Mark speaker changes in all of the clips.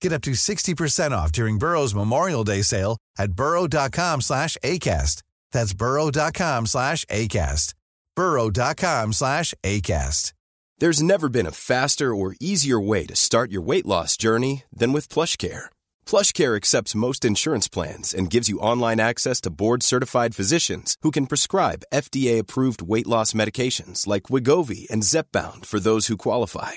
Speaker 1: Get up to 60% off during Burrow's Memorial Day sale at burrow.com slash ACAST. That's burrow.com slash ACAST. burrow.com slash ACAST.
Speaker 2: There's never been a faster or easier way to start your weight loss journey than with PlushCare. PlushCare accepts most insurance plans and gives you online access to board-certified physicians who can prescribe FDA-approved weight loss medications like Wigovi and Zepbound for those who qualify.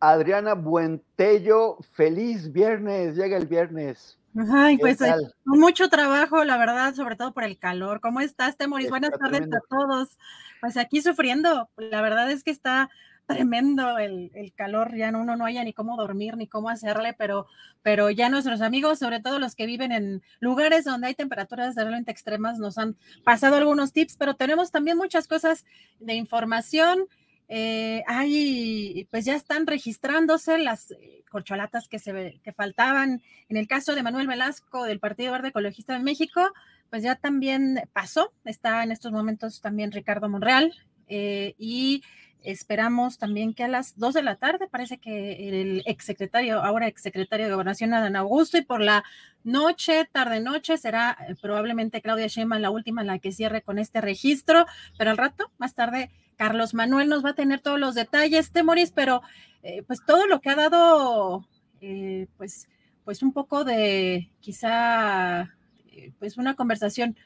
Speaker 3: Adriana Buentello, feliz viernes, llega el viernes.
Speaker 4: Ay, pues con mucho trabajo, la verdad, sobre todo por el calor. ¿Cómo estás, Temoris? Buenas tardes a todos. Pues aquí sufriendo, la verdad es que está tremendo el, calor, ya no, uno no haya ni cómo dormir ni cómo hacerle, pero, pero ya nuestros amigos, sobre todo los que viven en lugares donde hay temperaturas realmente extremas, nos han pasado algunos tips, pero tenemos también muchas cosas de información eh, hay, pues ya están registrándose las eh, corcholatas que, se, que faltaban. En el caso de Manuel Velasco del Partido Verde Ecologista de México, pues ya también pasó. Está en estos momentos también Ricardo Monreal eh, y esperamos también que a las dos de la tarde, parece que el exsecretario, ahora exsecretario de Gobernación, Adán Augusto, y por la noche, tarde-noche, será eh, probablemente Claudia Sheinbaum la última en la que cierre con este registro, pero al rato, más tarde, Carlos Manuel nos va a tener todos los detalles, Temoris, pero eh, pues todo lo que ha dado, eh, pues, pues un poco de quizá, eh, pues una conversación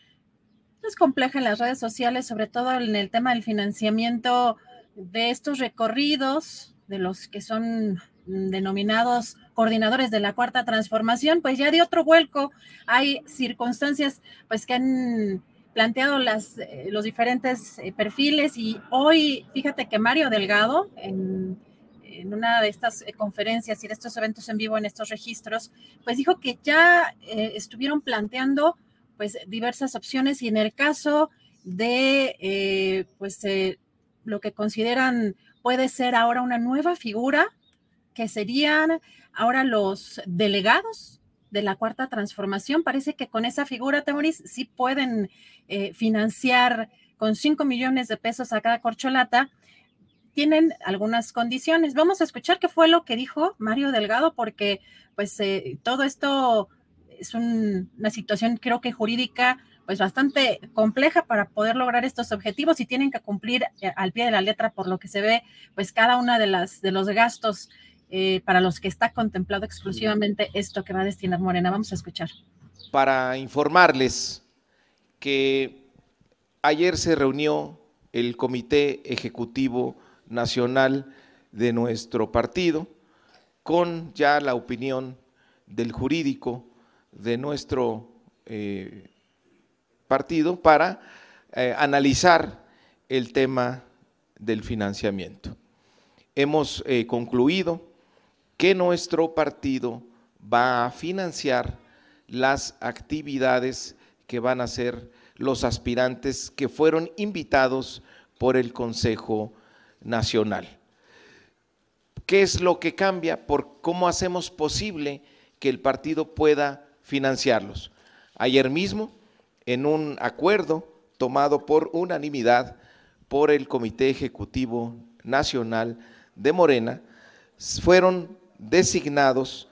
Speaker 4: es compleja en las redes sociales, sobre todo en el tema del financiamiento de estos recorridos, de los que son denominados coordinadores de la cuarta transformación, pues ya de otro vuelco. Hay circunstancias pues que han planteado las, eh, los diferentes eh, perfiles y hoy, fíjate que Mario Delgado, en, una de estas eh, conferencias y de estos eventos en vivo, en estos registros, pues dijo que ya estuvieron planteando pues diversas opciones y en el caso de pues lo que consideran puede ser ahora una nueva figura, que serían ahora los delegados de la cuarta transformación. Parece que con esa figura, Temoris, sí pueden eh, financiar con 5 millones de pesos a cada corcholata. Tienen algunas condiciones. Vamos a escuchar qué fue lo que dijo Mario Delgado, porque pues eh, todo esto es una situación, creo que jurídica, pues bastante compleja para poder lograr estos objetivos y tienen que cumplir eh, al pie de la letra por lo que se ve, pues cada una de las de los gastos eh, para los que está contemplado exclusivamente esto que va a destinar Morena. Vamos a escuchar.
Speaker 5: Para informarles que ayer se reunió el Comité Ejecutivo Nacional de nuestro partido con ya la opinión del jurídico de nuestro eh, partido para eh, analizar el tema del financiamiento. Hemos concluido que nuestro partido va a financiar las actividades que van a hacer los aspirantes que fueron invitados por el Consejo Nacional. ¿Qué es lo que cambia? Por cómo hacemos posible que el partido pueda financiarlos. Ayer mismo, en un acuerdo tomado por unanimidad por el Comité Ejecutivo Nacional de Morena fueron designados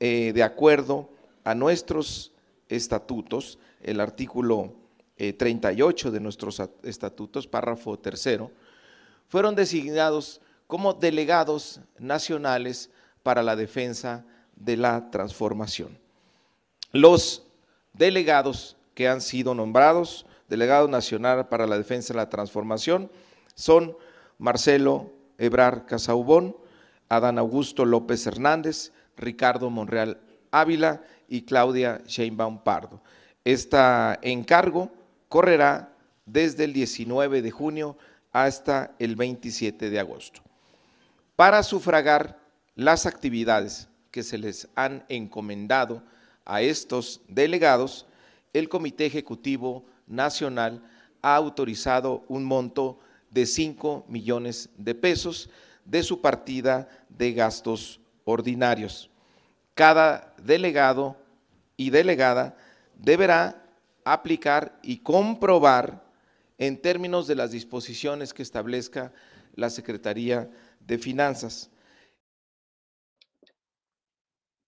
Speaker 5: eh, de acuerdo a nuestros estatutos, el artículo 38 eh, de nuestros estatutos, párrafo tercero, fueron designados como delegados nacionales para la defensa de la transformación. Los delegados que han sido nombrados, delegado nacional para la defensa de la transformación, son Marcelo Ebrar Casaubón, Adán Augusto López Hernández, Ricardo Monreal Ávila y Claudia Sheinbaum Pardo. Este encargo correrá desde el 19 de junio hasta el 27 de agosto. Para sufragar las actividades que se les han encomendado a estos delegados, el Comité Ejecutivo Nacional ha autorizado un monto de 5 millones de pesos de su partida de gastos ordinarios. Cada delegado y delegada deberá aplicar y comprobar en términos de las disposiciones que establezca la Secretaría de Finanzas.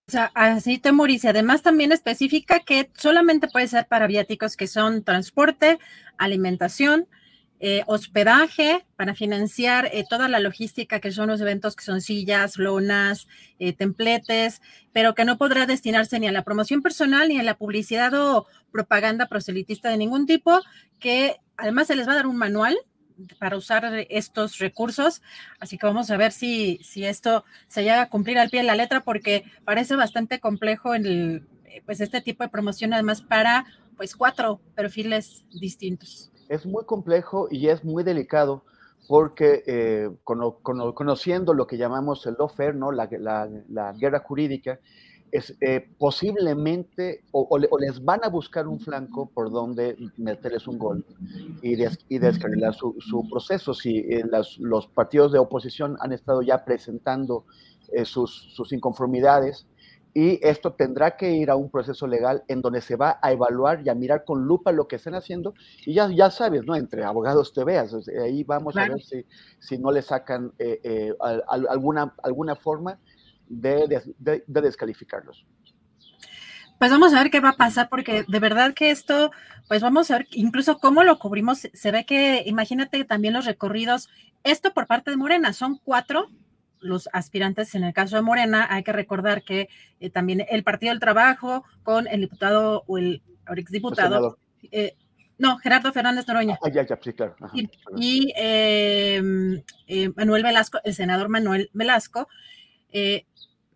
Speaker 4: O sea, así y además también especifica que solamente puede ser para viáticos que son transporte, alimentación, eh, hospedaje para financiar eh, toda la logística que son los eventos que son sillas, lonas, eh, templetes, pero que no podrá destinarse ni a la promoción personal ni a la publicidad o propaganda proselitista de ningún tipo, que además se les va a dar un manual para usar estos recursos, así que vamos a ver si, si esto se llega a cumplir al pie de la letra, porque parece bastante complejo en el, pues este tipo de promoción, además para pues cuatro perfiles distintos
Speaker 3: es muy complejo y es muy delicado porque eh, conociendo lo que llamamos el lawfare, ¿no? la, guerra jurídica, es, eh, posiblemente o, les van a buscar un flanco por donde meterles un gol y, descarrilar su, proceso. Si eh, los partidos de oposición han estado ya presentando sus, sus inconformidades, y esto tendrá que ir a un proceso legal en donde se va a evaluar y a mirar con lupa lo que están haciendo y ya, ya sabes, ¿no? Entre abogados te veas, ahí vamos a ver si, si, no le sacan eh, eh, alguna, alguna forma de, de, descalificarlos.
Speaker 4: Pues vamos a ver qué va a pasar, porque de verdad que esto, pues vamos a ver incluso cómo lo cubrimos. Se ve que, imagínate también los recorridos, esto por parte de Morena, son cuatro los aspirantes, en el caso de Morena, hay que recordar que eh, también el Partido del Trabajo con el diputado o el exdiputado, eh, no, Gerardo Fernández Noroña.
Speaker 3: Ah, ya, ya, sí, claro.
Speaker 4: y, em, eh, Manuel Velasco, el senador Manuel Velasco,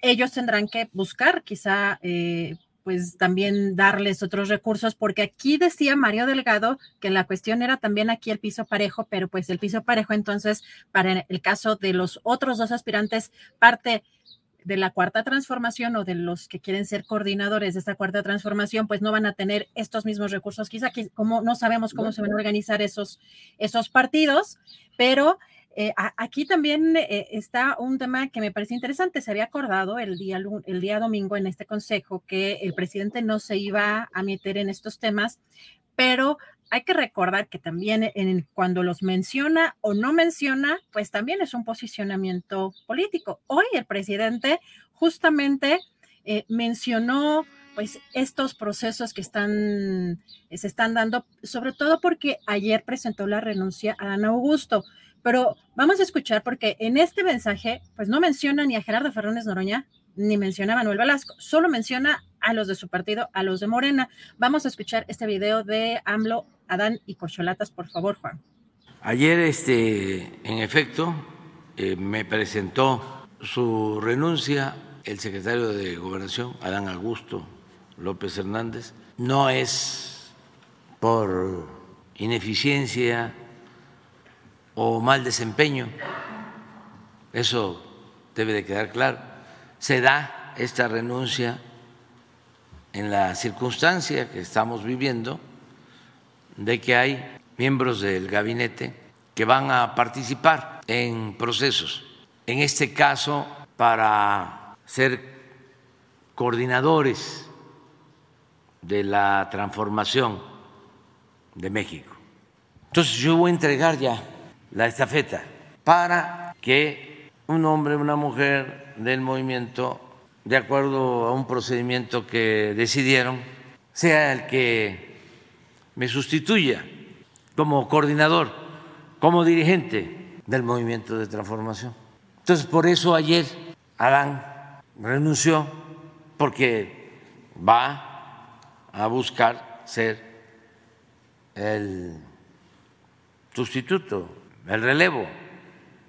Speaker 4: ellos tendrán que buscar quizá pues también darles otros recursos, porque aquí decía Mario Delgado que la cuestión era también aquí el piso parejo, pero pues el piso parejo entonces, para el caso de los otros dos aspirantes, parte de la cuarta transformación o de los que quieren ser coordinadores de esta cuarta transformación, pues no van a tener estos mismos recursos. Quizá que como no sabemos cómo se van a organizar esos, esos partidos, pero eh, aquí también eh, está un tema que me parece interesante. Se había acordado el día, el día domingo en este consejo que el presidente no se iba a meter en estos temas, pero hay que recordar que también cuando los menciona o no menciona, pues también es un posicionamiento político. Hoy el presidente justamente eh, mencionó pues estos procesos que están, se están dando, sobre todo porque ayer presentó la renuncia a Ana Augusto. Pero vamos a escuchar porque en este mensaje, pues no menciona ni a Gerardo Fernández Noroña, ni menciona a Manuel Velasco, solo menciona a los de su partido, a los de Morena. Vamos a escuchar este video de AMLO, Adán y Corcholatas, por favor, Juan.
Speaker 6: Ayer, este, en efecto, eh, me presentó su renuncia el secretario de Gobernación, Adán Augusto López Hernández. No es por ineficiencia o mal desempeño, eso debe de quedar claro. Se da esta renuncia en la circunstancia que estamos viviendo de que hay miembros del gabinete que van a participar en procesos, en este caso para ser coordinadores de la transformación de México. Entonces yo voy a entregar ya la estafeta para que un hombre, una mujer del movimiento, de acuerdo a un procedimiento que decidieron, sea el que me sustituya como coordinador, como dirigente del movimiento de transformación. Entonces, por eso ayer Adán renunció, porque va a buscar ser el sustituto, el relevo,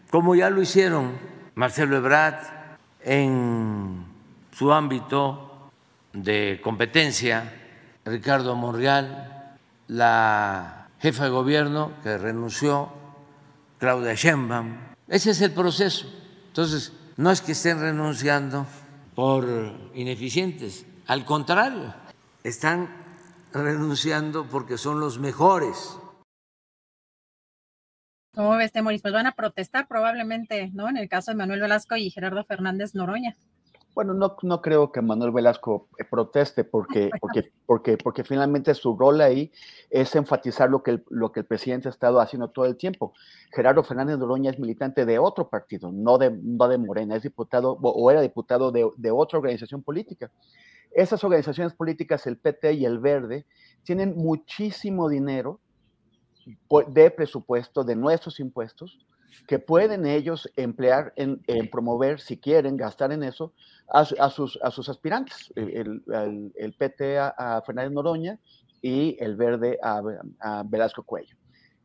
Speaker 6: como ya lo hicieron Marcelo Ebrard en su ámbito de competencia, Ricardo Monreal, la jefa de gobierno que renunció, Claudia Sheinbaum. Ese es el proceso. Entonces, no es que estén renunciando por ineficientes, al contrario, están renunciando porque son los mejores.
Speaker 4: ¿Cómo ves, Temoris? Pues van a protestar probablemente, ¿no? En el caso de Manuel Velasco y Gerardo Fernández Noroña.
Speaker 3: Bueno, no, no creo que Manuel Velasco eh, proteste porque, porque, porque, porque finalmente su rol ahí es enfatizar lo que, el, lo que el presidente ha estado haciendo todo el tiempo. Gerardo Fernández Noroña es militante de otro partido, no de, no de Morena, es diputado o era diputado de, de otra organización política. Esas organizaciones políticas, el PT y el Verde, tienen muchísimo dinero de presupuesto de nuestros impuestos que pueden ellos emplear en, promover, si quieren, gastar en eso, a, sus, a sus aspirantes, el, el, PT a, Fernández Noroña y el Verde a, Velasco Cuello.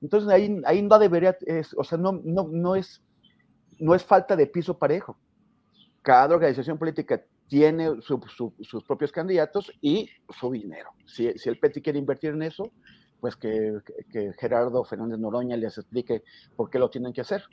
Speaker 3: Entonces ahí, ahí no debería, o sea, no, no, no, es, no es falta de piso parejo. Cada organización política tiene sus propios candidatos y su dinero. Si, el PT quiere invertir en eso, pues que, Gerardo Fernández Noroña les explique por qué lo tienen que hacer.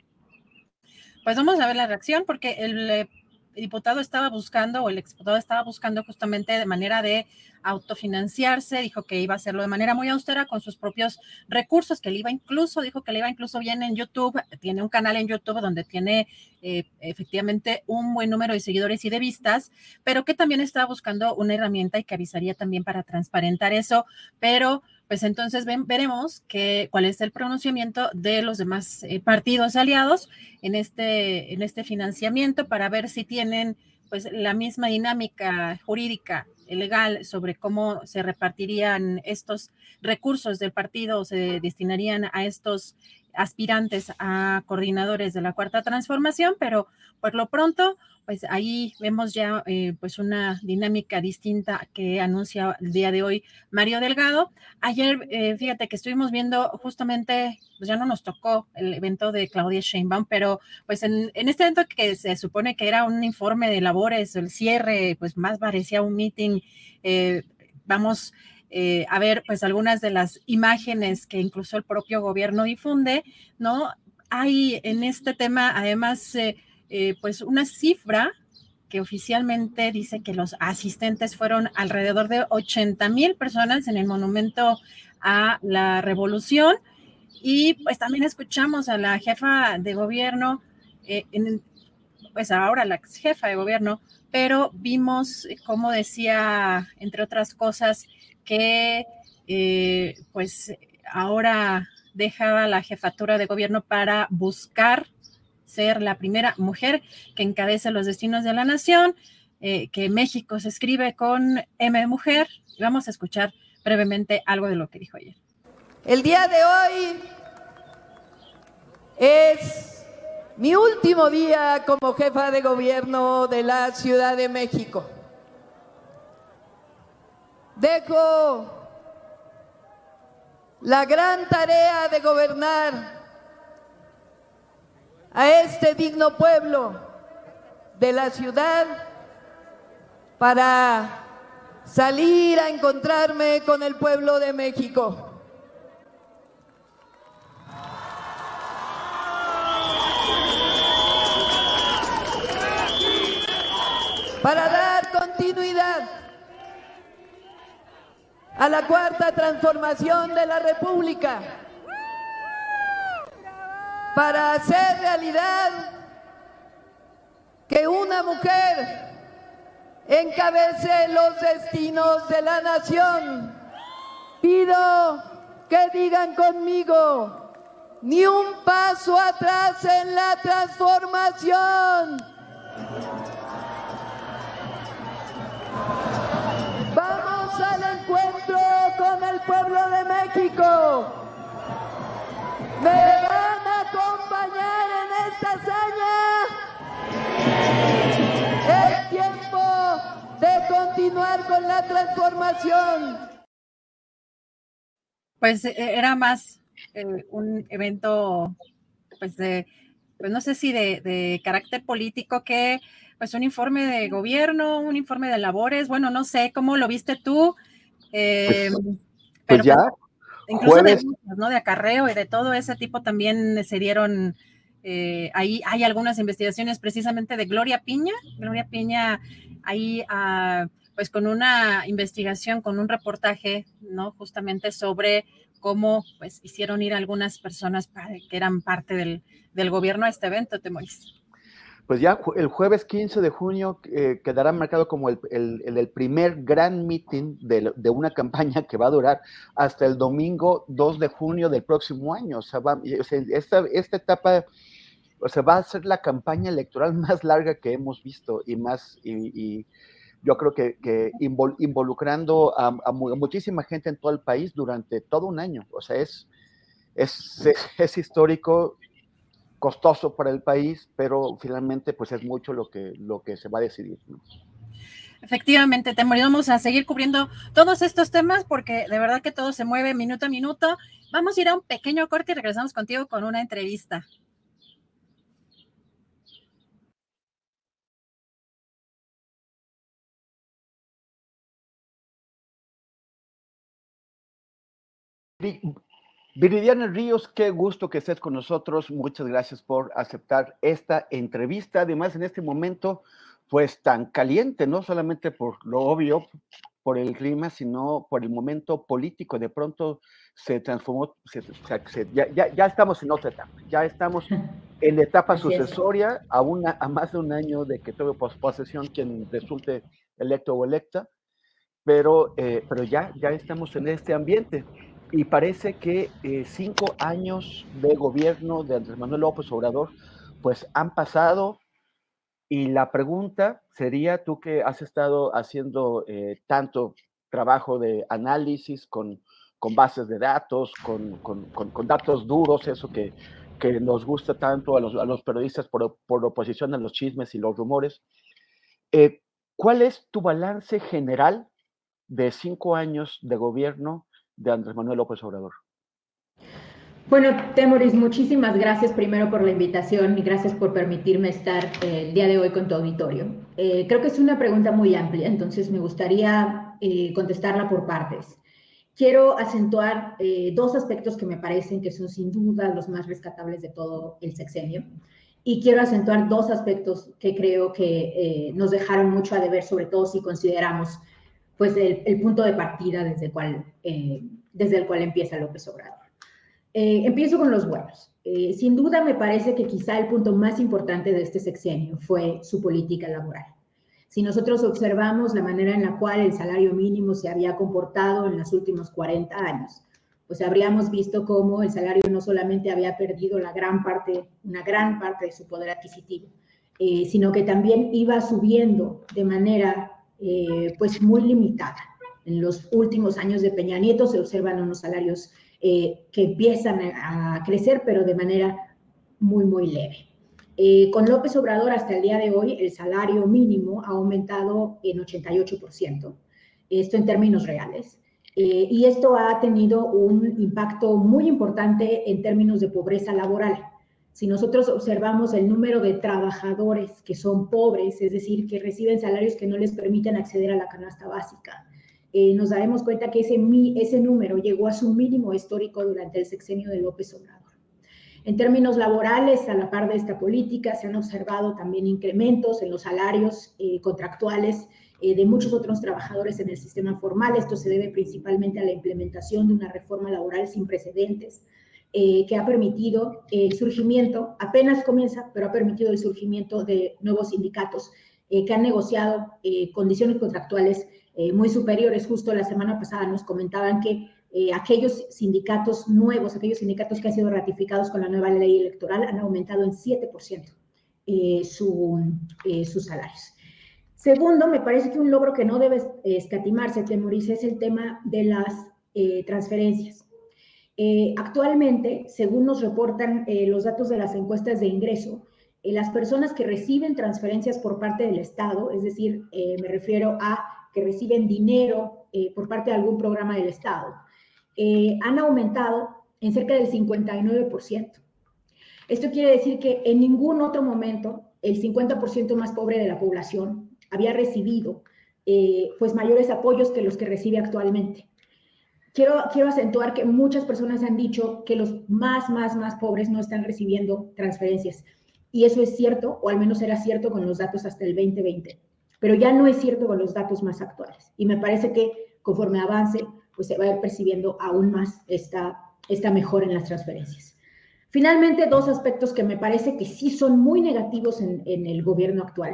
Speaker 4: Pues vamos a ver la reacción, porque el eh, diputado estaba buscando, o el exdiputado estaba buscando justamente de manera de autofinanciarse, dijo que iba a hacerlo de manera muy austera con sus propios recursos, que le iba incluso, dijo que le iba incluso bien en YouTube, tiene un canal en YouTube donde tiene eh, efectivamente un buen número de seguidores y de vistas, pero que también estaba buscando una herramienta y que avisaría también para transparentar eso, pero pues entonces veremos que, cuál es el pronunciamiento de los demás eh, partidos aliados en este, en este financiamiento para ver si tienen pues la misma dinámica jurídica legal sobre cómo se repartirían estos recursos del partido o se destinarían a estos aspirantes a coordinadores de la cuarta transformación, pero por lo pronto, pues ahí vemos ya eh, pues una dinámica distinta que anuncia el día de hoy Mario Delgado. Ayer, eh, fíjate que estuvimos viendo justamente, pues ya no nos tocó el evento de Claudia Sheinbaum, pero pues en, en este evento que se supone que era un informe de labores, el cierre, pues más parecía un meeting, eh, vamos a ver pues algunas de las imágenes que incluso el propio gobierno difunde, ¿no? Hay en este tema además eh, eh, pues una cifra que oficialmente dice que los asistentes fueron alrededor de 80 mil personas en el monumento a la revolución. Y pues también escuchamos a la jefa de gobierno, pues ahora la ex jefa de gobierno, pero vimos, como decía, entre otras cosas, que eh, pues ahora dejaba la jefatura de gobierno para buscar ser la primera mujer que encabece los destinos de la nación, eh, que México se escribe con M mujer. Vamos a escuchar brevemente algo de lo que dijo ayer.
Speaker 7: El día de hoy es mi último día como jefa de gobierno de la Ciudad de México. Dejo la gran tarea de gobernar a este digno pueblo de la ciudad para salir a encontrarme con el pueblo de México. Para dar continuidad a la cuarta transformación de la República para hacer realidad que una mujer encabece los destinos de la nación. Pido que digan conmigo, ni un paso atrás en la transformación. Vamos al encuentro con el pueblo de México. Continuar con la transformación.
Speaker 4: Pues eh, era más eh, un evento, pues de, pues no sé si de, de carácter político que pues un informe de gobierno, un informe de labores, bueno, no sé cómo lo viste tú.
Speaker 3: Eh, pues, pero ya,
Speaker 4: incluso de, ¿no? de acarreo y de todo ese tipo también se dieron, eh, ahí hay algunas investigaciones precisamente de Gloria Piña, Gloria Piña ahí ah, pues con una investigación, con un reportaje, ¿no? Justamente sobre cómo pues hicieron ir algunas personas que eran parte del, del gobierno a este evento, Temoris
Speaker 3: pues ya el jueves 15 de junio eh, quedará marcado como el, el, primer gran meeting de, de, una campaña que va a durar hasta el domingo 2 de junio del próximo año. O sea, va, esta, esta, etapa o sea, va a ser la campaña electoral más larga que hemos visto y más, y, yo creo que, que involucrando a, a, muchísima gente en todo el país durante todo un año. O sea, es, es, es histórico costoso para el país, pero finalmente pues es mucho lo que, lo que se va a decidir.
Speaker 4: Efectivamente, te vamos a seguir cubriendo todos estos temas porque de verdad que todo se mueve minuto a minuto. Vamos a ir a un pequeño corte y regresamos contigo con una entrevista.
Speaker 3: Viridiana Ríos, qué gusto que estés con nosotros. Muchas gracias por aceptar esta entrevista. Además, en este momento, pues tan caliente, no solamente por lo obvio, por el clima, sino por el momento político. De pronto se transformó, ya, estamos en otra etapa, ya estamos en etapa sucesoria a, una, a más de un año de que tuve posesión quien resulte electo o electa, pero, eh, pero ya, ya estamos en este ambiente y parece que eh, cinco años de gobierno de Andrés Manuel López Obrador, pues han pasado y la pregunta sería, tú que has estado haciendo eh, tanto trabajo de análisis con, con bases de datos, con, con, con, datos duros, eso que, que nos gusta tanto a los, a los periodistas por, por, oposición a los chismes y los rumores, eh, ¿cuál es tu balance general de cinco años de gobierno de Andrés Manuel López Obrador.
Speaker 8: Bueno, Temoris, muchísimas gracias primero por la invitación y gracias por permitirme estar eh, el día de hoy con tu auditorio. Eh, creo que es una pregunta muy amplia, entonces me gustaría eh, contestarla por partes. Quiero acentuar dos aspectos que me parecen que son sin duda los más rescatables de todo el sexenio y quiero acentuar dos aspectos que creo que nos dejaron mucho a deber, sobre todo si consideramos pues el, punto de partida desde el cual, eh, desde el cual empieza López Obrador. Eh, empiezo con los buenos. Eh, sin duda me parece que quizá el punto más importante de este sexenio fue su política laboral. Si nosotros observamos la manera en la cual el salario mínimo se había comportado en los últimos 40 años, pues habríamos visto cómo el salario no solamente había perdido la gran parte, una gran parte de su poder adquisitivo, sino que también iba subiendo de manera eh, pues muy limitada. En los últimos años de Peña Nieto se observan unos salarios eh, que empiezan a, crecer, pero de manera muy, muy leve. Eh, con López Obrador hasta el día de hoy el salario mínimo ha aumentado en 88%, esto en términos reales. y esto ha tenido un impacto muy importante en términos de pobreza laboral. Si nosotros observamos el número de trabajadores que son pobres, es decir, que reciben salarios que no les permiten acceder a la canasta básica, eh, nos daremos cuenta que ese, número llegó a su mínimo histórico durante el sexenio de López Obrador. En términos laborales, a la par de esta política, se han observado también incrementos en los salarios eh, contractuales eh, de muchos otros trabajadores en el sistema formal. Esto se debe principalmente a la implementación de una reforma laboral sin precedentes eh, que ha permitido el surgimiento, apenas comienza, pero ha permitido el surgimiento de nuevos sindicatos eh, que han negociado eh, condiciones contractuales muy superiores. Justo la semana pasada nos comentaban que aquellos sindicatos nuevos, aquellos sindicatos que han sido ratificados con la nueva ley electoral, han aumentado en 7% eh, sus salarios. Segundo, me parece que un logro que no debe escatimarse, Temoris, es el tema de las transferencias. Actualmente, según nos reportan los datos de las encuestas de ingreso, las personas que reciben transferencias por parte del Estado, es decir, me refiero a que reciben dinero por parte de algún programa del Estado, eh, han aumentado en cerca del 59%. Esto quiere decir que en ningún otro momento el 50% más pobre de la población había recibido eh, pues mayores apoyos que los que recibe actualmente. Quiero, quiero acentuar que muchas personas han dicho que los más, más, más pobres no están recibiendo transferencias. Y eso es cierto, o al menos era cierto con los datos hasta el 2020. Pero ya no es cierto con los datos más actuales. Y me parece que conforme avance pues se va a ir percibiendo aún más esta, esta mejora en las transferencias. Finalmente, dos aspectos que me parece que sí son muy negativos en, el gobierno actual.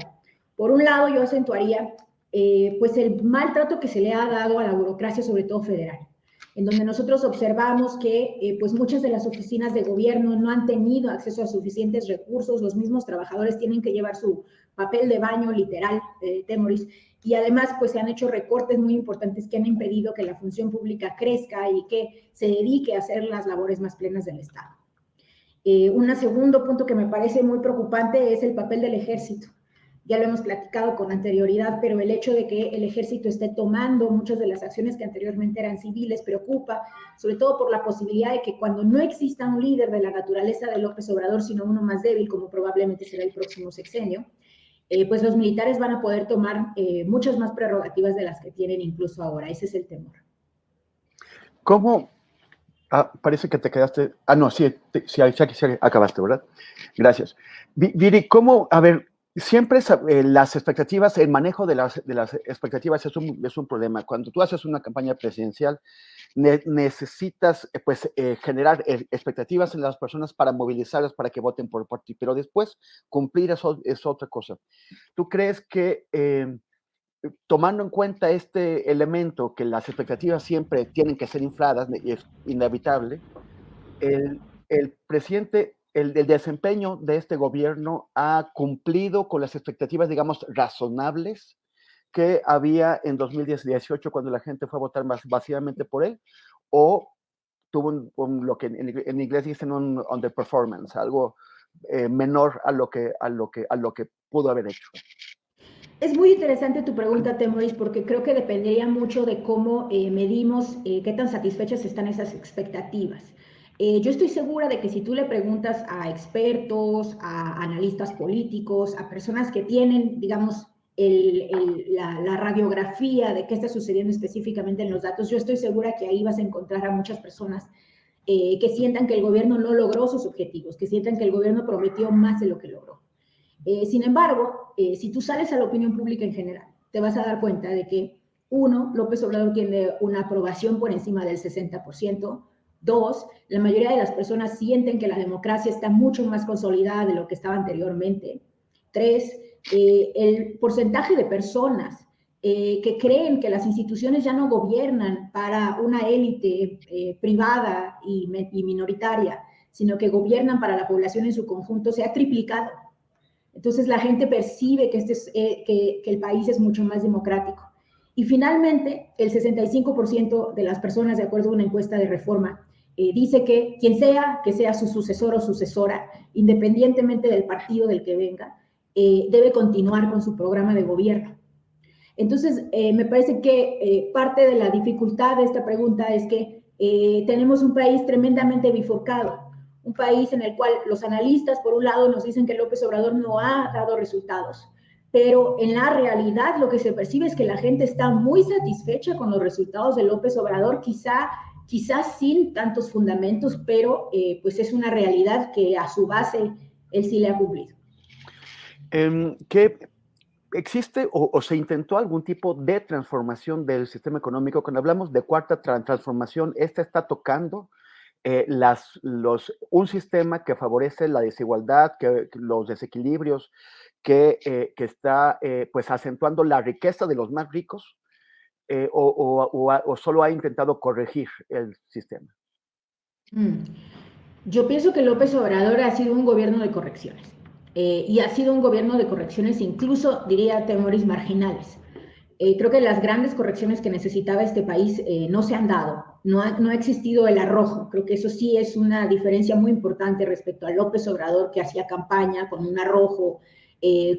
Speaker 8: Por un lado, yo acentuaría eh, pues el maltrato que se le ha dado a la burocracia, sobre todo federal, en donde nosotros observamos que eh, pues muchas de las oficinas de gobierno no han tenido acceso a suficientes recursos, los mismos trabajadores tienen que llevar su papel de baño literal, eh, Temoris, y además pues se han hecho recortes muy importantes que han impedido que la función pública crezca y que se dedique a hacer las labores más plenas del Estado. Eh, un segundo punto que me parece muy preocupante es el papel del ejército. Ya lo hemos platicado con anterioridad, pero el hecho de que el ejército esté tomando muchas de las acciones que anteriormente eran civiles preocupa, sobre todo por la posibilidad de que cuando no exista un líder de la naturaleza de López Obrador, sino uno más débil, como probablemente será el próximo sexenio, eh, pues los militares van a poder tomar eh, muchas más prerrogativas de las que tienen incluso ahora. Ese es el temor.
Speaker 3: ¿Cómo? Ah, parece que te quedaste. Ah, no, sí, sí, sí, acabaste, ¿verdad? Gracias. Viri, ¿cómo? A ver, siempre eh, las expectativas, el manejo de las, de las expectativas es un, es un, problema. Cuando tú haces una campaña presidencial, necesitas eh, pues, eh, generar expectativas en las personas para movilizarlas para que voten por, ti, pero después cumplir eso es otra cosa. ¿Tú crees que tomando en cuenta este elemento, que las expectativas siempre tienen que ser infladas, es inevitable, el, el presidente el, desempeño de este gobierno ha cumplido con las expectativas, digamos, razonables que había en 2018 cuando la gente fue a votar más vacíamente por él, o tuvo un, lo que en, inglés dicen un underperformance, algo eh, menor a lo, que, a, lo que, a lo que pudo haber hecho.
Speaker 8: Es muy interesante tu pregunta, Temoris, porque creo que dependería mucho de cómo eh, medimos eh, qué tan satisfechas están esas expectativas. Eh, yo estoy segura de que si tú le preguntas a expertos, a analistas políticos, a personas que tienen, digamos, la, radiografía de qué está sucediendo específicamente en los datos, yo estoy segura que ahí vas a encontrar a muchas personas eh, que sientan que el gobierno no logró sus objetivos, que sientan que el gobierno prometió más de lo que logró. Eh, sin embargo, si tú sales a la opinión pública en general, te vas a dar cuenta de que, uno, López Obrador tiene una aprobación por encima del 60%, Dos, la mayoría de las personas sienten que la democracia está mucho más consolidada de lo que estaba anteriormente. Tres, eh, el porcentaje de personas eh, que creen que las instituciones ya no gobiernan para una élite eh, privada y, minoritaria, sino que gobiernan para la población en su conjunto, se ha triplicado. Entonces la gente percibe que, este es, que el país es mucho más democrático. Y finalmente, el 65% de las personas, de acuerdo a una encuesta de reforma, eh, dice que quien sea, que sea su sucesor o sucesora, independientemente del partido del que venga, eh, debe continuar con su programa de gobierno. Entonces, eh, me parece que parte de la dificultad de esta pregunta es que tenemos un país tremendamente bifurcado, un país en el cual los analistas, por un lado, nos dicen que López Obrador no ha dado resultados, pero en la realidad lo que se percibe es que la gente está muy satisfecha con los resultados de López Obrador, quizá quizás sin tantos fundamentos, pero eh, pues es una realidad que a su base él sí le ha cumplido.
Speaker 3: Em, ¿Qué existe o, se intentó algún tipo de transformación del sistema económico? Cuando hablamos de cuarta transformación, esta está tocando eh, las, los, un sistema que favorece la desigualdad, que, los desequilibrios, que, eh, que está pues acentuando la riqueza de los más ricos eh, o, solo ha intentado corregir el sistema?
Speaker 8: Mm. Yo pienso que López Obrador ha sido un gobierno de correcciones. Eh, y ha sido un gobierno de correcciones, incluso diría temores marginales. Eh, creo que las grandes correcciones que necesitaba este país no se han dado, no ha, no ha, existido el arrojo. Creo que eso sí es una diferencia muy importante respecto a López Obrador, que hacía campaña con un arrojo,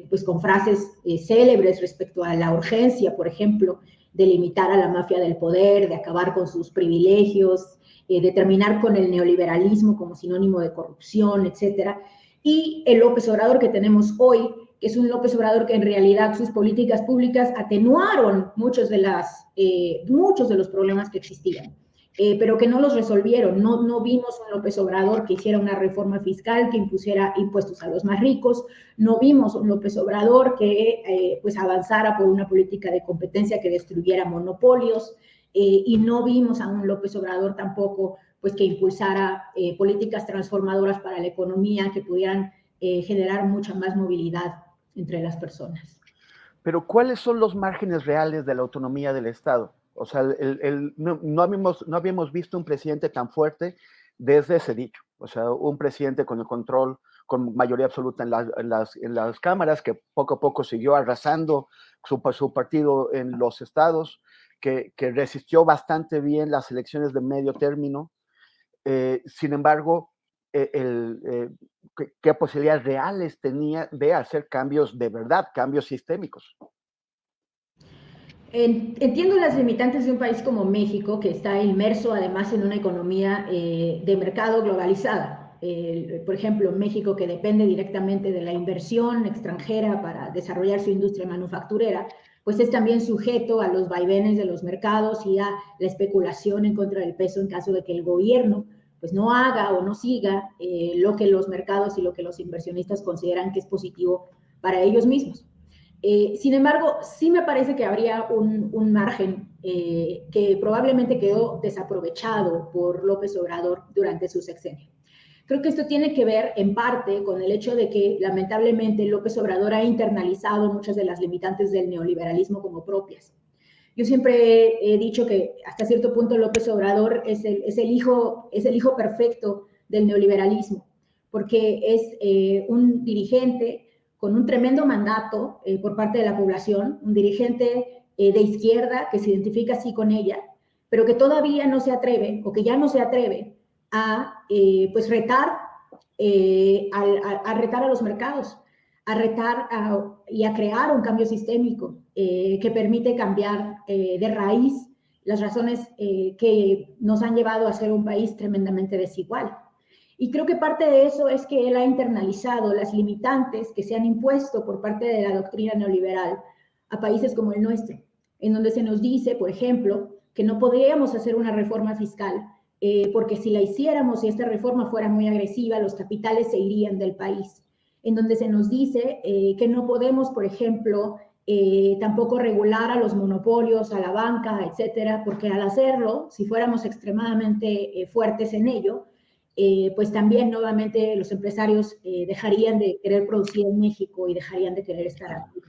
Speaker 8: pues con frases célebres respecto a la urgencia, por ejemplo, de limitar a la mafia del poder, de acabar con sus privilegios, eh, de terminar con el neoliberalismo como sinónimo de corrupción, etcétera. Y el López Obrador que tenemos hoy, que es un López Obrador que en realidad sus políticas públicas atenuaron muchos de, las, eh, muchos de los problemas que existían. Eh, pero que no los resolvieron. No, no vimos un López Obrador que hiciera una reforma fiscal que impusiera impuestos a los más ricos, no vimos un López Obrador que eh, pues avanzara por una política de competencia que destruyera monopolios eh, y no vimos a un López Obrador tampoco pues que impulsara políticas transformadoras para la economía que pudieran generar mucha más movilidad entre las personas.
Speaker 3: Pero ¿cuáles son los márgenes reales de la autonomía del Estado? O sea, no, habíamos, no habíamos visto un presidente tan fuerte desde ese dicho. O sea, un presidente con el control, con mayoría absoluta en, las, en las, cámaras, que poco a poco siguió arrasando su, su partido en los estados, que, que, resistió bastante bien las elecciones de medio término. Eh, sin embargo, e, eh, ¿qué posibilidades reales tenía de hacer cambios de verdad, cambios sistémicos?
Speaker 8: Entiendo las limitantes de un país como México, que está inmerso además en una economía eh, de mercado globalizada. por ejemplo, México, que depende directamente de la inversión extranjera para desarrollar su industria manufacturera, pues es también sujeto a los vaivenes de los mercados y a la especulación en contra del peso en caso de que el gobierno pues no haga o no siga eh, lo que los mercados y lo que los inversionistas consideran que es positivo para ellos mismos. Eh, sin embargo, sí me parece que habría un, margen eh, que probablemente quedó desaprovechado por López Obrador durante su sexenio. Creo que esto tiene que ver en parte con el hecho de que lamentablemente López Obrador ha internalizado muchas de las limitantes del neoliberalismo como propias. Yo siempre he dicho que hasta cierto punto López Obrador es el, hijo perfecto del neoliberalismo, porque es eh, un dirigente con un tremendo mandato eh, por parte de la población, un dirigente eh, de izquierda que se identifica así con ella, pero que todavía no se atreve o que ya no se atreve a eh, pues retar, a, retar a los mercados, a retar y a crear un cambio sistémico que permite cambiar de raíz las razones que nos han llevado a ser un país tremendamente desigual. Y creo que parte de eso es que él ha internalizado las limitantes que se han impuesto por parte de la doctrina neoliberal a países como el nuestro, en donde se nos dice, por ejemplo, que no podríamos hacer una reforma fiscal eh, porque si la hiciéramos y esta reforma fuera muy agresiva, los capitales se irían del país. En donde se nos dice eh, que no podemos, por ejemplo, eh, tampoco regular a los monopolios, a la banca, etcétera, porque al hacerlo, si fuéramos extremadamente fuertes en ello, eh, pues también nuevamente los empresarios eh, dejarían de querer producir en México y dejarían de querer estar aquí.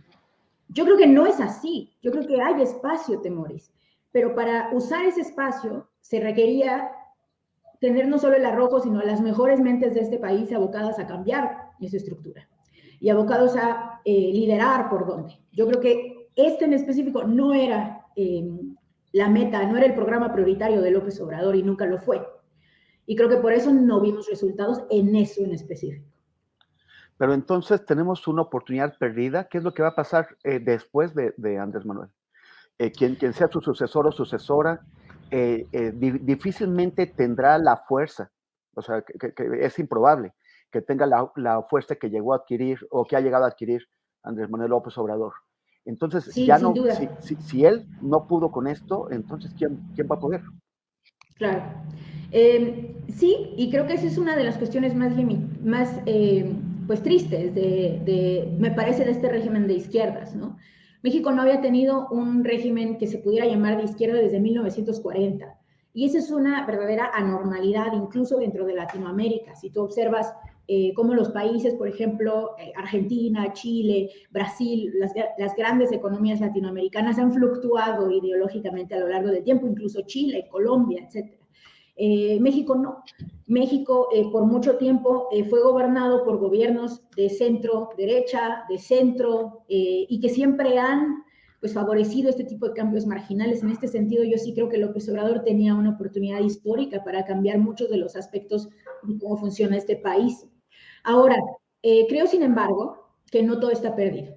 Speaker 8: Yo creo que no es así, yo creo que hay espacio, Temores, pero para usar ese espacio se requería tener no solo el arrojo, sino las mejores mentes de este país abocadas a cambiar esa estructura y abocados a eh, liderar por dónde. Yo creo que este en específico no era la meta, no era el programa prioritario de López Obrador y nunca lo fue. Y creo que por eso no vimos resultados en eso en específico.
Speaker 3: Pero entonces tenemos una oportunidad perdida. ¿Qué es lo que va a pasar eh, después de, Andrés Manuel? Eh, quien, quien, sea su sucesor o sucesora, eh, difícilmente tendrá la fuerza, o sea, que, es improbable que tenga la, la, fuerza que llegó a adquirir o que ha llegado a adquirir Andrés Manuel López Obrador. Entonces, ya no, si, si, si, él no pudo con esto, entonces, ¿quién, quién va a poder?
Speaker 8: Claro. Em, sí, y creo que esa es una de las cuestiones más, más em, pues tristes, de, me parece, de este régimen de izquierdas, ¿no? México no había tenido un régimen que se pudiera llamar de izquierda desde 1940. Y esa es una verdadera anormalidad, incluso dentro de Latinoamérica. Si tú observas eh, cómo los países, por ejemplo, eh, Argentina, Chile, Brasil, las, grandes economías latinoamericanas han fluctuado ideológicamente a lo largo del tiempo, incluso Chile, Colombia, etc. Eh, México no. México por mucho tiempo fue gobernado por gobiernos de centro derecha, de centro, y que siempre han pues favorecido este tipo de cambios marginales. En este sentido, yo sí creo que López Obrador tenía una oportunidad histórica para cambiar muchos de los aspectos de cómo funciona este país. Ahora, eh, creo, sin embargo, que no todo está perdido.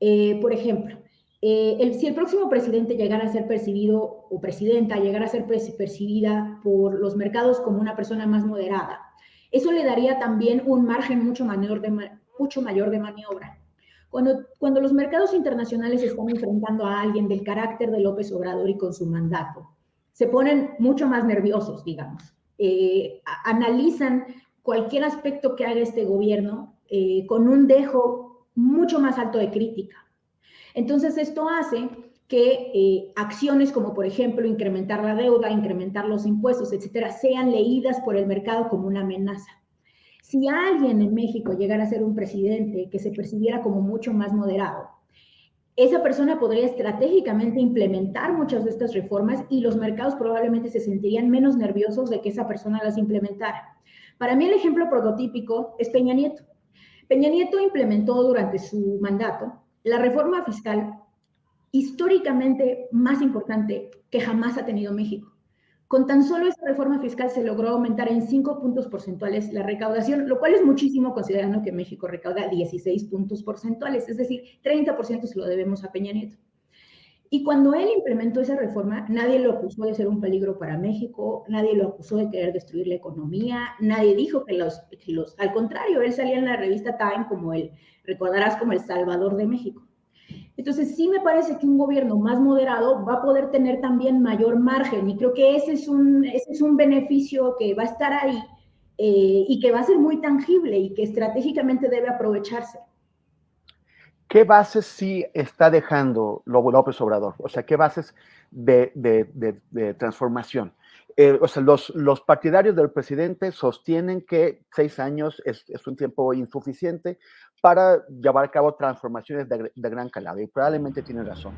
Speaker 8: Eh, por ejemplo, eh, si el próximo presidente llegara a ser percibido, o presidenta llegara a ser percibida por los mercados como una persona más moderada, eso le daría también un margen mucho mayor de, maniobra. Cuando, cuando los mercados internacionales están enfrentando a alguien del carácter de López Obrador y con su mandato, se ponen mucho más nerviosos, digamos. analizan cualquier aspecto que haga este gobierno eh, con un dejo mucho más alto de crítica. Entonces, esto hace que eh, acciones como, por ejemplo, incrementar la deuda, incrementar los impuestos, etcétera, sean leídas por el mercado como una amenaza. Si alguien en México llegara a ser un presidente que se percibiera como mucho más moderado, esa persona podría estratégicamente implementar muchas de estas reformas y los mercados probablemente se sentirían menos nerviosos de que esa persona las implementara. Para mí el ejemplo prototípico es Peña Nieto. Peña Nieto implementó durante su mandato la reforma fiscal históricamente más importante que jamás ha tenido México. Con tan solo esta reforma fiscal se logró aumentar en 5 puntos porcentuales la recaudación, lo cual es muchísimo considerando que México recauda 16 puntos porcentuales, es decir, 30% se lo debemos a Peña Nieto. Y cuando él implementó esa reforma, nadie lo acusó de ser un peligro para México, nadie lo acusó de querer destruir la economía, nadie dijo que los, los al contrario, él salía en la revista Time como el, recordarás, como el salvador de México. Entonces, sí me parece que un gobierno más moderado va a poder tener también mayor margen y creo que ese es un, ese es un beneficio que va a estar ahí eh, y que va a ser muy tangible y que estratégicamente debe aprovecharse.
Speaker 3: ¿Qué bases sí está dejando López Obrador? O sea, ¿qué bases de, transformación? Eh, o sea, los, partidarios del presidente sostienen que seis años es, un tiempo insuficiente para llevar a cabo transformaciones de, gran calado, y probablemente tiene razón.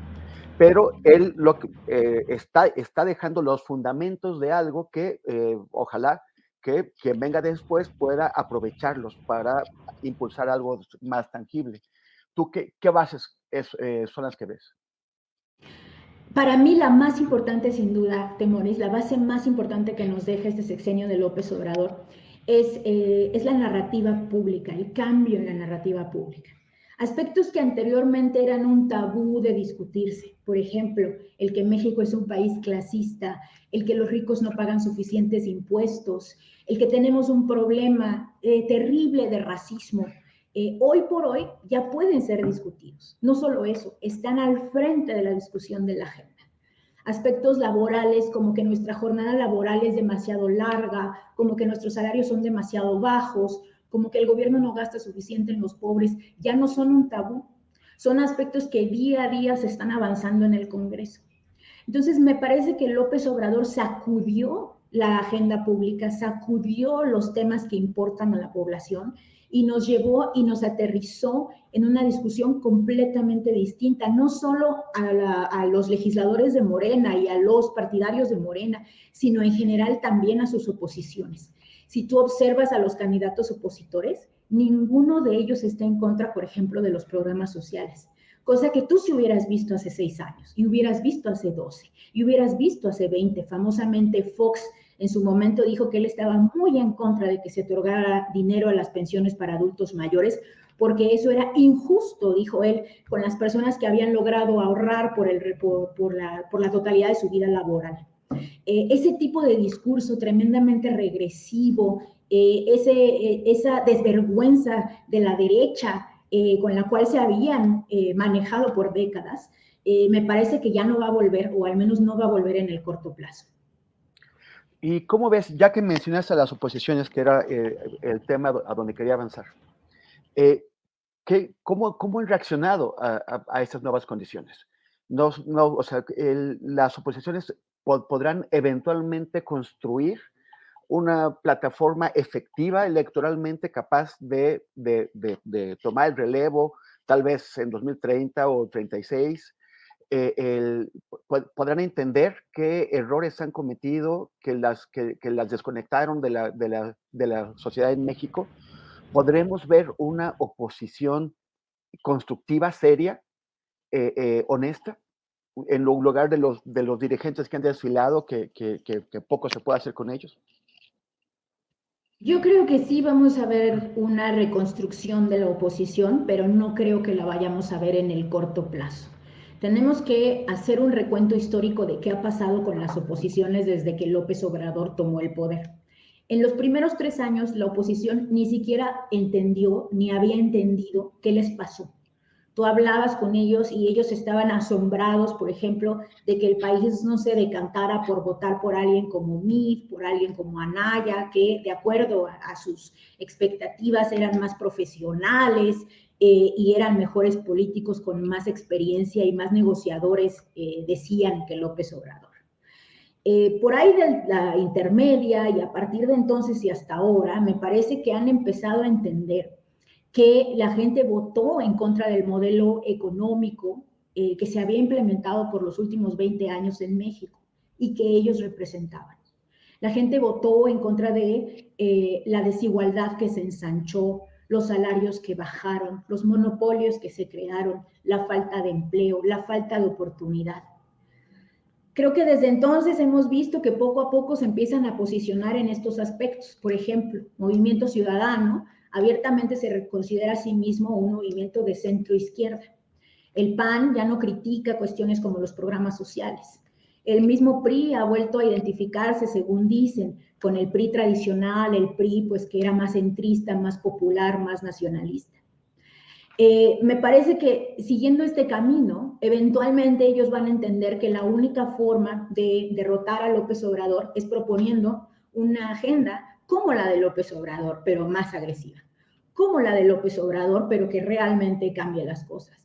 Speaker 3: Pero él lo que, eh, está, está dejando los fundamentos de algo que eh, ojalá que quien venga después pueda aprovecharlos para impulsar algo más tangible. ¿Tú qué, bases eh, son las que ves?
Speaker 8: Para mí la más importante, sin duda, Temoris, la base más importante que nos deja este sexenio de López Obrador es, eh, es la narrativa pública, el cambio en la narrativa pública. Aspectos que anteriormente eran un tabú de discutirse, por ejemplo, el que México es un país clasista, el que los ricos no pagan suficientes impuestos, el que tenemos un problema eh, terrible de racismo, eh, hoy por hoy ya pueden ser discutidos. No solo eso, están al frente de la discusión de la agenda. Aspectos laborales como que nuestra jornada laboral es demasiado larga, como que nuestros salarios son demasiado bajos, como que el gobierno no gasta suficiente en los pobres, ya no son un tabú. Son aspectos que día a día se están avanzando en el Congreso. Entonces, me parece que López Obrador sacudió la agenda pública, sacudió los temas que importan a la población y nos llevó y nos aterrizó en una discusión completamente distinta, no solo a, los legisladores de Morena y a los partidarios de Morena, sino en general también a sus oposiciones. Si tú observas a los candidatos opositores, ninguno de ellos está en contra, por ejemplo, de los programas sociales cosa que tú si hubieras visto hace seis años, y hubieras visto hace doce, y hubieras visto hace veinte. Famosamente Fox en su momento dijo que él estaba muy en contra de que se otorgara dinero a las pensiones para adultos mayores, porque eso era injusto, dijo él, con las personas que habían logrado ahorrar por, el, por, la, por la, totalidad de su vida laboral. Eh, ese tipo de discurso tremendamente regresivo, eh, eh, esa desvergüenza de la derecha con la cual se habían manejado por décadas, me parece que ya no va a volver, o al menos no va a volver en el corto plazo.
Speaker 3: ¿Y cómo ves, ya que mencionaste a las oposiciones, que era eh, el tema a donde quería avanzar, eh, cómo, cómo, han reaccionado a, estas nuevas condiciones? No, no, o sea, las oposiciones podrán eventualmente construir una plataforma efectiva electoralmente capaz de, tomar el relevo, tal vez en 2030 o 36. Eh, podrán entender qué errores han cometido, que las, que, las desconectaron de la, de la sociedad en México. Podremos ver una oposición constructiva, seria, eh, eh, honesta, en lugar de los, de los dirigentes que han desfilado, que, poco se puede hacer con ellos?
Speaker 8: Yo creo que sí vamos a ver una reconstrucción de la oposición, pero no creo que la vayamos a ver en el corto plazo. Tenemos que hacer un recuento histórico de qué ha pasado con las oposiciones desde que López Obrador tomó el poder. En los primeros tres años, la oposición ni siquiera entendió ni había entendido qué les pasó Tú hablabas con ellos y ellos estaban asombrados, por ejemplo, de que el país no se decantara por votar por alguien como Mif, por alguien como Anaya, que de acuerdo a, sus expectativas eran más profesionales eh, y eran mejores políticos con más experiencia y más negociadores, eh, decían que López Obrador. Eh, por ahí de la intermedia y a partir de entonces y hasta ahora, me parece que han empezado a entender que la gente votó en contra del modelo económico eh, que se había implementado por los últimos 20 años en México y que ellos representaban. La gente votó en contra de la desigualdad que se ensanchó, los salarios que bajaron, los monopolios que se crearon, la falta de empleo, la falta de oportunidad. Creo que desde entonces hemos visto que poco a poco se empiezan a posicionar en estos aspectos. Por ejemplo, Movimiento Ciudadano abiertamente se considera a sí mismo un movimiento de centro izquierda. El PAN ya no critica cuestiones como los programas sociales. El mismo PRI ha vuelto a identificarse, según dicen, con el PRI tradicional, el PRI pues que era más centrista, más popular, más nacionalista. Eh, me parece que siguiendo este camino, eventualmente ellos van a entender que la única forma de derrotar a López Obrador es proponiendo una agenda como la de López Obrador, pero más agresiva, como la de López Obrador, pero que realmente cambie las cosas.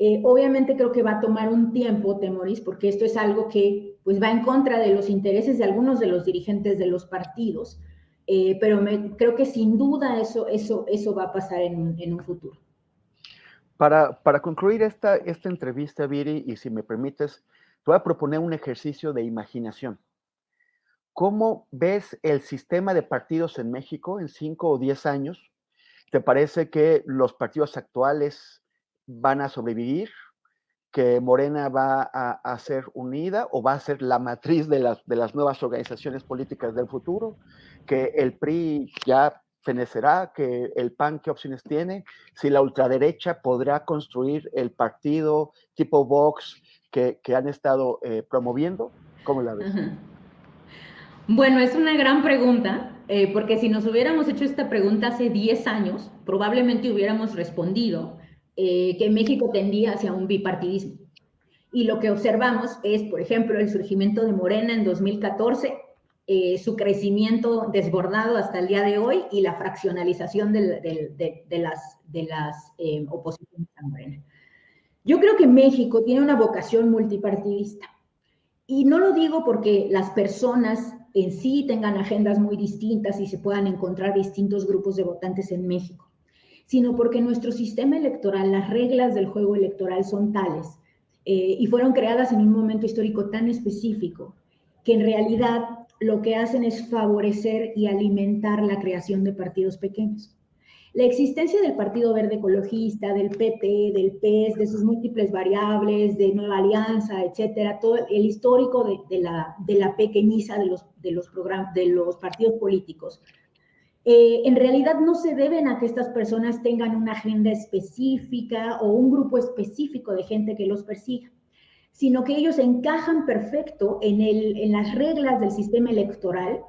Speaker 8: Eh, obviamente creo que va a tomar un tiempo, Temoris, porque esto es algo que pues, va en contra de los intereses de algunos de los dirigentes de los partidos, eh, pero me, creo que sin duda eso, eso, eso va a pasar en, un futuro.
Speaker 3: Para, para, concluir esta, esta entrevista, Viri, y si me permites, te voy a proponer un ejercicio de imaginación. ¿Cómo ves el sistema de partidos en México en cinco o diez años? ¿Te parece que los partidos actuales van a sobrevivir? ¿Que Morena va a, ser unida o va a ser la matriz de las, de las nuevas organizaciones políticas del futuro? ¿Que el PRI ya fenecerá? ¿Que el PAN qué opciones tiene? ¿Si la ultraderecha podrá construir el partido tipo Vox que, han estado eh, promoviendo? ¿Cómo la ves?
Speaker 8: Bueno, es una gran pregunta, eh, porque si nos hubiéramos hecho esta pregunta hace 10 años, probablemente hubiéramos respondido eh, que México tendía hacia un bipartidismo. Y lo que observamos es, por ejemplo, el surgimiento de Morena en 2014, eh, su crecimiento desbordado hasta el día de hoy y la fraccionalización de, las, las oposiciones a Morena. Yo creo que México tiene una vocación multipartidista. Y no lo digo porque las personas en sí tengan agendas muy distintas y se puedan encontrar distintos grupos de votantes en México, sino porque nuestro sistema electoral, las reglas del juego electoral son tales eh, y fueron creadas en un momento histórico tan específico que en realidad lo que hacen es favorecer y alimentar la creación de partidos pequeños. La existencia del Partido Verde Ecologista, del PP, del PES, de sus múltiples variables, de Nueva Alianza, etcétera, todo el histórico de, la, pequeñiza de los partidos políticos, eh, en realidad no se deben a que estas personas tengan una agenda específica o un grupo específico de gente que los persiga, sino que ellos encajan perfecto en, en las reglas del sistema electoral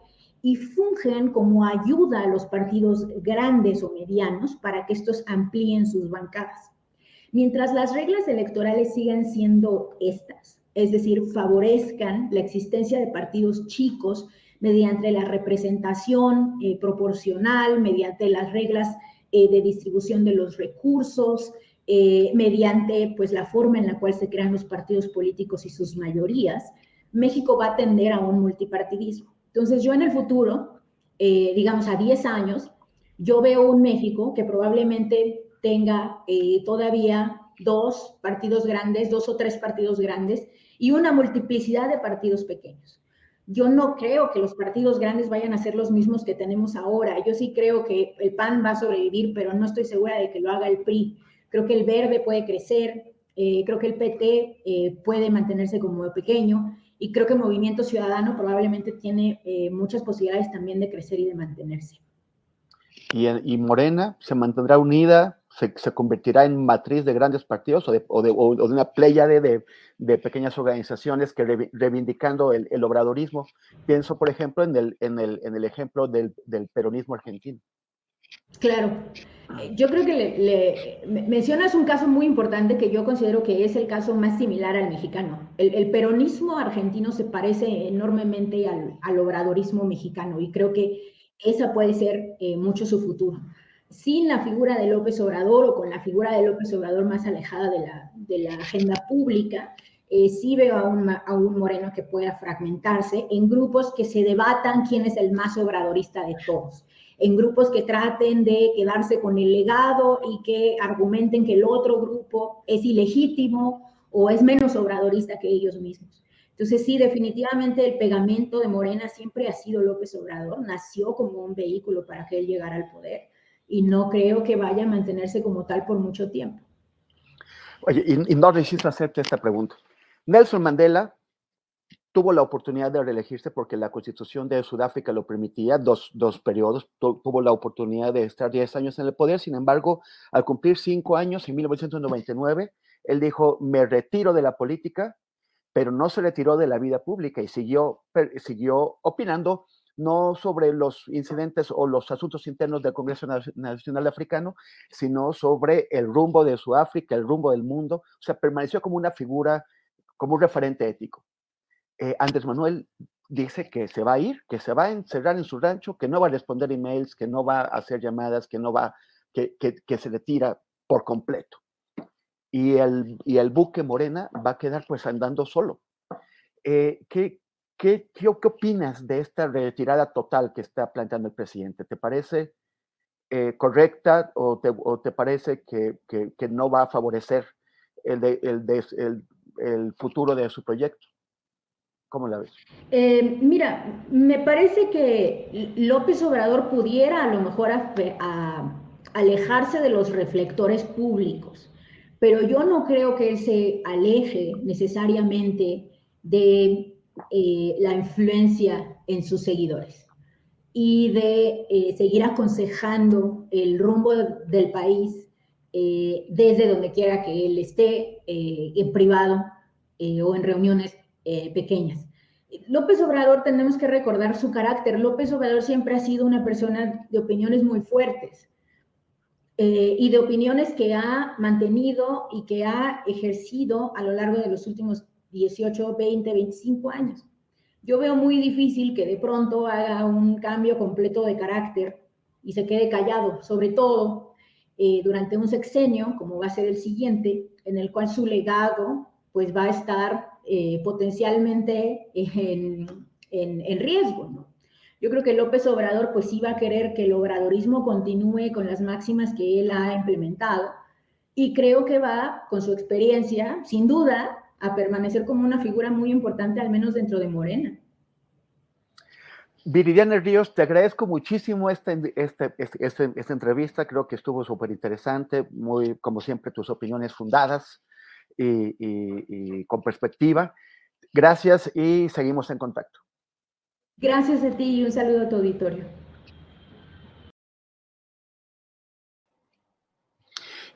Speaker 8: y fungen como ayuda a los partidos grandes o medianos para que estos amplíen sus bancadas. Mientras las reglas electorales sigan siendo estas, es decir, favorezcan la existencia de partidos chicos mediante la representación eh, proporcional, mediante las reglas eh, de distribución de los recursos, eh, mediante pues, la forma en la cual se crean los partidos políticos y sus mayorías, México va a tender a un multipartidismo. Entonces yo en el futuro digamos, a 10 años, yo veo un México que probablemente tenga todavía dos partidos grandes, dos o tres partidos grandes y una multiplicidad de partidos pequeños. Yo no creo que los partidos grandes vayan a ser los mismos que tenemos ahora. Yo sí creo que el PAN va a sobrevivir, pero no estoy segura de que lo haga el PRI. Creo que el Verde puede crecer, eh, creo que el PT eh, puede mantenerse como pequeño y creo que Movimiento Ciudadano probablemente tiene eh, muchas posibilidades también de crecer y de mantenerse.
Speaker 3: Y, Morena se mantendrá unida, se, convertirá en matriz de grandes partidos o de, una playa de, pequeñas organizaciones que reivindicando el, obradorismo. Pienso, por ejemplo, en el, ejemplo del, peronismo argentino.
Speaker 8: Claro. Yo creo que le, mencionas un caso muy importante que yo considero que es el caso más similar al mexicano. El, peronismo argentino se parece enormemente al, obradorismo mexicano y creo que esa puede ser eh, mucho su futuro. Sin la figura de López Obrador o con la figura de López Obrador más alejada de la, agenda pública, eh, sí veo a un, a un Moreno que pueda fragmentarse en grupos que se debatan quién es el más obradorista de todos en grupos que traten de quedarse con el legado y que argumenten que el otro grupo es ilegítimo o es menos obradorista que ellos mismos. Entonces, sí, definitivamente el pegamento de Morena siempre ha sido López Obrador, nació como un vehículo para que él llegara al poder y no creo que vaya a mantenerse como tal por mucho tiempo.
Speaker 3: Oye, y, no resiste hacerte esta pregunta. Nelson Mandela tuvo la oportunidad de reelegirse porque la constitución de Sudáfrica lo permitía, dos, dos periodos, tuvo la oportunidad de estar 10 años en el poder, sin embargo, al cumplir cinco años, en 1999, él dijo, me retiro de la política, pero no se retiró de la vida pública y siguió, siguió opinando no sobre los incidentes o los asuntos internos del Congreso Nacional Africano, sino sobre el rumbo de Sudáfrica, el rumbo del mundo. O sea, permaneció como una figura, como un referente ético. Eh, Andrés Manuel dice que se va a ir, que se va a encerrar en su rancho, que no va a responder emails, que no va a hacer llamadas, que no va, que, que, se retira por completo. Y el, y el buque Morena va a quedar pues andando solo. Eh, ¿qué, qué, qué, opinas de esta retirada total que está planteando el presidente? ¿Te parece eh, correcta o te, o te parece que, que, no va a favorecer el, de, el, de, el, el futuro de su proyecto? ¿Cómo la ves?
Speaker 8: Eh, mira, me parece que López Obrador pudiera a lo mejor alejarse de los reflectores públicos, pero yo no creo que se aleje necesariamente de eh, la influencia en sus seguidores y de eh, seguir aconsejando el rumbo del país desde donde quiera que él esté, en privado o en reuniones eh, pequeñas. López Obrador tenemos que recordar su carácter. López Obrador siempre ha sido una persona de opiniones muy fuertes eh, y de opiniones que ha mantenido y que ha ejercido a lo largo de los últimos 18, 20, 25 años. Yo veo muy difícil que de pronto haga un cambio completo de carácter y se quede callado, sobre todo eh, durante un sexenio, como va a ser el siguiente, en el cual su legado pues va a estar eh, potencialmente en, en, riesgo. ¿no? Yo creo que López Obrador pues iba a querer que el obradorismo continúe con las máximas que él ha implementado y creo que va, con su experiencia, sin duda, a permanecer como una figura muy importante, al menos dentro de Morena.
Speaker 3: Viridiana Ríos, te agradezco muchísimo esta, esta, esta, esta entrevista, creo que estuvo súper interesante, muy, como siempre, tus opiniones fundadas y, con perspectiva. Gracias y seguimos en contacto.
Speaker 8: Gracias a ti y un saludo a tu auditorio.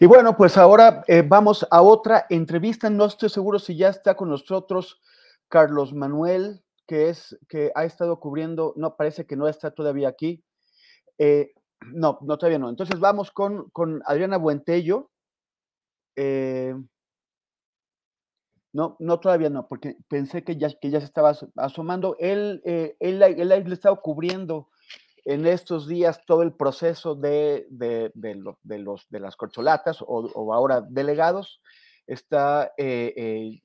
Speaker 3: Y bueno, pues ahora eh, vamos a otra entrevista. No estoy seguro si ya está con nosotros Carlos Manuel, que es que ha estado cubriendo, no, parece que no está todavía aquí. Eh, no, no, todavía no. Entonces vamos con, con Adriana Buentello. Eh, no, no, todavía no, porque pensé que ya, que ya se estaba asomando. Él, eh, él, él, ha estado cubriendo en estos días todo el proceso de, de, de, los, de las corcholatas o, ahora delegados. Está eh, eh,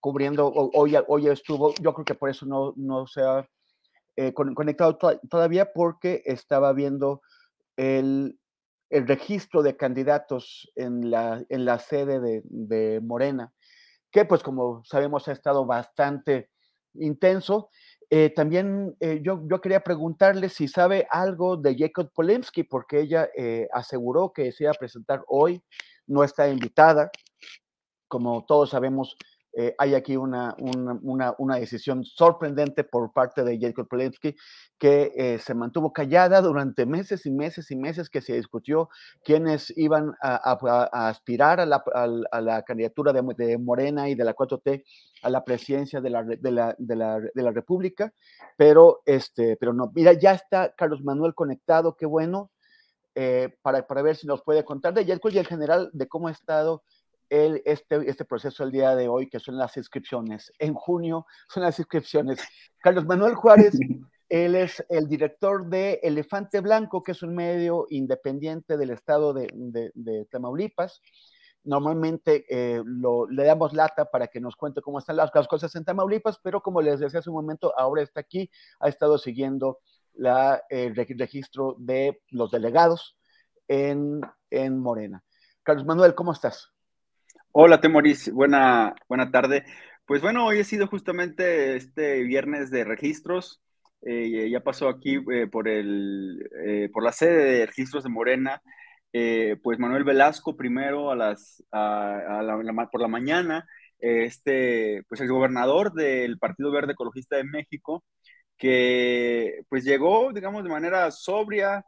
Speaker 3: cubriendo, hoy, hoy estuvo, yo creo que por eso no, no se ha eh, conectado todavía porque estaba viendo el, registro de candidatos en la, en la sede de, Morena, que pues como sabemos ha estado bastante intenso. Eh, también eh, yo, yo, quería preguntarle si sabe algo de Jacob Polemski, porque ella aseguró que se iba a presentar hoy, no está invitada. Como todos sabemos, eh, hay aquí una, una, una, decisión sorprendente por parte de Jacob Polensky, que eh, se mantuvo callada durante meses y meses y meses que se discutió quiénes iban a, aspirar a la, a, la candidatura de, Morena y de la 4T a la presidencia de la, de la, de la, de la República, pero, este, pero no, mira, ya está Carlos Manuel conectado, qué bueno, eh, para, para ver si nos puede contar de Jacob y en general de cómo ha estado este, este proceso el día de hoy, que son las inscripciones. En junio son las inscripciones. Carlos Manuel Juárez, él es el director de Elefante Blanco, que es un medio independiente del estado de, de, Tamaulipas. Normalmente eh, lo, le damos lata para que nos cuente cómo están las, cosas en Tamaulipas, pero como les decía hace un momento, ahora está aquí, ha estado siguiendo la, el registro de los delegados en, en Morena. Carlos Manuel, ¿cómo estás?
Speaker 9: Hola, Temoris, buena, buena tarde. Pues bueno, hoy ha sido justamente este viernes de registros. Eh, ya pasó aquí eh, por, el, eh, por la sede de registros de Morena, pues Manuel Velasco primero a las, por la mañana, este, pues el gobernador del Partido Verde Ecologista de México, que pues llegó, digamos, de manera sobria,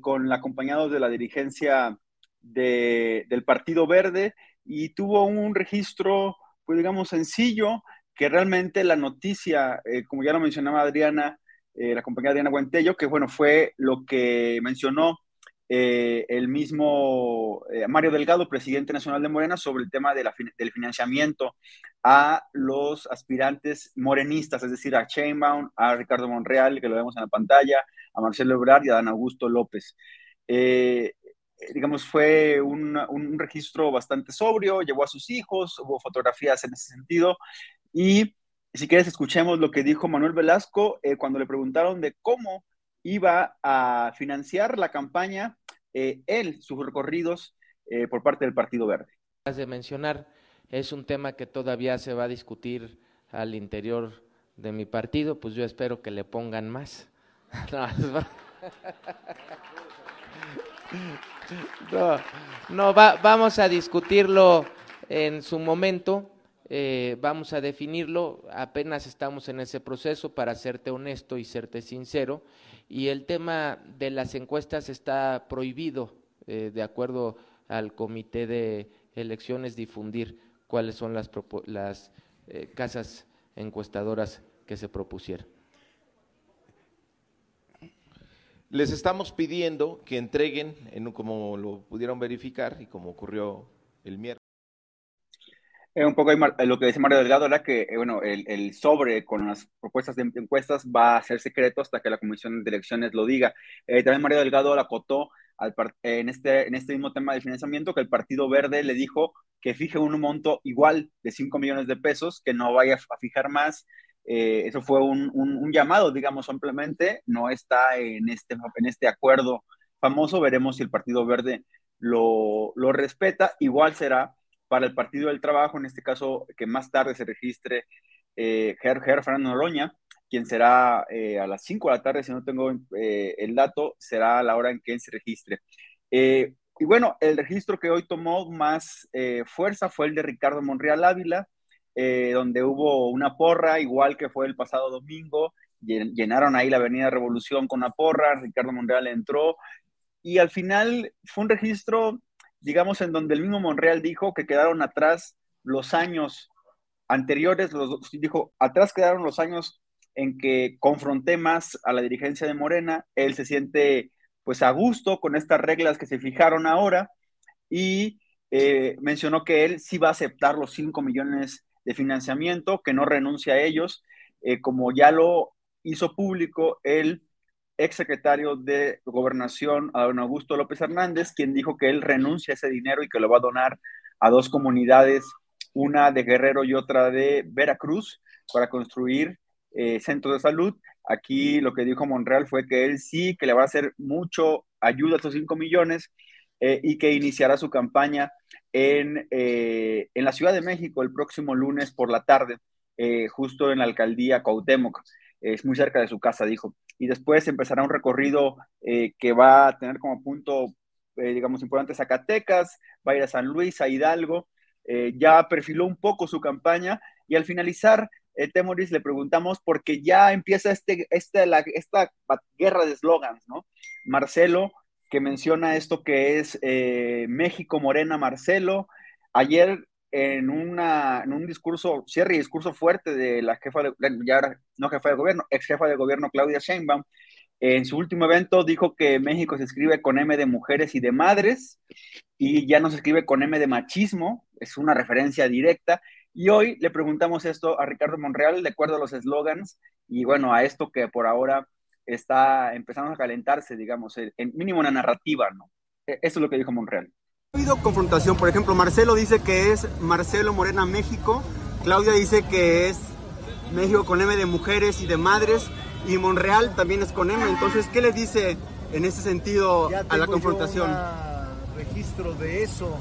Speaker 9: con acompañados de la dirigencia del Partido Verde y tuvo un registro, pues digamos, sencillo, que realmente la noticia, eh, como ya lo mencionaba Adriana, eh, la compañera Adriana Guentello, que bueno, fue lo que mencionó eh, el mismo Mario Delgado, presidente nacional de Morena, sobre el tema del financiamiento a los aspirantes morenistas, es decir, a Chainbound, a Ricardo Monreal, que lo vemos en la pantalla, a Marcelo Ebrard y a Dan Augusto López. Digamos, fue un, un, registro bastante sobrio, llevó a sus hijos, hubo fotografías en ese sentido. Y si quieres, escuchemos lo que dijo Manuel Velasco eh, cuando le preguntaron de cómo iba a financiar la campaña, eh, él, sus recorridos por parte del Partido Verde.
Speaker 10: De mencionar, es un tema que todavía se va a discutir al interior de mi partido, pues yo espero que le pongan más. No, no vamos a discutirlo en su momento, eh, vamos a definirlo, apenas estamos en ese proceso para serte honesto y serte sincero, y el tema de las encuestas está prohibido, eh, de acuerdo al comité de elecciones, difundir cuáles son las, las eh, casas encuestadoras que se propusieron.
Speaker 11: Les estamos pidiendo que entreguen, en, como lo pudieron verificar y como ocurrió el miércoles.
Speaker 9: Eh, un poco lo que dice Mario Delgado era que eh, bueno, el, sobre con las propuestas de encuestas va a ser secreto hasta que la Comisión de Elecciones lo diga. Eh, también Mario Delgado acotó al en, este, en este mismo tema de financiamiento que el Partido Verde le dijo que fije un monto igual de 5 millones de pesos, que no vaya a fijar más, eh, eso fue un, llamado, digamos, simplemente no está en este, en este acuerdo famoso. Veremos si el Partido Verde lo, respeta. Igual será para el Partido del Trabajo, en este caso, que más tarde se registre eh, Ger, Fernando Noroña, quien será eh, a las 5 de la tarde, si no tengo eh, el dato, será a la hora en que se registre. y bueno, el registro que hoy tomó más fuerza fue el de Ricardo Monreal Ávila, eh, donde hubo una porra, igual que fue el pasado domingo, llenaron ahí la Avenida Revolución con una porra, Ricardo Monreal entró, y al final fue un registro, digamos, en donde el mismo Monreal dijo que quedaron atrás los años anteriores, los, dijo, atrás quedaron los años en que confronté más a la dirigencia de Morena, él se siente pues a gusto con estas reglas que se fijaron ahora y eh, mencionó que él sí va a aceptar los 5 millones de financiamiento, que no renuncia a ellos, eh, como ya lo hizo público el exsecretario de Gobernación, don Augusto López Hernández, quien dijo que él renuncia a ese dinero y que lo va a donar a dos comunidades, una de Guerrero y otra de Veracruz, para construir eh, centros de salud. Aquí lo que dijo Monreal fue que él sí, que le va a hacer mucho ayuda a estos 5 millones eh, y que iniciará su campaña en, eh, en, la Ciudad de México el próximo lunes por la tarde, eh, justo en la alcaldía Cuauhtémoc. Es muy cerca de su casa, dijo. Y después empezará un recorrido que va a tener como punto, digamos, importante Zacatecas, va a ir a San Luis, a Hidalgo. ya perfiló un poco su campaña y al finalizar Temoris, le preguntamos porque ya empieza este, la, esta guerra de eslogans, ¿no? Marcelo que menciona esto que es eh, México Morena Marcelo. Ayer en, una, en un discurso, cierre y discurso fuerte de la jefa de, ya no jefa gobierno, ex jefa de gobierno Claudia Sheinbaum, en su último evento dijo que México se escribe con M de mujeres y de madres y ya no se escribe con M de machismo, es una referencia directa. Y hoy le preguntamos esto a Ricardo Monreal de acuerdo a los eslogans y bueno, a esto que por ahora está empezando a calentarse, digamos, en mínimo una narrativa, ¿no? E, eso es lo que dijo Monreal.
Speaker 12: Ha habido confrontación, por ejemplo, Marcelo dice que es Marcelo Morena México, Claudia dice que es México con M de mujeres y de madres, y Monreal también es con M, entonces, ¿qué le dice en ese sentido a la confrontación?
Speaker 13: Yo registro de eso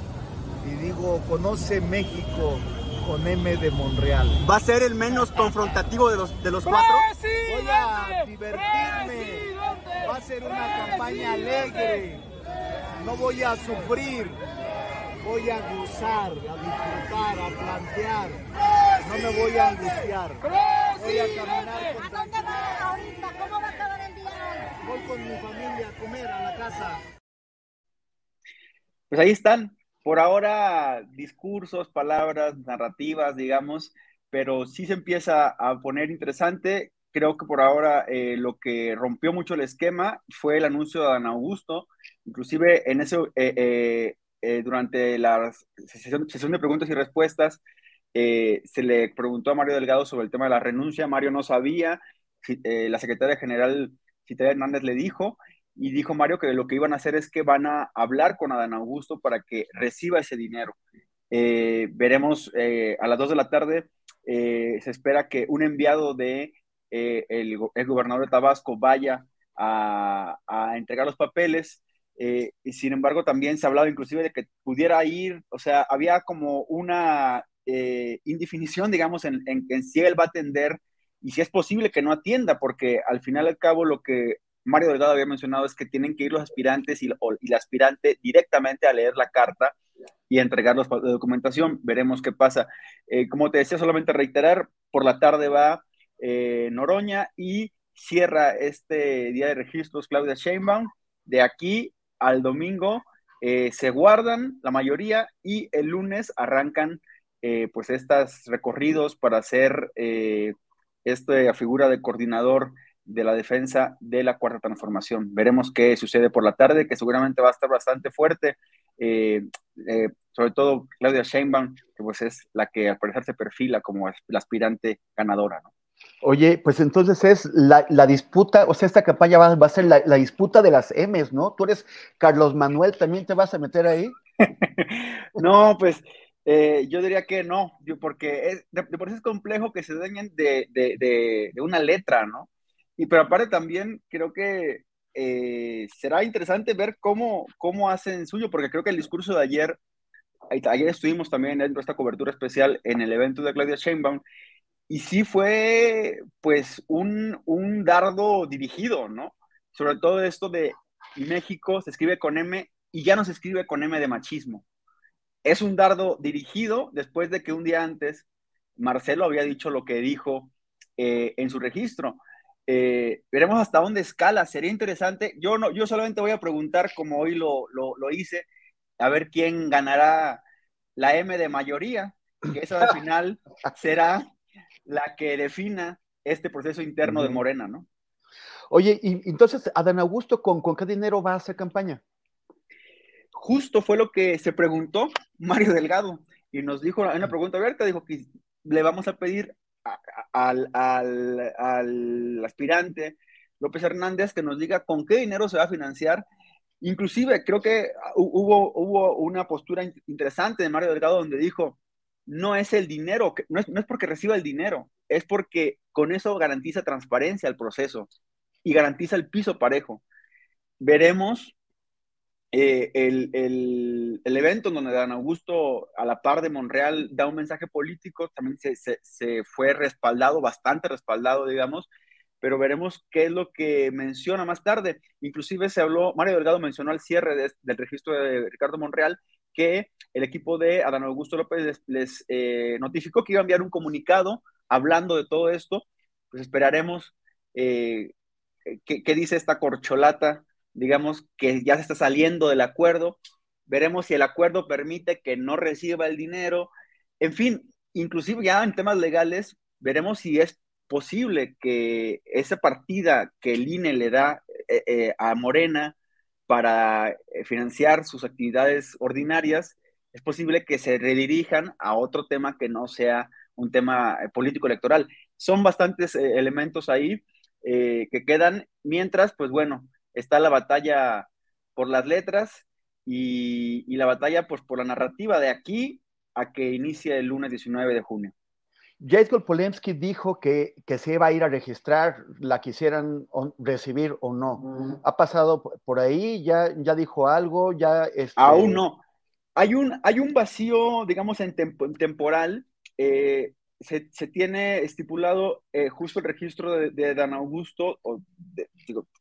Speaker 13: y digo, conoce México con M de Monreal.
Speaker 12: ¿Va a ser el menos confrontativo de los, de los cuatro?
Speaker 13: Voy a divertirme. Va a ser una campaña alegre. No voy a sufrir. Voy a gozar, a disfrutar, a plantear. No me voy a angustiar. Voy a caminar
Speaker 14: con ¿A dónde vas ahorita? ¿Cómo va a acabar el día hoy?
Speaker 13: Voy con mi familia a comer a la casa.
Speaker 9: Pues ahí están por ahora, discursos, palabras, narrativas, digamos, pero sí se empieza a poner interesante. Creo que por ahora eh, lo que rompió mucho el esquema fue el anuncio de Dan Augusto, inclusive en eso, eh, eh, durante la sesión, de preguntas y respuestas, se le preguntó a Mario Delgado sobre el tema de la renuncia. Mario no sabía, la secretaria general Citaria Hernández le dijo, y dijo Mario que lo que iban a hacer es que van a hablar con Adán Augusto para que reciba ese dinero. Eh, veremos eh, a las 2 de la tarde, eh, se espera que un enviado de el, gobernador de Tabasco vaya a, entregar los papeles. y sin embargo, también se ha hablado inclusive de que pudiera ir, o sea, había como una indefinición, digamos, en, en, en si él va a atender y si es posible que no atienda, porque al final y al cabo lo que Mario Delgado había mencionado es que tienen que ir los aspirantes y, el aspirante directamente a leer la carta y entregar la documentación. Veremos qué pasa. Eh, como te decía, solamente reiterar, por la tarde va eh, Noroña y cierra este día de registros Claudia Sheinbaum. De aquí al domingo eh, se guardan la mayoría y el lunes arrancan pues estos recorridos para hacer esta figura de coordinador de la defensa de la cuarta transformación. Veremos qué sucede por la tarde, que seguramente va a estar bastante fuerte, eh, eh, sobre todo Claudia Sheinbaum, que pues es la que al parecer se perfila como la aspirante ganadora, ¿no?
Speaker 3: Oye, pues entonces es la, disputa, o sea, esta campaña va, a ser la, disputa de las M's, ¿no? Tú eres Carlos Manuel, ¿también te vas a meter ahí?
Speaker 9: no, pues eh, yo diría que no, porque es, de, por sí es complejo que se dañen de, de, una letra, ¿no? Y pero aparte también creo que eh, será interesante ver cómo, cómo hacen suyo, porque creo que el discurso de ayer, ayer estuvimos también dentro de esta cobertura especial en el evento de Claudia Sheinbaum, y sí fue pues un, un dardo dirigido, ¿no? Sobre todo esto de México se escribe con M y ya no se escribe con M de machismo. Es un dardo dirigido después de que un día antes Marcelo había dicho lo que dijo eh, en su registro. Eh, veremos hasta dónde escala, sería interesante. Yo, no, yo solamente voy a preguntar, como hoy lo, lo, hice, a ver quién ganará la M de mayoría, que eso al final será la que defina este proceso interno de Morena, ¿no?
Speaker 3: Oye, y entonces, Adán Augusto, ¿con, ¿con qué dinero va a hacer campaña?
Speaker 9: Justo fue lo que se preguntó Mario Delgado y nos dijo en una pregunta abierta, dijo que le vamos a pedir al, al, aspirante López Hernández que nos diga con qué dinero se va a financiar. Inclusive creo que hubo, hubo una postura interesante de Mario Delgado donde dijo, no es el dinero, no es, no es porque reciba el dinero, es porque con eso garantiza transparencia al proceso y garantiza el piso parejo. Veremos eh, el, el, el, evento en donde Dan Augusto, a la par de Monreal, da un mensaje político, también se, se, se, fue respaldado, bastante respaldado, digamos, pero veremos qué es lo que menciona más tarde. Inclusive se habló, Mario Delgado mencionó al cierre de, del registro de Ricardo Monreal que el equipo de Adán Augusto López les, les eh, notificó que iba a enviar un comunicado hablando de todo esto. Pues esperaremos eh, qué, qué dice esta corcholata digamos que ya se está saliendo del acuerdo, veremos si el acuerdo permite que no reciba el dinero, en fin, inclusive ya en temas legales, veremos si es posible que esa partida que el INE le da eh, eh, a Morena para eh, financiar sus actividades ordinarias, es posible que se redirijan a otro tema que no sea un tema político electoral. Son bastantes elementos ahí que quedan, mientras, pues bueno, está la batalla por las letras y, y la batalla pues, por la narrativa de aquí a que inicie el lunes 19 de junio.
Speaker 3: Jacob Polemski dijo que, que, se iba a ir a registrar, la quisieran recibir o no. Mm. ¿Ha pasado por ahí? ¿Ya, ya dijo algo? ya este...
Speaker 9: Aún no. Hay un, hay un vacío, digamos, en, temp temporal. Eh, se, tiene estipulado eh, justo el registro de, de Dan Augusto, o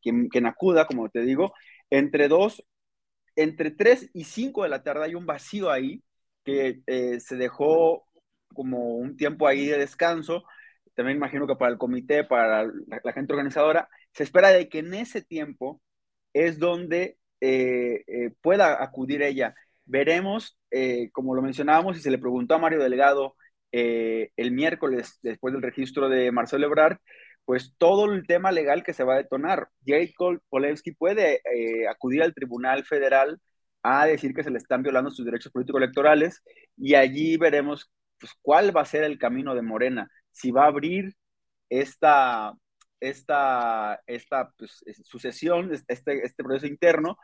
Speaker 9: quien, acuda, como te digo, entre dos, entre tres y cinco de la tarde hay un vacío ahí que eh, se dejó como un tiempo ahí de descanso. También imagino que para el comité, para la, gente organizadora, se espera de que en ese tiempo es donde eh, pueda acudir ella. Veremos, como lo mencionábamos, y se le preguntó a Mario Delgado, eh, el miércoles, después del registro de Marcelo Ebrard, pues todo el tema legal que se va a detonar. Jacob Polewski puede eh, acudir al Tribunal Federal a decir que se le están violando sus derechos políticos electorales y allí veremos pues, cuál va a ser el camino de Morena, si va a abrir esta, esta, esta pues, sucesión, este, este proceso interno,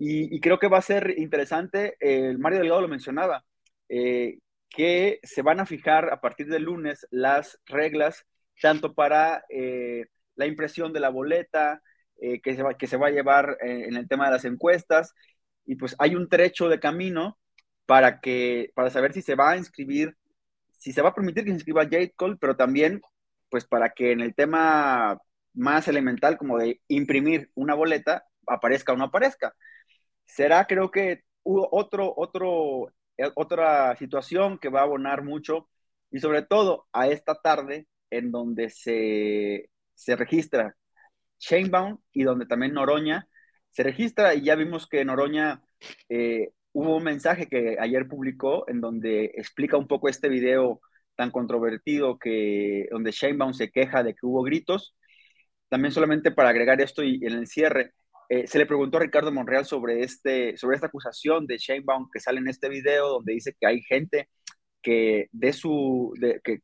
Speaker 9: y, creo que va a ser interesante, eh, Mario Delgado lo mencionaba, eh, que se van a fijar a partir del lunes las reglas tanto para eh, la impresión de la boleta eh, que, se va, que se va a llevar en, en, el tema de las encuestas. Y pues hay un trecho de camino para que para saber si se va a inscribir si se va a permitir que se inscriba Jade Cole pero también pues para que en el tema más elemental como de imprimir una boleta aparezca o no aparezca. Será creo que otro otro eh, otra situación que va a abonar mucho y sobre todo a esta tarde en donde se, se registra Sheinbaum y donde también Noroña se registra y ya vimos que Noroña eh, hubo un mensaje que ayer publicó en donde explica un poco este video tan controvertido que donde Sheinbaum se queja de que hubo gritos. También solamente para agregar esto y el cierre, eh, se le preguntó a Ricardo Monreal sobre, este, sobre esta acusación de Sheinbaum que sale en este video donde dice que hay gente que de su, de, que,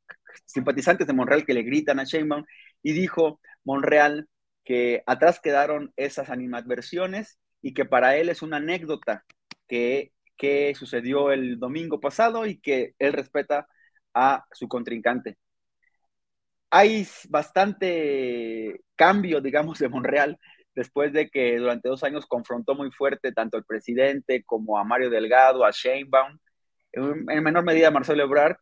Speaker 9: simpatizantes de Monreal que le gritan a Sheinbaum y dijo Monreal que atrás quedaron esas animadversiones y que para él es una anécdota que, que sucedió el domingo pasado y que él respeta a su contrincante. Hay bastante cambio, digamos, de Monreal después de que durante dos años confrontó muy fuerte tanto al presidente como a Mario Delgado, a Sheinbaum, en, en menor medida a Marcelo Ebrard,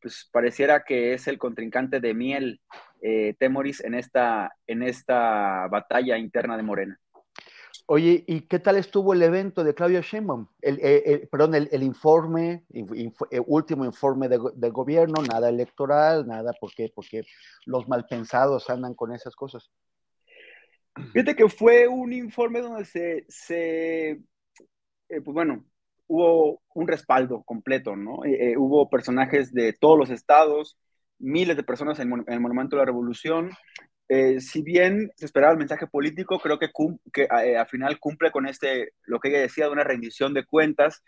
Speaker 9: pues pareciera que es el contrincante de Miel eh, Temoris en esta, en esta batalla interna de Morena.
Speaker 3: Oye, ¿y qué tal estuvo el evento de Claudia Sheinbaum? El, el, el perdón, el, informe, inf, el último informe de, del gobierno, nada electoral, nada, ¿por qué? Porque los malpensados andan con esas cosas.
Speaker 9: Fíjate que fue un informe donde se, se eh, pues bueno, hubo un respaldo completo, ¿no? Eh, eh, hubo personajes de todos los estados, miles de personas en, en el Monumento de la Revolución. Eh, si bien se esperaba el mensaje político, creo que, que al final cumple con este, lo que ella decía, de una rendición de cuentas.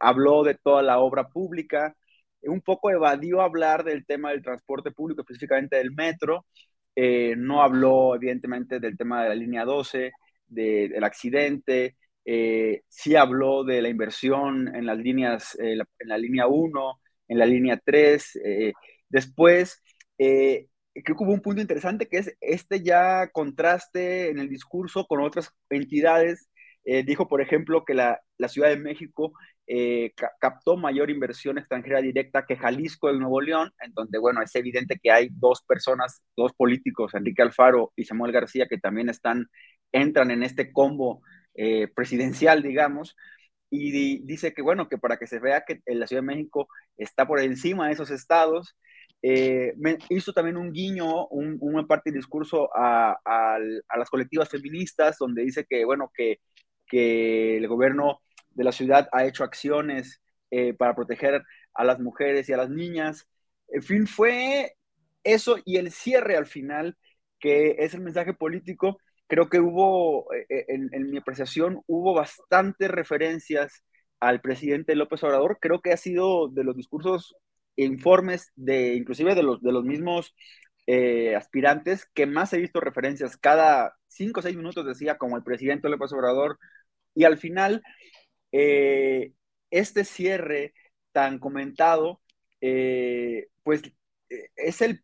Speaker 9: habló de toda la obra pública, un poco evadió hablar del tema del transporte público, específicamente del metro, eh, no habló evidentemente del tema de la línea 12, de, del accidente, eh, sí habló de la inversión en las líneas, eh, la, en la línea 1, en la línea 3. Eh, después creo que hubo un punto interesante que es este ya contraste en el discurso con otras entidades. Dijo, por ejemplo, que la, la Ciudad de México eh, captó mayor inversión extranjera directa que Jalisco y Nuevo León, en donde, bueno, es evidente que hay dos personas, dos políticos, Enrique Alfaro y Samuel García, que también están, entran en este combo eh, presidencial, digamos, y dice que, bueno, que para que se vea que la Ciudad de México está por encima de esos estados, eh, hizo también un guiño, un, una parte del discurso a, las colectivas feministas, donde dice que, bueno, que, que el gobierno de la ciudad ha hecho acciones eh, para proteger a las mujeres y a las niñas. En fin, fue eso y el cierre al final, que es el mensaje político. Creo que hubo, eh, en, en mi apreciación, hubo bastantes referencias al presidente López Obrador. Creo que ha sido de los discursos informes de inclusive de los, de los mismos eh, aspirantes que más he visto referencias. Cada cinco o seis minutos decía como el presidente López Obrador. Y al final, eh, este cierre tan comentado, eh, pues es el...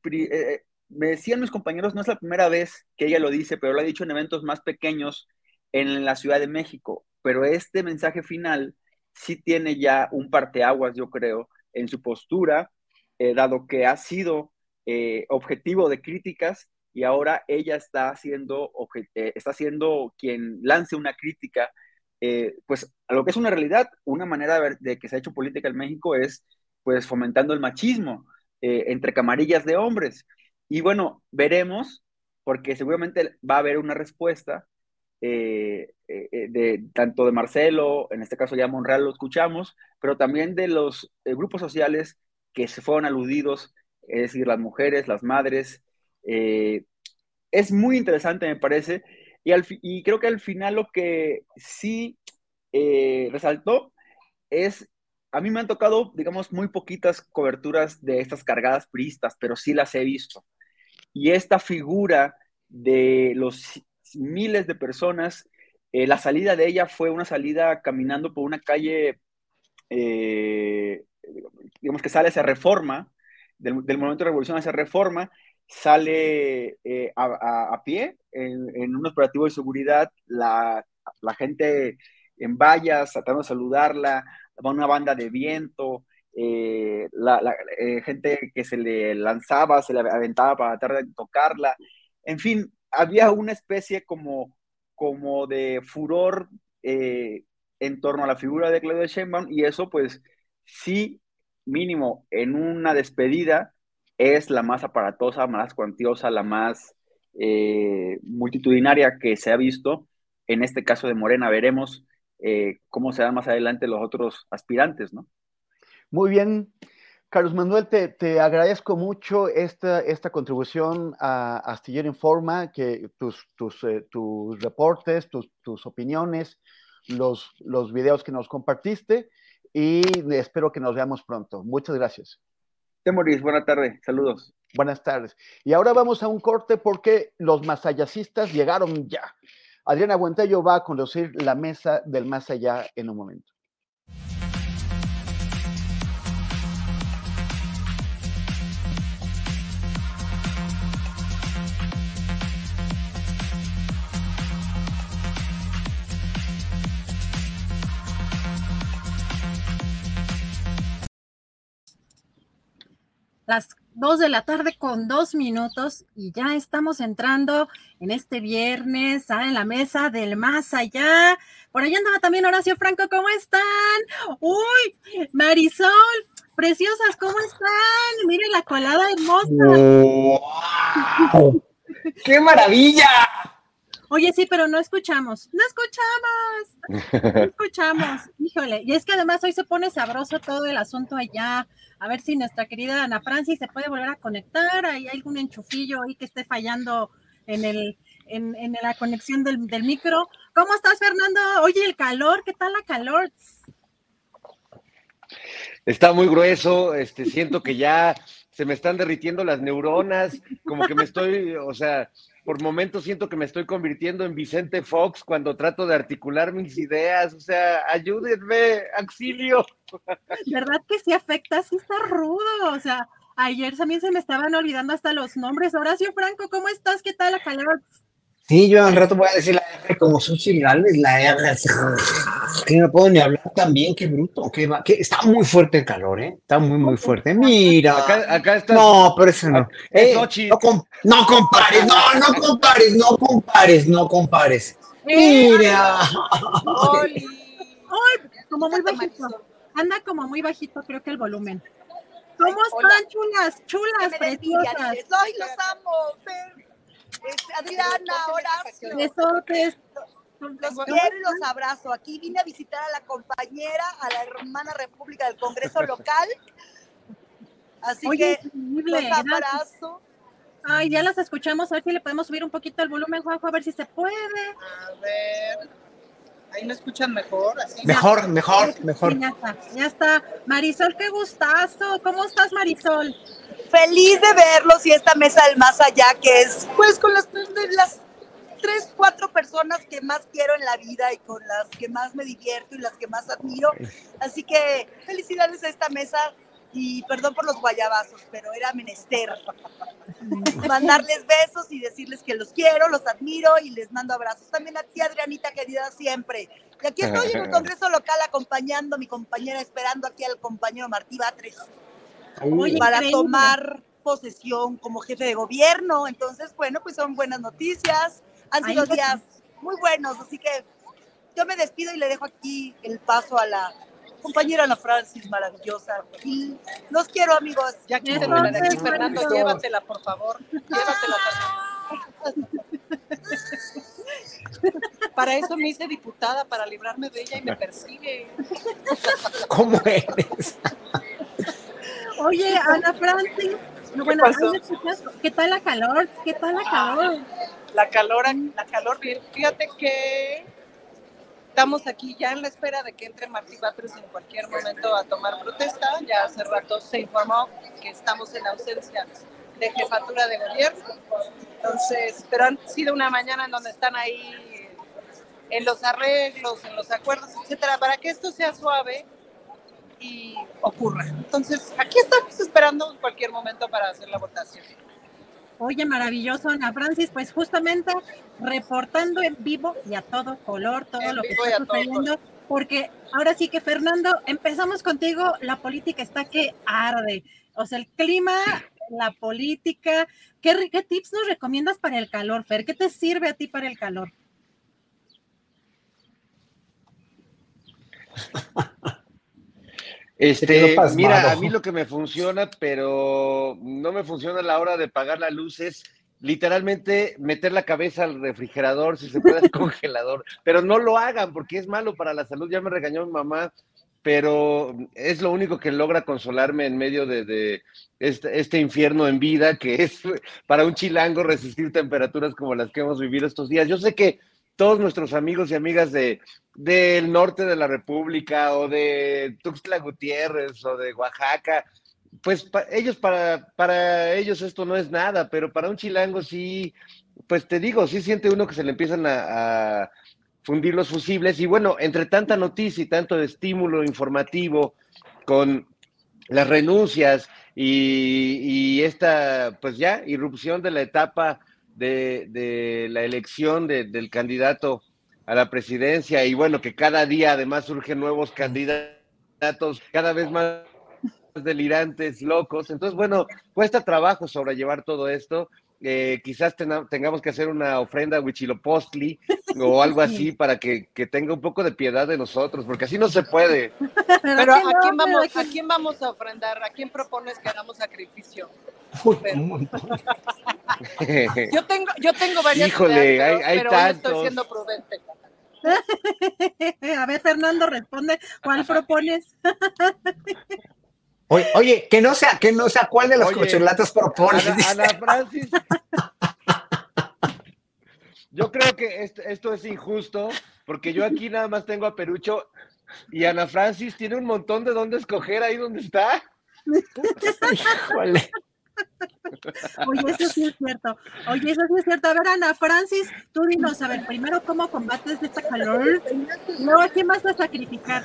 Speaker 9: me decían mis compañeros, no es la primera vez que ella lo dice, pero lo ha dicho en eventos más pequeños en la Ciudad de México. Pero este mensaje final sí tiene ya un parteaguas, yo creo, en su postura, eh, dado que ha sido eh, objetivo de críticas y ahora ella está siendo, eh, está siendo quien lance una crítica, pues a lo que es una realidad, una manera de, que se ha hecho política en México es pues fomentando el machismo entre camarillas de hombres. Y bueno, veremos, porque seguramente va a haber una respuesta de tanto de Marcelo, en este caso ya Monreal lo escuchamos, pero también de los eh, grupos sociales que se fueron aludidos, es decir, las mujeres, las madres. Eh, es muy interesante, me parece, y, creo que al final lo que sí eh, resaltó es, a mí me han tocado, digamos, muy poquitas coberturas de estas cargadas priistas, pero sí las he visto. Y esta figura de los miles de personas, la salida de ella fue una salida caminando por una calle eh, digamos que sale esa reforma, del, momento de revolución hacia reforma, sale eh, a, pie en, un operativo de seguridad, la, gente en vallas tratando de saludarla, una banda de viento, eh, la, gente que se le lanzaba, se le aventaba para tratar de tocarla, en fin, había una especie como, como de furor en torno a la figura de Claudia Sheinbaum y eso pues sí, mínimo en una despedida es la más aparatosa, más cuantiosa, la más eh, multitudinaria que se ha visto. En este caso de Morena veremos eh, cómo se dan más adelante los otros aspirantes, ¿no?
Speaker 3: Muy bien. Carlos Manuel, te, agradezco mucho esta, esta contribución a Astillero Informa, que tus, tus, eh, tus reportes, tus, tus opiniones, los, los videos que nos compartiste y espero que nos veamos pronto. Muchas gracias.
Speaker 9: Temoris, buena tarde, saludos.
Speaker 3: Buenas tardes. Y ahora vamos a un corte porque los masayacistas llegaron ya. Adriana Buentello va a conducir la mesa del más allá en un momento.
Speaker 4: Las dos de la tarde con dos minutos y ya estamos entrando en este viernes en la mesa del más allá. Por allá andaba también Horacio Franco, ¿cómo están? Uy, Marisol, preciosas, ¿cómo están? Miren la colada hermosa.
Speaker 15: ¡Qué maravilla!
Speaker 4: Oye, sí, pero no escuchamos, no escuchamos, no escuchamos, híjole, y es que además hoy se pone sabroso todo el asunto allá, a ver si nuestra querida Ana Francis se puede volver a conectar, hay algún enchufillo ahí que esté fallando en el, en, en la conexión del, del, micro. ¿Cómo estás, Fernando? Oye, el calor, ¿qué tal la calor?
Speaker 15: Está muy grueso, este, siento que ya se me están derritiendo las neuronas, como que me estoy, o sea, por momentos siento que me estoy convirtiendo en Vicente Fox cuando trato de articular mis ideas. O sea, ayúdenme, auxilio.
Speaker 4: ¿Verdad que sí afecta? Sí está rudo. O sea, Ayer también se me estaban olvidando hasta los nombres. Horacio Franco, ¿cómo estás? ¿Qué tal la calor?
Speaker 16: Sí, yo al rato voy a decir la R como Susi Gales, la R, que no puedo ni hablar tan bien, qué bruto, qué, va, está muy fuerte el calor, ¿eh? Está muy, muy fuerte. Mira.
Speaker 15: Acá, está.
Speaker 16: No, pero eso no. Eh, no, no, compares, no, no compares, no compares, no compares. Mira.
Speaker 4: Ay, como muy bajito. Anda como muy bajito, creo que el volumen. ¿Cómo están, chulas, chulas, preciosas?
Speaker 17: Ay, los amo, Adriana, Horacio.
Speaker 4: Besotes.
Speaker 17: Los quiero y los abrazo. Aquí vine a visitar a la compañera, a la hermana República del Congreso local. Así que los abrazo.
Speaker 4: Ay, ya las escuchamos. A ver si le podemos subir un poquito el volumen, Juanjo, a ver si se puede.
Speaker 17: A ver. Ahí me escuchan mejor. Así
Speaker 16: mejor, mejor, mejor.
Speaker 4: ya está, ya está. Marisol, qué gustazo. ¿Cómo estás, Marisol?
Speaker 17: Feliz de verlos y esta mesa del más allá, que es pues con las, las tres, cuatro personas que más quiero en la vida y con las que más me divierto y las que más admiro. Así que felicidades a esta mesa y perdón por los guayabazos, pero era menester mandarles besos y decirles que los quiero, los admiro y les mando abrazos. También a ti, Adrianita, querida, siempre. Y aquí estoy en el Congreso local acompañando a mi compañera, esperando aquí al compañero Martí Batres para tomar posesión como jefe de gobierno. Entonces, bueno, pues son buenas noticias. Han sido días muy buenos, así que yo me despido y le dejo aquí el paso a la compañera Ana Francis, maravillosa. Y los quiero, amigos.
Speaker 18: Ya quítenmela de aquí, Fernando, llévatela, por favor. Llévatela, Para eso me hice diputada, para librarme de ella y me persigue.
Speaker 16: ¿Cómo eres?
Speaker 4: Oye, Ana Francis, bueno, ¿qué tal la calor? ¿Qué tal la calor?
Speaker 18: La calor, la calor, bien. Fíjate que estamos aquí ya en la espera de que entre Martí Batres en cualquier momento a tomar protesta. Ya hace rato se informó que estamos en ausencia de jefatura de gobierno. Entonces, pero han sido una mañana en donde están ahí en los arreglos, en los acuerdos, etcétera, para que esto sea suave y ocurra. Entonces, aquí estamos esperando cualquier momento para hacer la votación.
Speaker 4: Oye, maravilloso, Ana Francis, pues justamente reportando en vivo y a todo color, todo lo que está sucediendo, porque ahora sí que Fernando, empezamos contigo, la política está que arde, o sea, el clima, la política, ¿qué, qué tips nos recomiendas para el calor, Fer? ¿Qué te sirve a ti para el calor?
Speaker 15: Este, mira, a mí lo que me funciona, pero no me funciona a la hora de pagar la luz es literalmente meter la cabeza al refrigerador, si se puede, al congelador. Pero no lo hagan porque es malo para la salud. Ya me regañó mi mamá, pero es lo único que logra consolarme en medio de, este, este, infierno en vida, que es para un chilango resistir temperaturas como las que hemos vivido estos días. Yo sé que todos nuestros amigos y amigas de, del norte de la República o de Tuxtla Gutiérrez o de Oaxaca, pues ellos para, para ellos esto no es nada, pero para un chilango sí, pues te digo, sí siente uno que se le empiezan a, fundir los fusibles. Y bueno, entre tanta noticia y tanto estímulo informativo con las renuncias y, y esta, pues ya, irrupción de la etapa de, la elección del candidato a la presidencia y bueno, que cada día además surgen nuevos candidatos cada vez más delirantes, locos. Entonces, bueno, cuesta trabajo sobrellevar todo esto. Eh, quizás tengamos que hacer una ofrenda a Huichilopostli o algo así para que, tenga un poco de piedad de nosotros, porque así no se puede.
Speaker 18: Pero ¿a quién, vamos, ¿a quién vamos a ofrendar? ¿A quién propones que hagamos sacrificio? yo tengo, yo tengo varias
Speaker 15: Híjole, hay,
Speaker 18: pero estoy siendo prudente.
Speaker 4: A ver, Fernando, responde, ¿cuál propones?
Speaker 16: Oye, que no sea, que no sea cuál de los cocholatas propones.
Speaker 15: Ana, Francis. Yo creo que esto, esto, es injusto, porque yo aquí nada más tengo a Perucho y Ana Francis tiene un montón de dónde escoger ahí donde está.
Speaker 4: Híjole. Oye, eso sí es cierto. Oye, eso sí es cierto. A ver, Ana Francis, tú dinos, a ver, primero, ¿cómo combates esta calor? Luego, ¿qué más vas a sacrificar?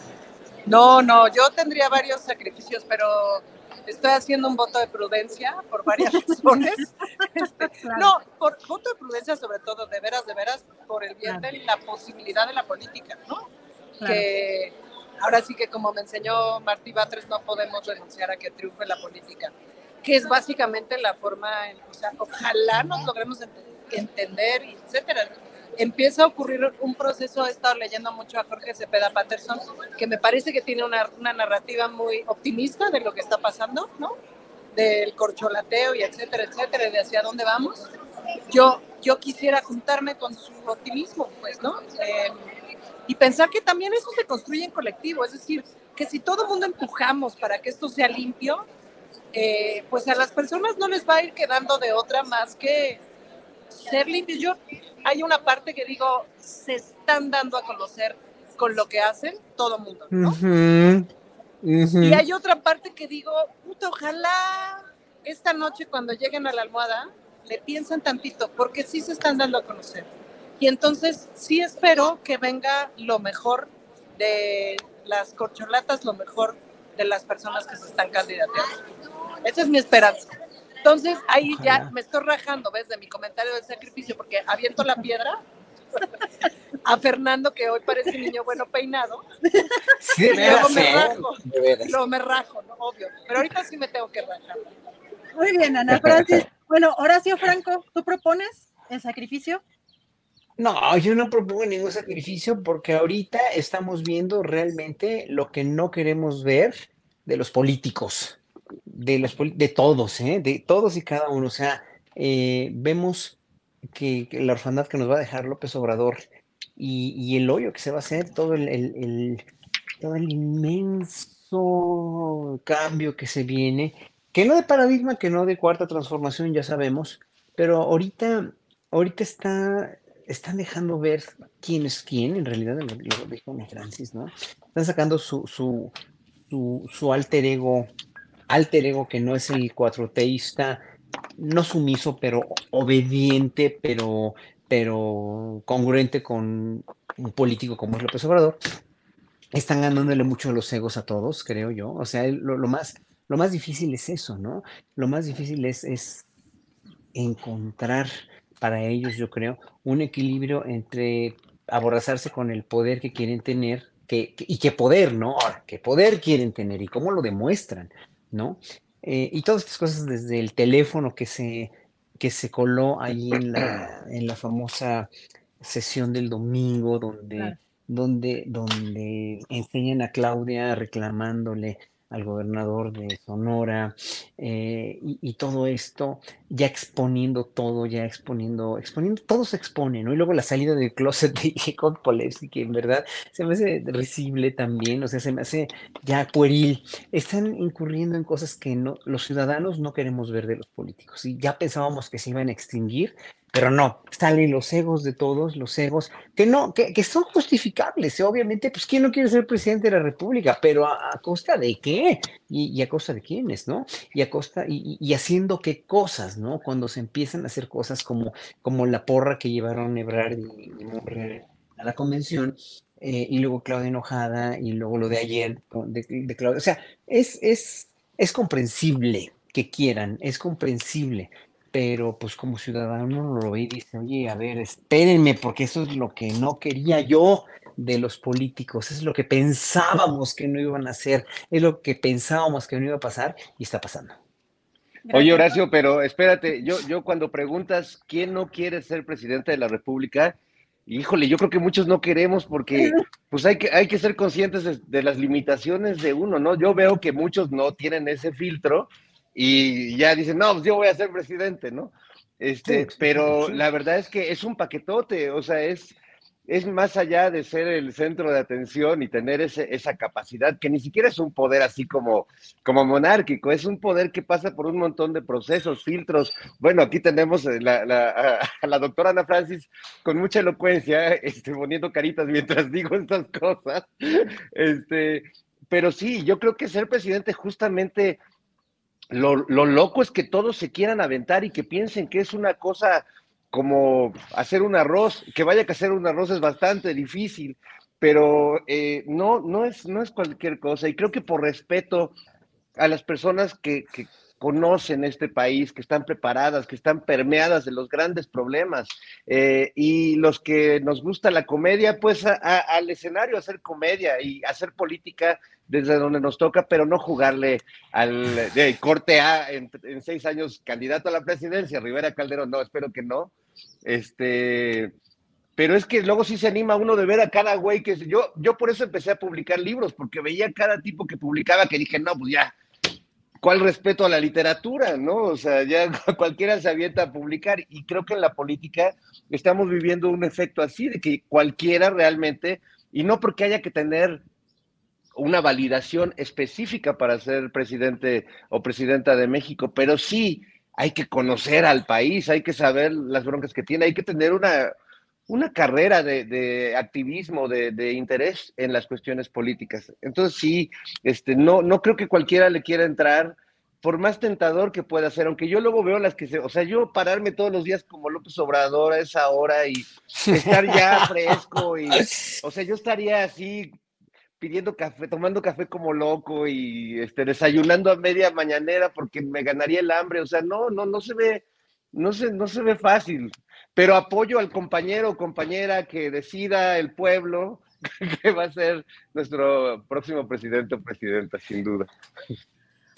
Speaker 18: No, no, yo tendría varios sacrificios, pero estoy haciendo un voto de prudencia por varias razones. Este, no, por voto de prudencia sobre todo, de veras, de veras, por el bien de la posibilidad de la política, ¿no? Que ahora sí que como me enseñó Martí Batres, no podemos renunciar a que triunfe la política, que es básicamente la forma, o sea, ojalá nos logremos entender, etcétera empieza a ocurrir un proceso, he estado leyendo mucho a Jorge Cepeda Patterson, que me parece que tiene una, una narrativa muy optimista de lo que está pasando, ¿no? Del corcholateo y etcétera, etcétera, de hacia dónde vamos. Yo, yo quisiera juntarme con su optimismo, pues, ¿no? Eh, y pensar que también eso se construye en colectivo, es decir, que si todo el mundo empujamos para que esto sea limpio, eh, pues a las personas no les va a ir quedando de otra más que ser limpios. Yo, hay una parte que digo, se están dando a conocer con lo que hacen todo mundo, ¿no? Y hay otra parte que digo, puta, ojalá esta noche cuando lleguen a la almohada le piensen tantito, porque sí se están dando a conocer. Y entonces sí espero que venga lo mejor de las corcholatas, lo mejor de las personas que se están candidateando. Esa es mi esperanza. Entonces ahí ya me estoy rajando, ¿ves? De mi comentario del sacrificio, porque aviento la piedra a Fernando, que hoy parece niño bueno peinado.
Speaker 16: Sí, de
Speaker 18: luego me
Speaker 16: ¿eh?
Speaker 18: rajo. Luego me rajo, ¿no? obvio. Pero ahorita sí me tengo que rajar.
Speaker 4: Muy bien, Ana Francis. Bueno, Horacio Franco, ¿tú propones el sacrificio?
Speaker 16: No, yo no propongo ningún sacrificio porque ahorita estamos viendo realmente lo que no queremos ver de los políticos de, los, de todos, ¿eh? de todos y cada uno. O sea, eh, vemos que, la orfandad que nos va a dejar López Obrador y, y el hoyo que se va a hacer, todo el, el- todo el inmenso cambio que se viene, que no de paradigma, que no de cuarta transformación, ya sabemos, pero ahorita, ahorita está, están dejando ver quién es quién, en realidad, lo, dijo Francis, ¿no? Están sacando su, su, su, su alter ego alter ego que no es el cuatroteísta, no sumiso, pero obediente, pero, pero congruente con un político como es López Obrador, están ganándole mucho los egos a todos, creo yo. O sea, lo, más, lo más difícil es eso, ¿no? Lo más difícil es, es encontrar para ellos, yo creo, un equilibrio entre aborazarse con el poder que quieren tener y qué poder, ¿no? Ahora, qué poder quieren tener y cómo lo demuestran, ¿no? Eh, y todas estas cosas desde el teléfono que se, que se coló ahí en la, en la famosa sesión del domingo, donde,
Speaker 4: Claro.
Speaker 16: donde, donde enseñan a Claudia reclamándole al gobernador de Sonora eh, y, todo esto, ya exponiendo todo, ya exponiendo, exponiendo, todo se expone, ¿no? Y luego la salida del closet de Jacob Polewski, que en verdad se me hace risible también, o sea, se me hace ya pueril. Están incurriendo en cosas que no, los ciudadanos no queremos ver de los políticos. Y ya pensábamos que se iban a extinguir, pero no, salen los egos de todos, los egos, que no, que, que son justificables, ¿eh? obviamente, pues quién no quiere ser presidente de la República, pero a, costa de qué, y, a costa de quiénes, ¿no? Y a costa, y, haciendo qué cosas, ¿no? Cuando se empiezan a hacer cosas como, como la porra que llevaron Ebrard y, y a la convención, eh, y luego Claudia enojada, y luego lo de ayer de, de Claudia, o sea, es, es, es comprensible que quieran, es comprensible, pero pues como ciudadano lo ve y dice, oye, a ver, espérenme, porque eso es lo que no quería yo de los políticos, es lo que pensábamos que no iban a hacer, es lo que pensábamos que no iba a pasar y está pasando.
Speaker 15: Oye, Horacio, pero espérate, yo, yo cuando preguntas quién no quiere ser presidente de la República, híjole, yo creo que muchos no queremos porque pues hay que, hay que ser conscientes de, de las limitaciones de uno, ¿no? Yo veo que muchos no tienen ese filtro y ya dicen, no, pues yo voy a ser presidente, ¿no? Este,
Speaker 16: Sí,
Speaker 15: pero
Speaker 16: sí.
Speaker 15: la verdad es que es un paquetote, o sea, es, es más allá de ser el centro de atención y tener ese, esa capacidad, que ni siquiera es un poder así como, como monárquico, es un poder que pasa por un montón de procesos, filtros. Bueno, aquí tenemos eh, la, la- a, a la doctora Ana Francis con mucha elocuencia, este, poniendo caritas mientras digo estas cosas. Este, pero sí, yo creo que ser presidente justamente lo, lo loco es que todos se quieran aventar y que piensen que es una cosa como hacer un arroz, que vaya que hacer un arroz es bastante difícil, pero eh, no, no, es, no es cualquier cosa. Y creo que por respeto a las personas que, que conocen este país, que están preparadas, que están permeadas de los grandes problemas. Eh, y los que nos gusta la comedia, pues al escenario hacer comedia y hacer política desde donde nos toca, pero no jugarle al corte A en, seis años candidato a la presidencia, Rivera Calderón, no, espero que no. Este, pero es que luego sí se anima uno de ver a cada güey que yo, yo por eso empecé a publicar libros, porque veía cada tipo que publicaba que dije, no, pues ya, ¿cuál respeto a la literatura, no? O sea, ya cualquiera se avienta a publicar y creo que en la política estamos viviendo un efecto así, de que cualquiera realmente, y no porque haya que tener una validación específica para ser presidente o presidenta de México, pero sí hay que conocer al país, hay que saber las broncas que tiene, hay que tener una, una carrera de, activismo, de, interés en las cuestiones políticas. Entonces sí, este, no, no creo que cualquiera le quiera entrar, por más tentador que pueda ser, aunque yo luego veo las que se, o sea, yo pararme todos los días como López Obrador a esa hora y estar ya fresco y, o sea, yo estaría así pidiendo café, tomando café como loco y este, desayunando a media mañanera porque me ganaría el hambre, o sea, no, no, no se ve, no se, no se ve fácil pero apoyo al compañero o compañera que decida el pueblo que va a ser nuestro próximo presidente o presidenta, sin duda.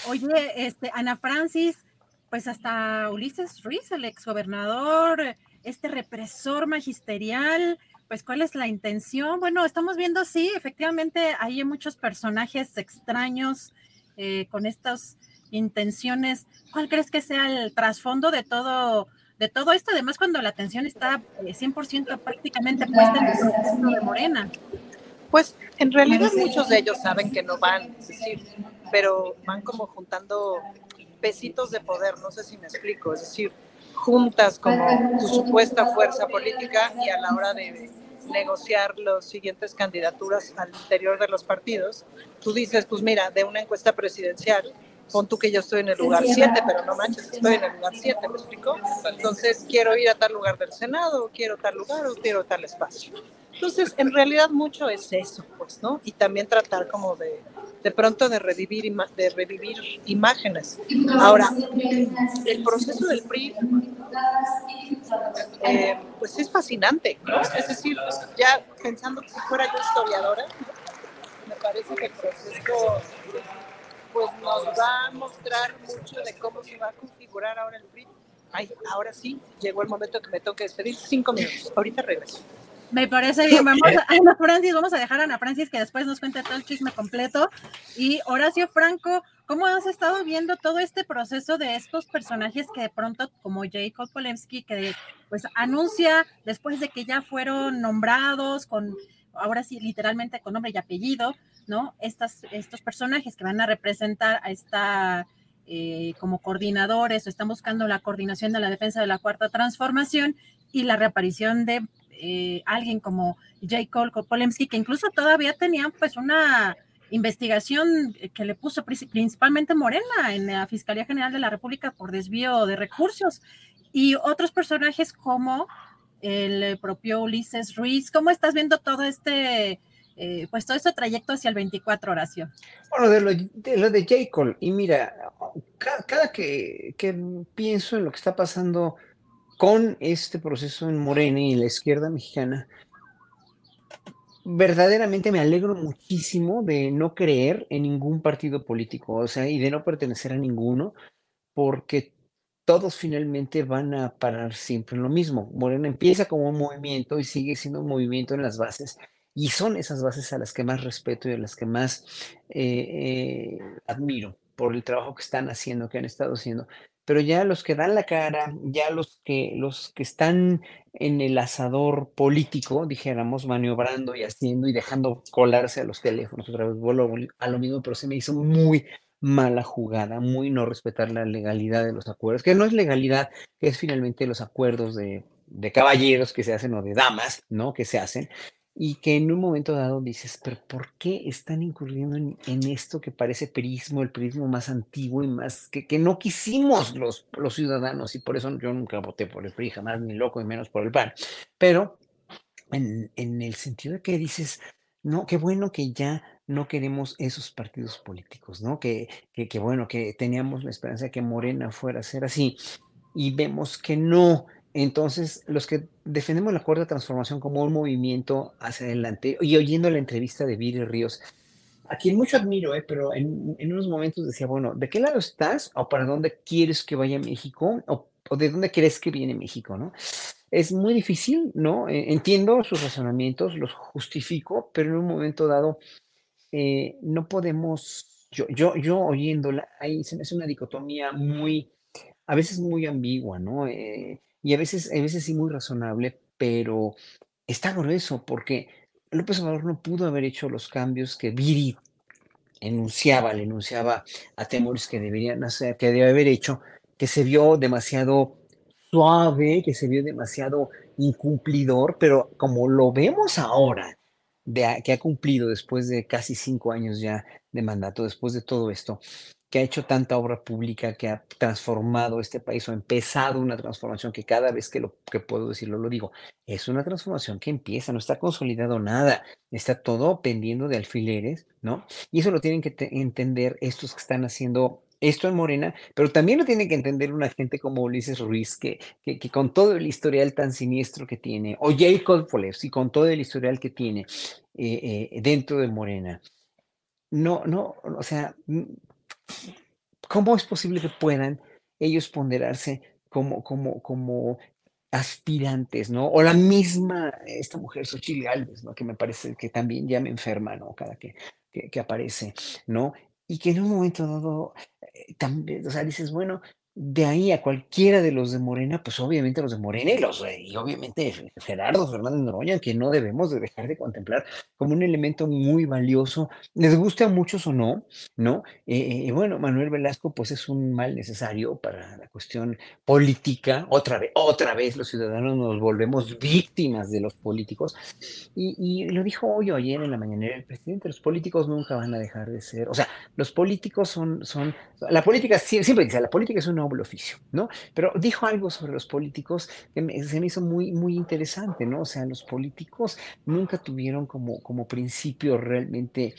Speaker 4: Oye, este, Ana Francis, pues hasta Ulises Ruiz, el exgobernador, este represor magisterial, pues cuál es la intención. Bueno, estamos viendo, sí, efectivamente hay muchos personajes extraños eh, con estas intenciones. ¿Cuál crees que sea el trasfondo de todo? De todo esto, además cuando la atención está 100% eh, prácticamente puesta en el proceso de Morena.
Speaker 18: Pues en realidad muchos de ellos saben que no van, es decir, pero van como juntando pesitos de poder, no sé si me explico, es decir, juntas como tu supuesta fuerza política y a la hora de negociar las siguientes candidaturas al interior de los partidos, tú dices, pues mira, de una encuesta presidencial pon tú que yo estoy en el lugar 7, pero no manches, estoy en el lugar 7, ¿me explico? Entonces quiero ir a tal lugar del Senado, o quiero tal lugar, o quiero tal espacio. Entonces, en realidad mucho es eso, pues, ¿no? Y también tratar como de, de pronto de revivir, de revivir imágenes. Ahora, el proceso del PRI, eh, pues es fascinante, ¿no? Es decir, ya pensando que si fuera yo historiadora, me parece que el proceso pues nos va a mostrar mucho de cómo se va a configurar ahora el PRI. Ay, ahora sí, llegó el momento que me toque despedir. Cinco minutos. Ahorita regreso.
Speaker 4: Me parece bien. Vamos a Ana Francis, vamos a dejar a Ana Francis que después nos cuente todo el chisme completo. Y Horacio Franco, ¿cómo has estado viendo todo este proceso de estos personajes que de pronto, como Jacob Polemski, que pues anuncia después de que ya fueron nombrados con, ahora sí, literalmente con nombre y apellido, ¿no? Estos personajes que van a representar a esta eh, como coordinadores están buscando la coordinación de la defensa de la cuarta transformación y la reaparición de eh, alguien como J. Cole que incluso todavía tenían pues una investigación que le puso principalmente Morena en la Fiscalía General de la República por desvío de recursos y otros personajes como el propio Ulises Ruiz. ¿Cómo estás viendo todo este eh, pues todo este trayecto hacia el 24 oración.
Speaker 16: Bueno, de lo de, lo de y mira, cada, que, pienso en lo que está pasando con este proceso en Morena y la izquierda mexicana, verdaderamente me alegro muchísimo de no creer en ningún partido político, o sea, y de no pertenecer a ninguno, porque todos finalmente van a parar siempre en lo mismo. Morena empieza como un movimiento y sigue siendo un movimiento en las bases y son esas bases a las que más respeto y a las que más eh, eh, admiro por el trabajo que están haciendo, que han estado haciendo. Pero ya los que dan la cara, ya los que, los que están en el asador político, dijéramos, maniobrando y haciendo y dejando colarse a los teléfonos, otra vez vuelvo a lo mismo, pero se me hizo muy mala jugada, muy no respetar la legalidad de los acuerdos, que no es legalidad, es finalmente los acuerdos de, de caballeros que se hacen o de damas, ¿no? Que se hacen, y que en un momento dado dices, pero ¿por qué están incurriendo en, esto que parece perismo, el perismo más antiguo y más que, que, no quisimos los, los ciudadanos? Y por eso yo nunca voté por el PRI, jamás ni loco y menos por el PAN. Pero en, en el sentido de que dices, no, qué bueno que ya no queremos esos partidos políticos, ¿no? Que, que, que bueno, que teníamos la esperanza de que Morena fuera a ser así y vemos que no. Entonces, los que defendemos la cuarta transformación como un movimiento hacia adelante, y oyendo la entrevista de Viri Ríos, a quien mucho admiro, ¿eh? pero en, en, unos momentos decía, bueno, ¿de qué lado estás? ¿O para dónde quieres que vaya México? ¿O, o de dónde crees que viene México? ¿no? Es muy difícil, ¿no? Eh, entiendo sus razonamientos, los justifico, pero en un momento dado eh, no podemos, yo, yo, yo oyéndola, ahí se me hace una dicotomía muy, a veces muy ambigua, ¿no? Eh, y a veces, a veces sí muy razonable, pero está grueso porque López Obrador no pudo haber hecho los cambios que Viri enunciaba, le enunciaba a Temores que deberían hacer, que debe haber hecho, que se vio demasiado suave, que se vio demasiado incumplidor, pero como lo vemos ahora, que ha cumplido después de casi cinco años ya de mandato, después de todo esto, que ha hecho tanta obra pública, que ha transformado este país o ha empezado una transformación que cada vez que lo que puedo decirlo lo digo, es una transformación que empieza, no está consolidado nada, está todo pendiendo de alfileres, ¿no? Y eso lo tienen que entender estos que están haciendo esto en Morena, pero también lo tiene que entender una gente como Ulises Ruiz, que, que, con todo el historial tan siniestro que tiene, o Jacob Foles, y con todo el historial que tiene eh, eh, dentro de Morena, no, no, o sea, ¿cómo es posible que puedan ellos ponderarse como, como, como aspirantes, ¿no? O la misma, esta mujer, Xochitl Galvez, ¿no? Que me parece que también ya me enferma, ¿no? Cada que, que, que aparece, ¿no? Y que en un momento dado, eh, también, o sea, dices, bueno, de ahí a cualquiera de los de Morena, pues obviamente los de Morena y los y obviamente Gerardo Fernández Noroña, que no debemos de dejar de contemplar como un elemento muy valioso, les guste a muchos o no, ¿no? Eh, eh, bueno, Manuel Velasco, pues es un mal necesario para la cuestión política, otra vez, otra vez los ciudadanos nos volvemos víctimas de los políticos, y, y lo dijo hoy o ayer en la mañanera el presidente, los políticos nunca van a dejar de ser, o sea, los políticos son, son, la política siempre dice, la política es una noble oficio, ¿no? Pero dijo algo sobre los políticos que me, se me hizo muy, muy interesante, ¿no? O sea, los políticos nunca tuvieron como, como principio realmente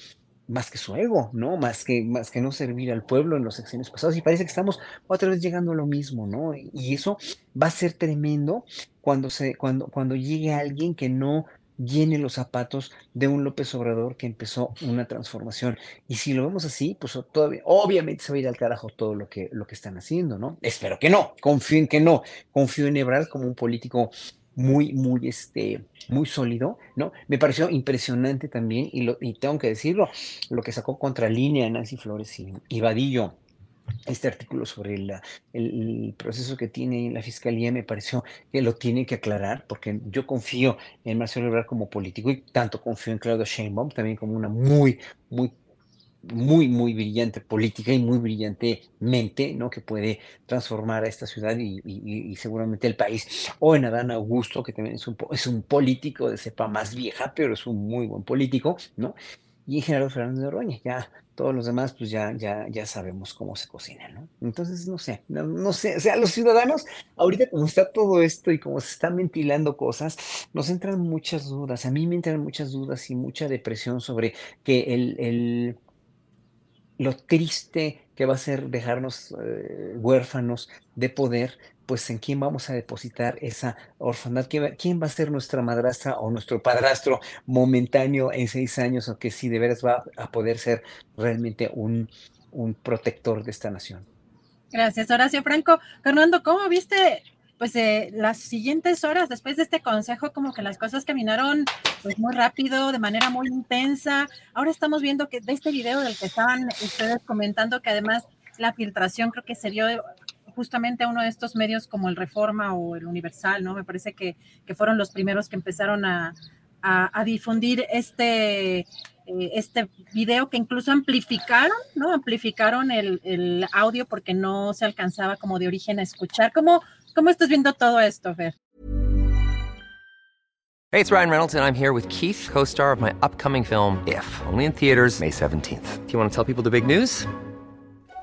Speaker 16: más que su ego, ¿no? Más que, más que no servir al pueblo en los sexenios pasados. Y parece que estamos otra vez llegando a lo mismo, ¿no? Y eso va a ser tremendo cuando, se, cuando, cuando llegue alguien que no llene los zapatos de un López Obrador que empezó una transformación. Y si lo vemos así, pues todavía, obviamente se va a ir al carajo todo lo que, lo que están haciendo, ¿no? Espero que no, confío en que no. Confío en Ebrard como un político muy, muy, este, muy sólido, ¿no? Me pareció impresionante también, y, lo, y tengo que decirlo, lo que sacó contra línea Nancy Flores y, y Vadillo este artículo sobre el, proceso que tiene la fiscalía me pareció que lo tiene que aclarar, porque yo confío en Marcelo Ebrard como político y tanto confío en Claudio Sheinbaum también como una muy, muy muy, muy brillante política y muy brillante mente, ¿no? Que puede transformar a esta ciudad y seguramente el país. O en Adán Augusto, que también es un, es un político de cepa más vieja, pero es un muy buen político, ¿no? Y en Gerardo Fernández de Oroña, ya todos los demás, pues ya, ya, ya sabemos cómo se cocina, ¿no? Entonces, no sé, no, no, sé, o sea, los ciudadanos, ahorita como está todo esto y como se están ventilando cosas, nos entran muchas dudas, a mí me entran muchas dudas y mucha depresión sobre que el, el lo triste que va a ser dejarnos eh, huérfanos de poder, pues en quién vamos a depositar esa orfandad, ¿Quién, va a ser nuestra madrastra o nuestro padrastro momentáneo en seis años o que si de veras va a poder ser realmente un, un protector de esta nación.
Speaker 4: Gracias, Horacio Franco. Fernando, ¿cómo viste pues eh, las siguientes horas después de este consejo, como que las cosas caminaron pues muy rápido, de manera muy intensa. Ahora estamos viendo que de este video del que estaban ustedes comentando, que además la filtración creo que se dio justamente a uno de estos medios como el Reforma o el Universal, ¿no? Me parece que, que fueron los primeros que empezaron a, a, difundir este, eh, este video que incluso amplificaron, ¿no? Amplificaron el, el, audio porque no se alcanzaba como de origen a escuchar. ¿Cómo, cómo estás viendo todo esto, Fer?
Speaker 19: Hey, it's Ryan Reynolds and I'm here with Keith, co-star of my upcoming film, If, only in theaters May 17th. Do you want to tell people the big news?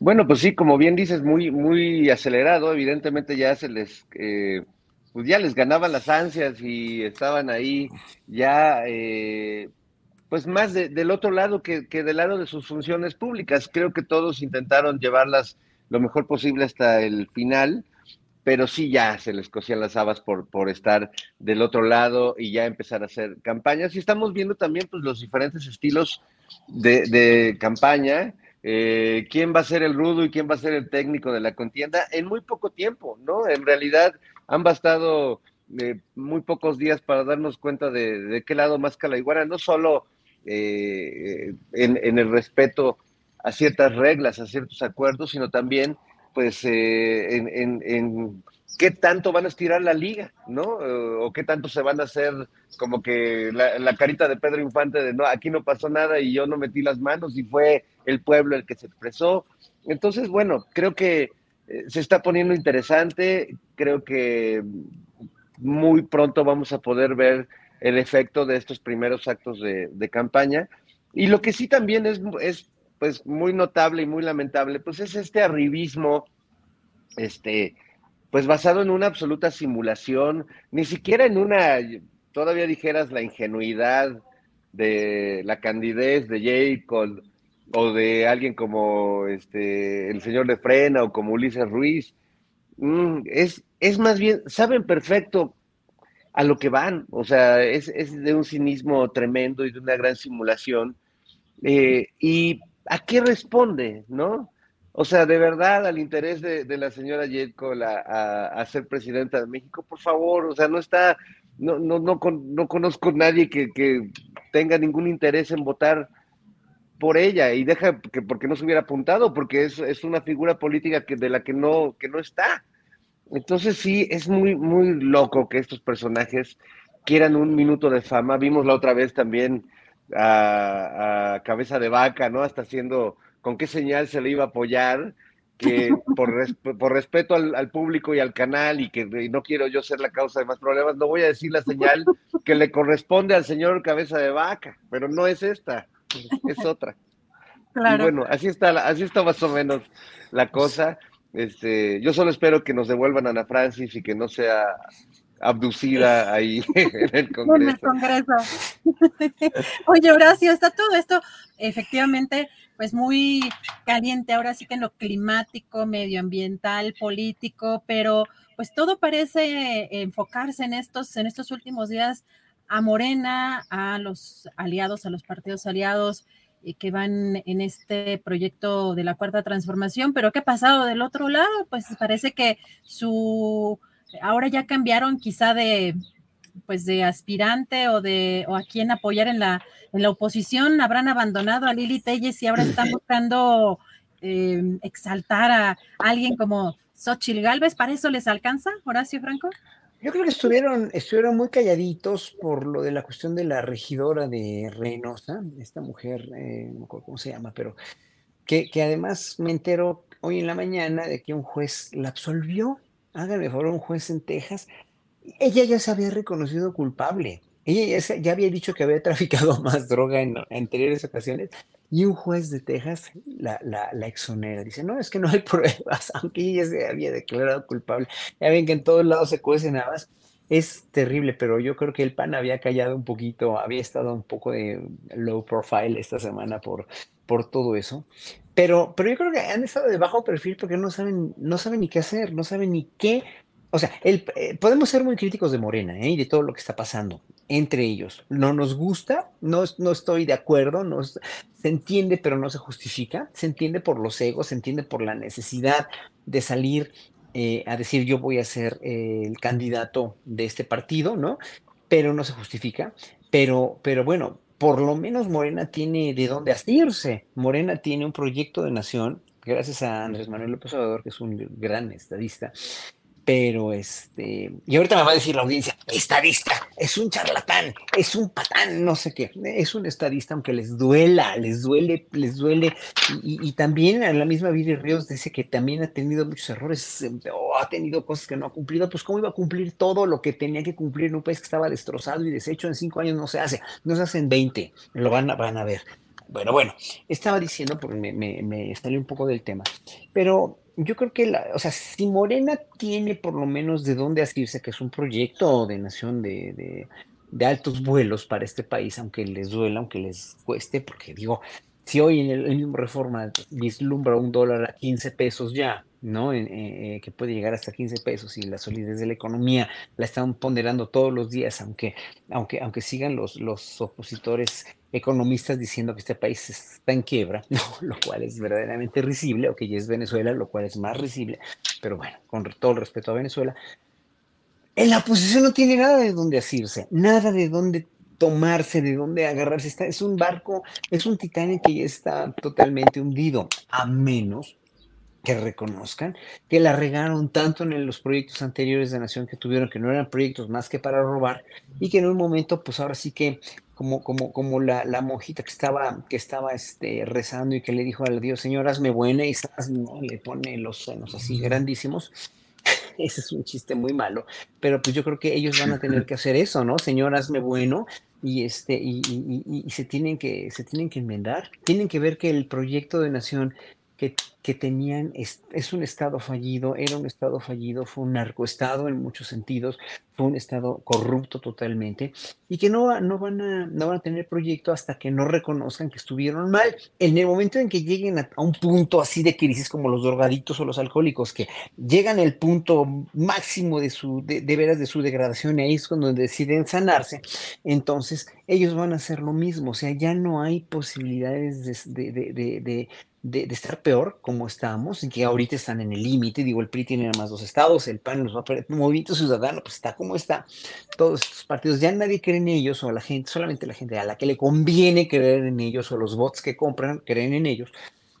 Speaker 15: Bueno, pues sí, como bien dices, muy, muy acelerado. Evidentemente ya se les, eh, pues ya les ganaban las ansias y estaban ahí ya, eh, pues más de- del otro lado que, del lado de sus funciones públicas. Creo que todos intentaron llevarlas lo mejor posible hasta el final, pero sí ya se les cosían las habas por, por estar del otro lado y ya empezar a hacer campañas. Y estamos viendo también pues, los diferentes estilos de campaña, eh, quién va a ser el rudo y quién va a ser el técnico de la contienda en muy poco tiempo, ¿no? En realidad han bastado eh, muy pocos días para darnos cuenta de, qué lado más la iguana, no solo eh, en, el respeto a ciertas reglas, a ciertos acuerdos, sino también pues eh, en qué tanto van a estirar la liga, ¿no? Eh, o qué tanto se van a hacer como que la, la carita de Pedro Infante de no, aquí no pasó nada y yo no metí las manos y fue el pueblo el que se expresó. Entonces, bueno, creo que eh, se está poniendo interesante, creo que muy pronto vamos a poder ver el efecto de estos primeros actos de, de campaña. Y lo que sí también es, es pues muy notable y muy lamentable, pues es este arribismo, este, pues basado en una absoluta simulación, ni siquiera en una, todavía dijeras la ingenuidad de la candidez de Jay con, o de alguien como este el señor de Frena o como Ulises Ruiz. Mm, es, es más bien, saben perfecto a lo que van, o sea, es, es de un cinismo tremendo y de una gran simulación. Eh, ¿Y a qué responde, no? O sea, de verdad, al interés de, la señora Yetko a, a, a ser presidenta de México, por favor, o sea, no está, no, no, no, con- no conozco nadie que, que tenga ningún interés en votar por ella y deja que porque no se hubiera apuntado, porque es, es una figura política que, de la que no, que no está. Entonces sí, es muy, muy loco que estos personajes quieran un minuto de fama. Vimos la otra vez también a, a Cabeza de Vaca, ¿no? Hasta haciendo con qué señal se le iba a apoyar, que por, res- por respeto al, al público y al canal y que y no quiero yo ser la causa de más problemas, no voy a decir la señal que le corresponde al señor Cabeza de Vaca, pero no es esta, es otra.
Speaker 4: Claro.
Speaker 15: Y bueno, así está, así está más o menos la cosa. Este, yo solo espero que nos devuelvan a Ana Francis y que no sea abducida ahí en el
Speaker 4: En el
Speaker 15: Congreso.
Speaker 4: Congreso. Oye, Horacio, está todo esto efectivamente pues muy caliente ahora sí que en lo climático, medioambiental, político, pero pues todo parece enfocarse en estos, en estos últimos días a Morena, a los aliados, a los partidos aliados eh, que van en este proyecto de la cuarta transformación, pero ¿qué ha pasado del otro lado? Pues parece que su ahora ya cambiaron quizá de pues de aspirante o de o a quién apoyar en la en la oposición habrán abandonado a Lili Telles y ahora están buscando eh, exaltar a alguien como Xochitl Galvez. ¿Para eso les alcanza, Horacio Franco?
Speaker 16: Yo creo que estuvieron, estuvieron muy calladitos por lo de la cuestión de la regidora de Reynosa, esta mujer, eh, no me acuerdo cómo se llama, pero que, que además me entero hoy en la mañana de que un juez la absolvió. Háganme favor, un juez en Texas. Ella ya se había reconocido culpable. Ella ya, había dicho que había traficado más droga en anteriores ocasiones y un juez de Texas la, la, la exonera. Dice, no, es que no hay pruebas, aunque ella se había declarado culpable. Ya ven que en todos lados se cuecen habas. Es terrible, pero yo creo que el PAN había callado un poquito, había estado un poco de low profile esta semana por, por todo eso. pero, pero yo creo que han estado de bajo perfil porque no saben, no saben ni qué hacer, no saben ni qué. O sea, el, eh, podemos ser muy críticos de Morena ¿eh? y de todo lo que está pasando entre ellos. No nos gusta, no, no estoy de acuerdo, no, se entiende, pero no se justifica. Se entiende por los egos, se entiende por la necesidad de salir eh, a decir yo voy a ser eh, el candidato de este partido, ¿no? Pero no se justifica. Pero, pero bueno, por lo menos Morena tiene de dónde asirse. Morena tiene un proyecto de nación, gracias a Andrés Manuel López Obrador, que es un gran estadista, pero este, y ahorita me va a decir la audiencia, estadista, es un charlatán, es un patán, no sé qué, es un estadista, aunque les duela, les duele, les duele, y, también a la misma Viri Ríos dice que también ha tenido muchos errores, ha tenido cosas que no ha cumplido, pues cómo iba a cumplir todo lo que tenía que cumplir en un país que estaba destrozado y deshecho en cinco años no se hace, no se hace en 20, lo van a, van a ver. Bueno, bueno, estaba diciendo, porque me, me, me un poco del tema, pero yo creo que, la, o sea, si Morena tiene por lo menos de dónde asirse, que es un proyecto de nación de, de, altos vuelos para este país, aunque les duela, aunque les cueste, porque digo, si hoy en el, mismo reforma vislumbra un dólar a 15 pesos ya, ¿no? Eh, que puede llegar hasta 15 pesos y la solidez de la economía la están ponderando todos los días, aunque, aunque, aunque sigan los, los opositores economistas diciendo que este país está en quiebra, ¿no? lo cual es verdaderamente risible, o que ya es Venezuela, lo cual es más risible, pero bueno, con todo el respeto a Venezuela, en la oposición no tiene nada de dónde asirse, nada de dónde tomarse, de dónde agarrarse. Está, es un barco, es un Titanic que ya está totalmente hundido, a menos que reconozcan que la regaron tanto en los proyectos anteriores de Nación que tuvieron, que no eran proyectos más que para robar, y que en un momento, pues ahora sí que como, como, como la, la, monjita que estaba, que estaba este, rezando y que le dijo al Dios, Señor, hazme buena, y ¿no? le pone los senos así grandísimos. Ese es un chiste muy malo, pero pues yo creo que ellos van a tener que hacer eso, ¿no? Señor, hazme bueno, y este, y, y, y, se tienen que, se tienen que enmendar, tienen que ver que el proyecto de nación que, tenían, es, es, un estado fallido, era un estado fallido, fue un narcoestado en muchos sentidos, fue un estado corrupto totalmente, y que no, no, van a, no van a tener proyecto hasta que no reconozcan que estuvieron mal. En el momento en que lleguen a, un punto así de crisis como los drogaditos o los alcohólicos, que llegan al punto máximo de su, de, de veras de su degradación, y ahí es cuando deciden sanarse, entonces ellos van a hacer lo mismo, o sea, ya no hay posibilidades de, de, de de, estar peor como estamos, y que ahorita están en el límite, digo, el PRI tiene nada más dos estados, el PAN, el Movimiento Ciudadano, pues está como está, todos estos partidos, ya nadie cree en ellos, o la gente, solamente la gente a la que le conviene creer en ellos, o los bots que compran creen en ellos,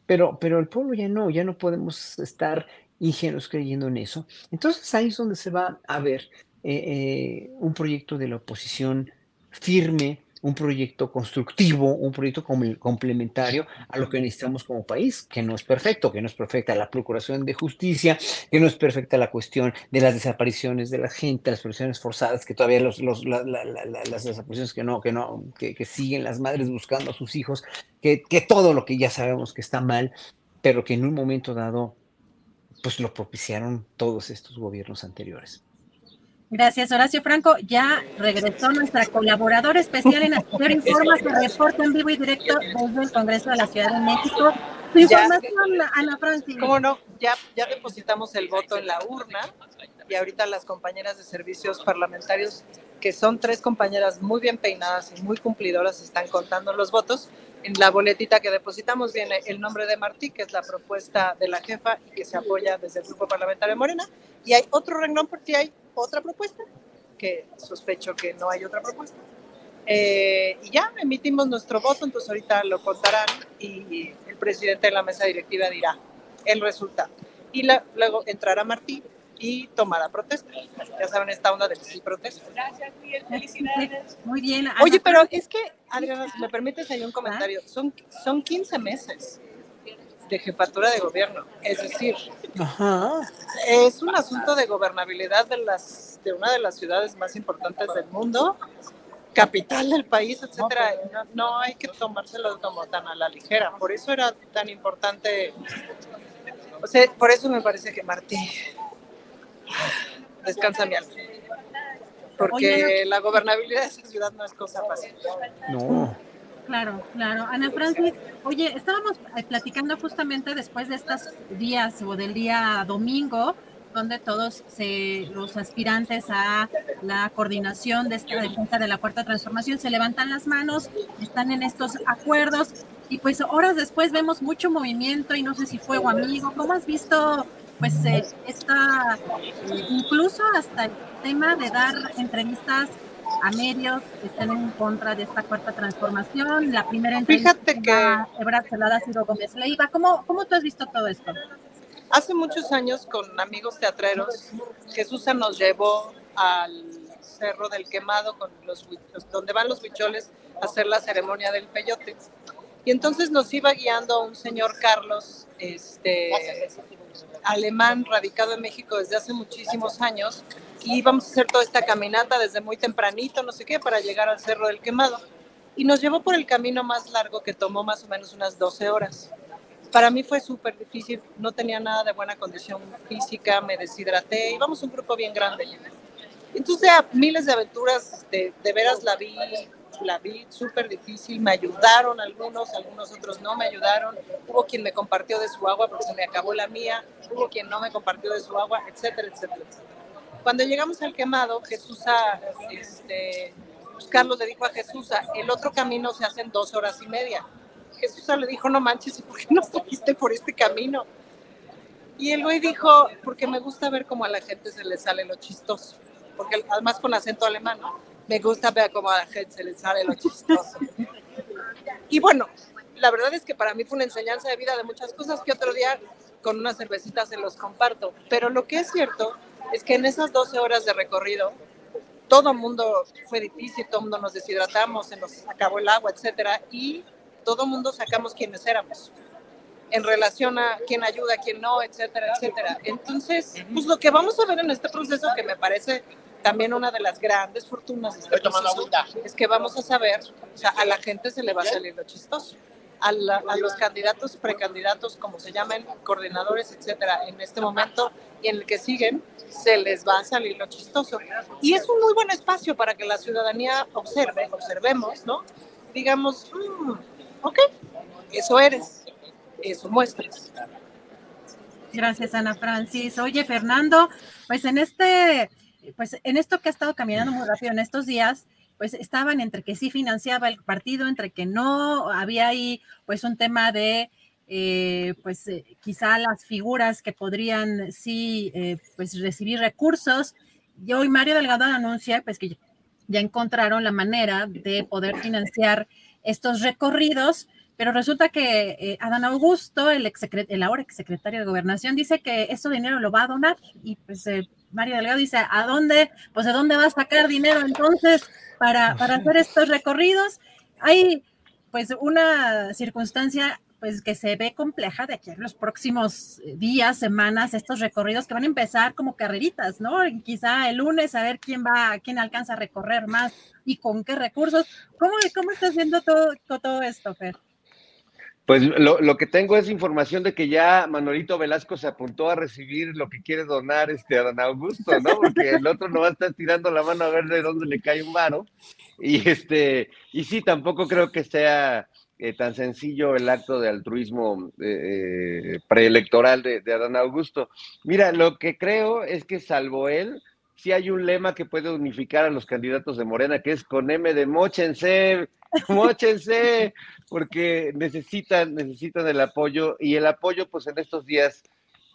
Speaker 16: pero, pero el pueblo ya no, ya no podemos estar ingenuos creyendo en eso. Entonces ahí es donde se va a ver eh, eh, un proyecto de la oposición firme, un proyecto constructivo, un proyecto complementario a lo que necesitamos como país, que no es perfecto, que no es perfecta la procuración de justicia, que no es perfecta la cuestión de las desapariciones de la gente, las desapariciones forzadas, que todavía las desapariciones que no, que no, que, siguen las madres buscando a sus hijos, que, que todo lo que ya sabemos que está mal, pero que en un momento dado, pues lo propiciaron todos estos gobiernos anteriores.
Speaker 4: Gracias, Horacio Franco. Ya regresó nuestra colaboradora especial en Asesor Informa, que reporta en vivo y directo desde el Congreso de la Ciudad de México. Su información, Ana Francis.
Speaker 18: ¿Cómo no? Ya, ya depositamos el voto en la urna y ahorita las compañeras de servicios parlamentarios, que son tres compañeras muy bien peinadas y muy cumplidoras, están contando los votos. En la boletita que depositamos viene el nombre de Martí, que es la propuesta de la jefa y que se apoya desde el Grupo Parlamentario Morena. Y hay otro renglón porque hay otra propuesta, que sospecho que no hay otra propuesta. Eh, y ya emitimos nuestro voto, entonces ahorita lo contarán y el presidente de la mesa directiva dirá el resultado. Y luego entrará Martí y tomará protesta. Ya saben, esta onda del sí protesta.
Speaker 4: Gracias, Miguel. Felicidades. Muy bien.
Speaker 18: Oye, pero es que, Adriana, si me permites, hay un comentario. Son, son 15 meses de jefatura de gobierno. Es decir, es un asunto de gobernabilidad de, las, de una de las ciudades más importantes del mundo, capital del país, etcétera. No, no hay que tomárselo como tan a la ligera. Por eso era tan importante. O sea, por eso me parece que Martí descansa mi alma. Porque la gobernabilidad de esa ciudad no es cosa fácil.
Speaker 16: No.
Speaker 4: Claro, claro. Ana Francis, oye, estábamos eh, platicando justamente después de estos días o del día domingo, donde todos los aspirantes a la coordinación de esta defensa de la cuarta transformación se levantan las manos, están en estos acuerdos y pues horas después vemos mucho movimiento y no sé si fuego amigo. ¿Cómo has visto pues eh, esta, incluso hasta el tema de dar entrevistas a medios que están en contra de esta cuarta transformación? La primera entrevista
Speaker 18: Fíjate que
Speaker 4: Ebrard Celada, Ciro Gómez Leiva. ¿Cómo, ¿Cómo tú has visto todo esto?
Speaker 18: Hace muchos años con amigos teatreros, Jesús nos llevó al Cerro del Quemado, con los, donde van los bicholes a hacer la ceremonia del peyote. Y entonces nos iba guiando un señor Carlos, este, alemán, radicado en México desde hace muchísimos años, y íbamos a hacer toda esta caminata desde muy tempranito, no sé qué, para llegar al Cerro del Quemado. Y nos llevó por el camino más largo que tomó más o menos unas 12 horas. Para mí fue súper difícil, no tenía nada de buena condición física, me deshidraté, íbamos un grupo bien grande. Entonces, miles de aventuras, este, de veras la vi, la vi súper difícil, me ayudaron algunos, algunos otros no me ayudaron, hubo quien me compartió de su agua porque se me acabó la mía, hubo quien no me compartió de su agua, etcétera, etcétera, etcétera. Cuando llegamos al quemado, Jesús, este, pues Carlos le dijo a Jesús, el otro camino se hace en dos horas y media Jesús le dijo, no manches, ¿y por qué no saliste por este camino? Y el güey dijo, porque me gusta ver cómo a la gente se le sale lo chistoso. Porque además con acento alemán, me gusta ver cómo a la gente se le sale lo chistoso. Y bueno, la verdad es que para mí fue una enseñanza de vida de muchas cosas que otro día con unas cervecitas se los comparto. Pero lo que es cierto es que en esas 12 horas de recorrido, todo mundo fue difícil, todo mundo nos deshidratamos, se nos acabó el agua, etcétera, y todo mundo sacamos quienes éramos en relación a quién ayuda, quién no, etcétera, etcétera. Entonces, pues lo que vamos a ver en este proceso, que me parece también una de las grandes fortunas de este proceso, es que vamos a saber, o sea, a la gente se le va a salir lo chistoso. A, a, los candidatos, precandidatos, como se llaman, coordinadores, etcétera, en este momento y en el que siguen, se les va a salir lo chistoso. Y es un muy buen espacio para que la ciudadanía observe, observemos, ¿no? Digamos, mmm, ok, eso eres, eso muestras.
Speaker 4: Gracias, Ana Francis. Oye, Fernando, pues en este, pues en esto que ha estado caminando muy rápido en estos días, pues estaban entre que sí financiaba el partido, entre que no, había ahí pues un tema de eh, pues eh, quizá las figuras que podrían sí eh, pues recibir recursos. Y hoy Mario Delgado anuncia pues que ya encontraron la manera de poder financiar estos recorridos, pero resulta que eh, Adán Augusto, el, ex el ahora exsecretario de Gobernación, dice que ese dinero lo va a donar y pues Mario Delgado dice, ¿a dónde? Pues de dónde va a sacar dinero entonces para, para hacer estos recorridos. Hay pues una circunstancia pues que se ve compleja de aquí en los próximos eh, días, semanas, estos recorridos que van a empezar como carreritas, ¿no? quizá el lunes a ver quién va, quién alcanza a recorrer más y con qué recursos. ¿Cómo, cómo estás viendo todo, todo esto, Fer?
Speaker 15: Pues lo, lo, que tengo es información de que ya Manolito Velasco se apuntó a recibir lo que quiere donar este a Augusto, ¿no? Porque el otro no va a estar tirando la mano a ver de dónde le cae un varo. Y este, y sí, tampoco creo que sea eh, tan sencillo el acto de altruismo eh, eh, preelectoral de, de Adán Augusto. Mira, lo que creo es que salvo él, sí hay un lema que puede unificar a los candidatos de Morena, que es con M de mochense, mochense, porque necesitan, necesitan el apoyo y el apoyo pues en estos días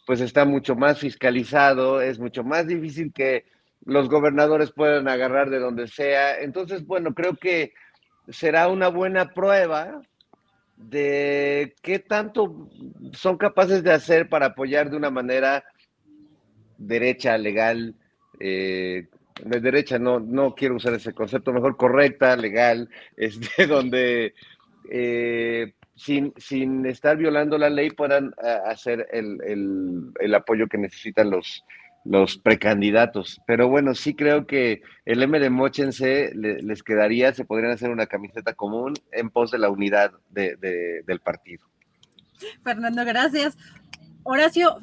Speaker 15: pues está mucho más fiscalizado, es mucho más difícil que los gobernadores puedan agarrar de donde sea. Entonces, bueno, creo que será una buena prueba de qué tanto son capaces de hacer para apoyar de una manera derecha, legal, eh, de derecha, no, no quiero usar ese concepto, mejor correcta, legal, este, donde eh, sin, sin estar violando la ley puedan eh, hacer el, el, el apoyo que necesitan los, los precandidatos. Pero bueno, sí creo que el M de Mochense les quedaría, se podrían hacer una camiseta común en pos de la unidad del partido.
Speaker 4: Fernando, gracias. Horacio,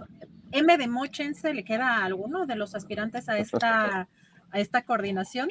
Speaker 4: M de Mochense, ¿le queda a alguno de los aspirantes a esta, a esta coordinación?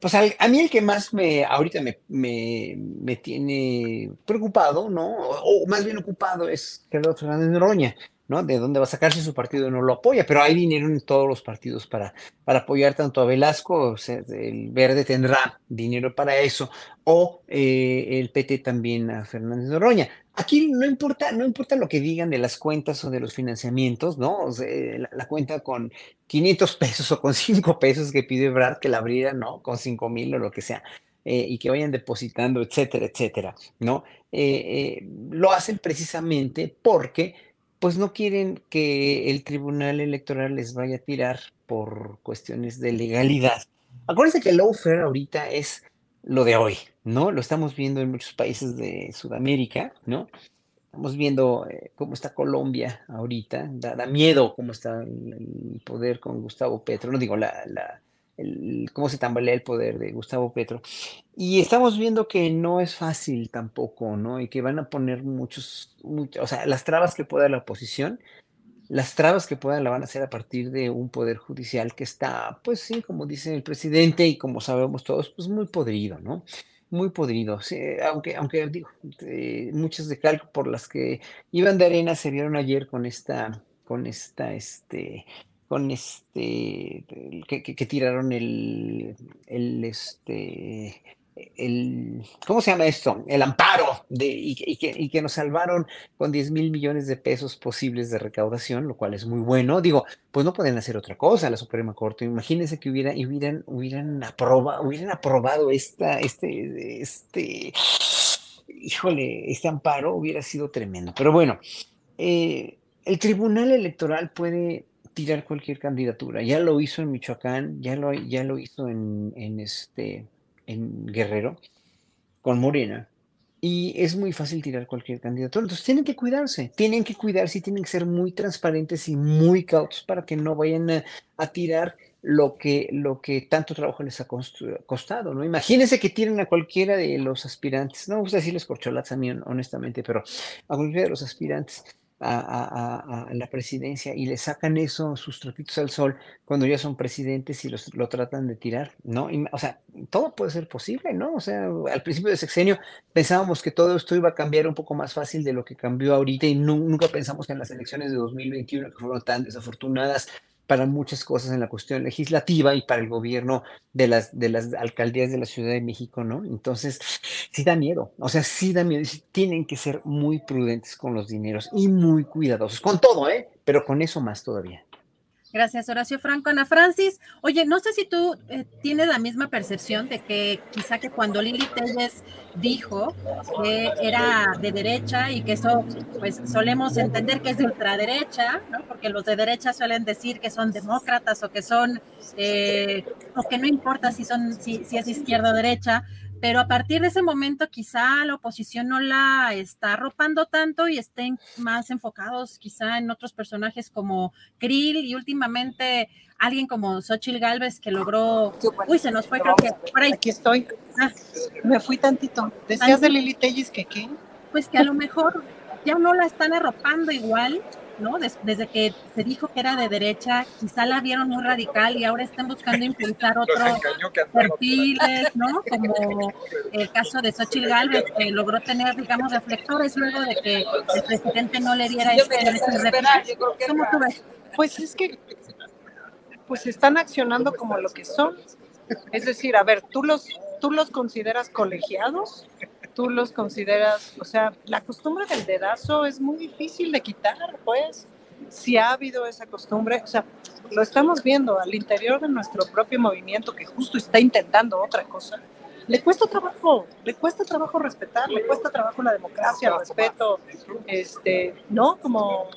Speaker 16: Pues a mí el que más me, ahorita me, me, tiene preocupado, ¿no? O, más bien ocupado es Gerardo Fernández Noroña. ¿no? De dónde va a sacarse su partido no lo apoya, pero hay dinero en todos los partidos para, para apoyar tanto a Velasco, el Verde tendrá dinero para eso, o eh, el PT también a Fernández Noroña. Aquí no importa, no importa lo que digan de las cuentas o de los financiamientos, ¿no? la, cuenta con 500 pesos o con 5 pesos que pide Brad que la abriera, ¿no? Con 5 mil o lo que sea. Eh, y que vayan depositando, etcétera, etcétera, ¿no? Eh, lo hacen precisamente porque pues no quieren que el Tribunal Electoral les vaya a tirar por cuestiones de legalidad. Acuérdense que el lawfare ahorita es lo de hoy, ¿no? Lo estamos viendo en muchos países de Sudamérica, ¿no? Estamos viendo eh, cómo está Colombia ahorita, da, miedo cómo está el, poder con Gustavo Petro, no digo la, cómo se tambalea el poder de Gustavo Petro. Y estamos viendo que no es fácil tampoco, ¿no? Y que van a poner muchos, o sea, las trabas que pueda la oposición, las trabas que puedan la van a hacer a partir de un poder judicial que está, pues sí, como dice el presidente y como sabemos todos, pues muy podrido, ¿no? Muy podrido, aunque, aunque digo, eh, muchas de calco por las que iban de arena se vieron ayer con esta, con esta, este, con este, que, tiraron el, el, este, el, ¿cómo se llama esto? El amparo de, y, que, y que nos salvaron con 10 mil millones de pesos posibles de recaudación, lo cual es muy bueno. Digo, pues no pueden hacer otra cosa la Suprema Corte. Imagínense que hubiera, hubieran, hubieran, aprobado, hubieran aprobado esta, este, este, híjole, este amparo hubiera sido tremendo. Pero bueno, eh, el Tribunal Electoral puede tirar cualquier candidatura. Ya lo hizo en Michoacán, ya lo, ya lo hizo en, en, este, en Guerrero, con Morena. Y es muy fácil tirar cualquier candidatura. Entonces tienen que cuidarse, tienen que cuidarse y tienen que ser muy transparentes y muy cautos para que no vayan a, tirar lo que, lo que tanto trabajo les ha costado, ¿no? Imagínense que tiren a cualquiera de los aspirantes, no me gusta decirles corcholatas a mí honestamente, pero a cualquiera de los aspirantes a, la presidencia y le sacan eso, sus trapitos al sol, cuando ya son presidentes y los, lo tratan de tirar, ¿no? o sea, todo puede ser posible, ¿no? O sea, al principio del sexenio pensábamos que todo esto iba a cambiar un poco más fácil de lo que cambió ahorita y nunca pensamos que en las elecciones de 2021, que fueron tan desafortunadas, para muchas cosas en la cuestión legislativa y para el gobierno de las, de las alcaldías de la Ciudad de México, ¿no? Entonces, sí da miedo, o sea, sí da miedo, tienen que ser muy prudentes con los dineros y muy cuidadosos, con todo, ¿eh? Pero con eso más todavía.
Speaker 4: Gracias, Horacio Franco. Ana Francis, oye, no sé si tú eh, tienes la misma percepción de que quizá que cuando Lili Telles dijo que era de derecha y que eso, pues solemos entender que es de ultraderecha, ¿no? Porque los de derecha suelen decir que son demócratas o que son, eh, o que no importa si son, si, si es izquierda o derecha, pero a partir de ese momento quizá la oposición no la está arropando tanto y estén más enfocados quizá en otros personajes como Krill y últimamente alguien como Xochitl Galvez que logró, uy, se nos fue creo que
Speaker 18: por ahí. Aquí estoy. Ah. Me fui tantito. ¿Decías de Lili Tellis que qué?
Speaker 4: Pues que a lo mejor ya no la están arropando igual ¿no? desde que se dijo que era de derecha, quizá la vieron muy radical y ahora están buscando impulsar otros perfiles, ¿no? Como el caso de Xochitl Galvez, que logró tener, digamos, reflectores luego de que el presidente no le diera este, ¿Cómo tú ves?
Speaker 18: Pues es que pues están accionando como lo que son. Es decir, a ver, tú los, tú los consideras colegiados, tú los consideras, o sea, la costumbre del dedazo es muy difícil de quitar, pues, si ha habido esa costumbre, o sea, lo estamos viendo al interior de nuestro propio movimiento que justo está intentando otra cosa, le cuesta trabajo, le cuesta trabajo respetar, le cuesta trabajo la democracia, el respeto, este, ¿no? Como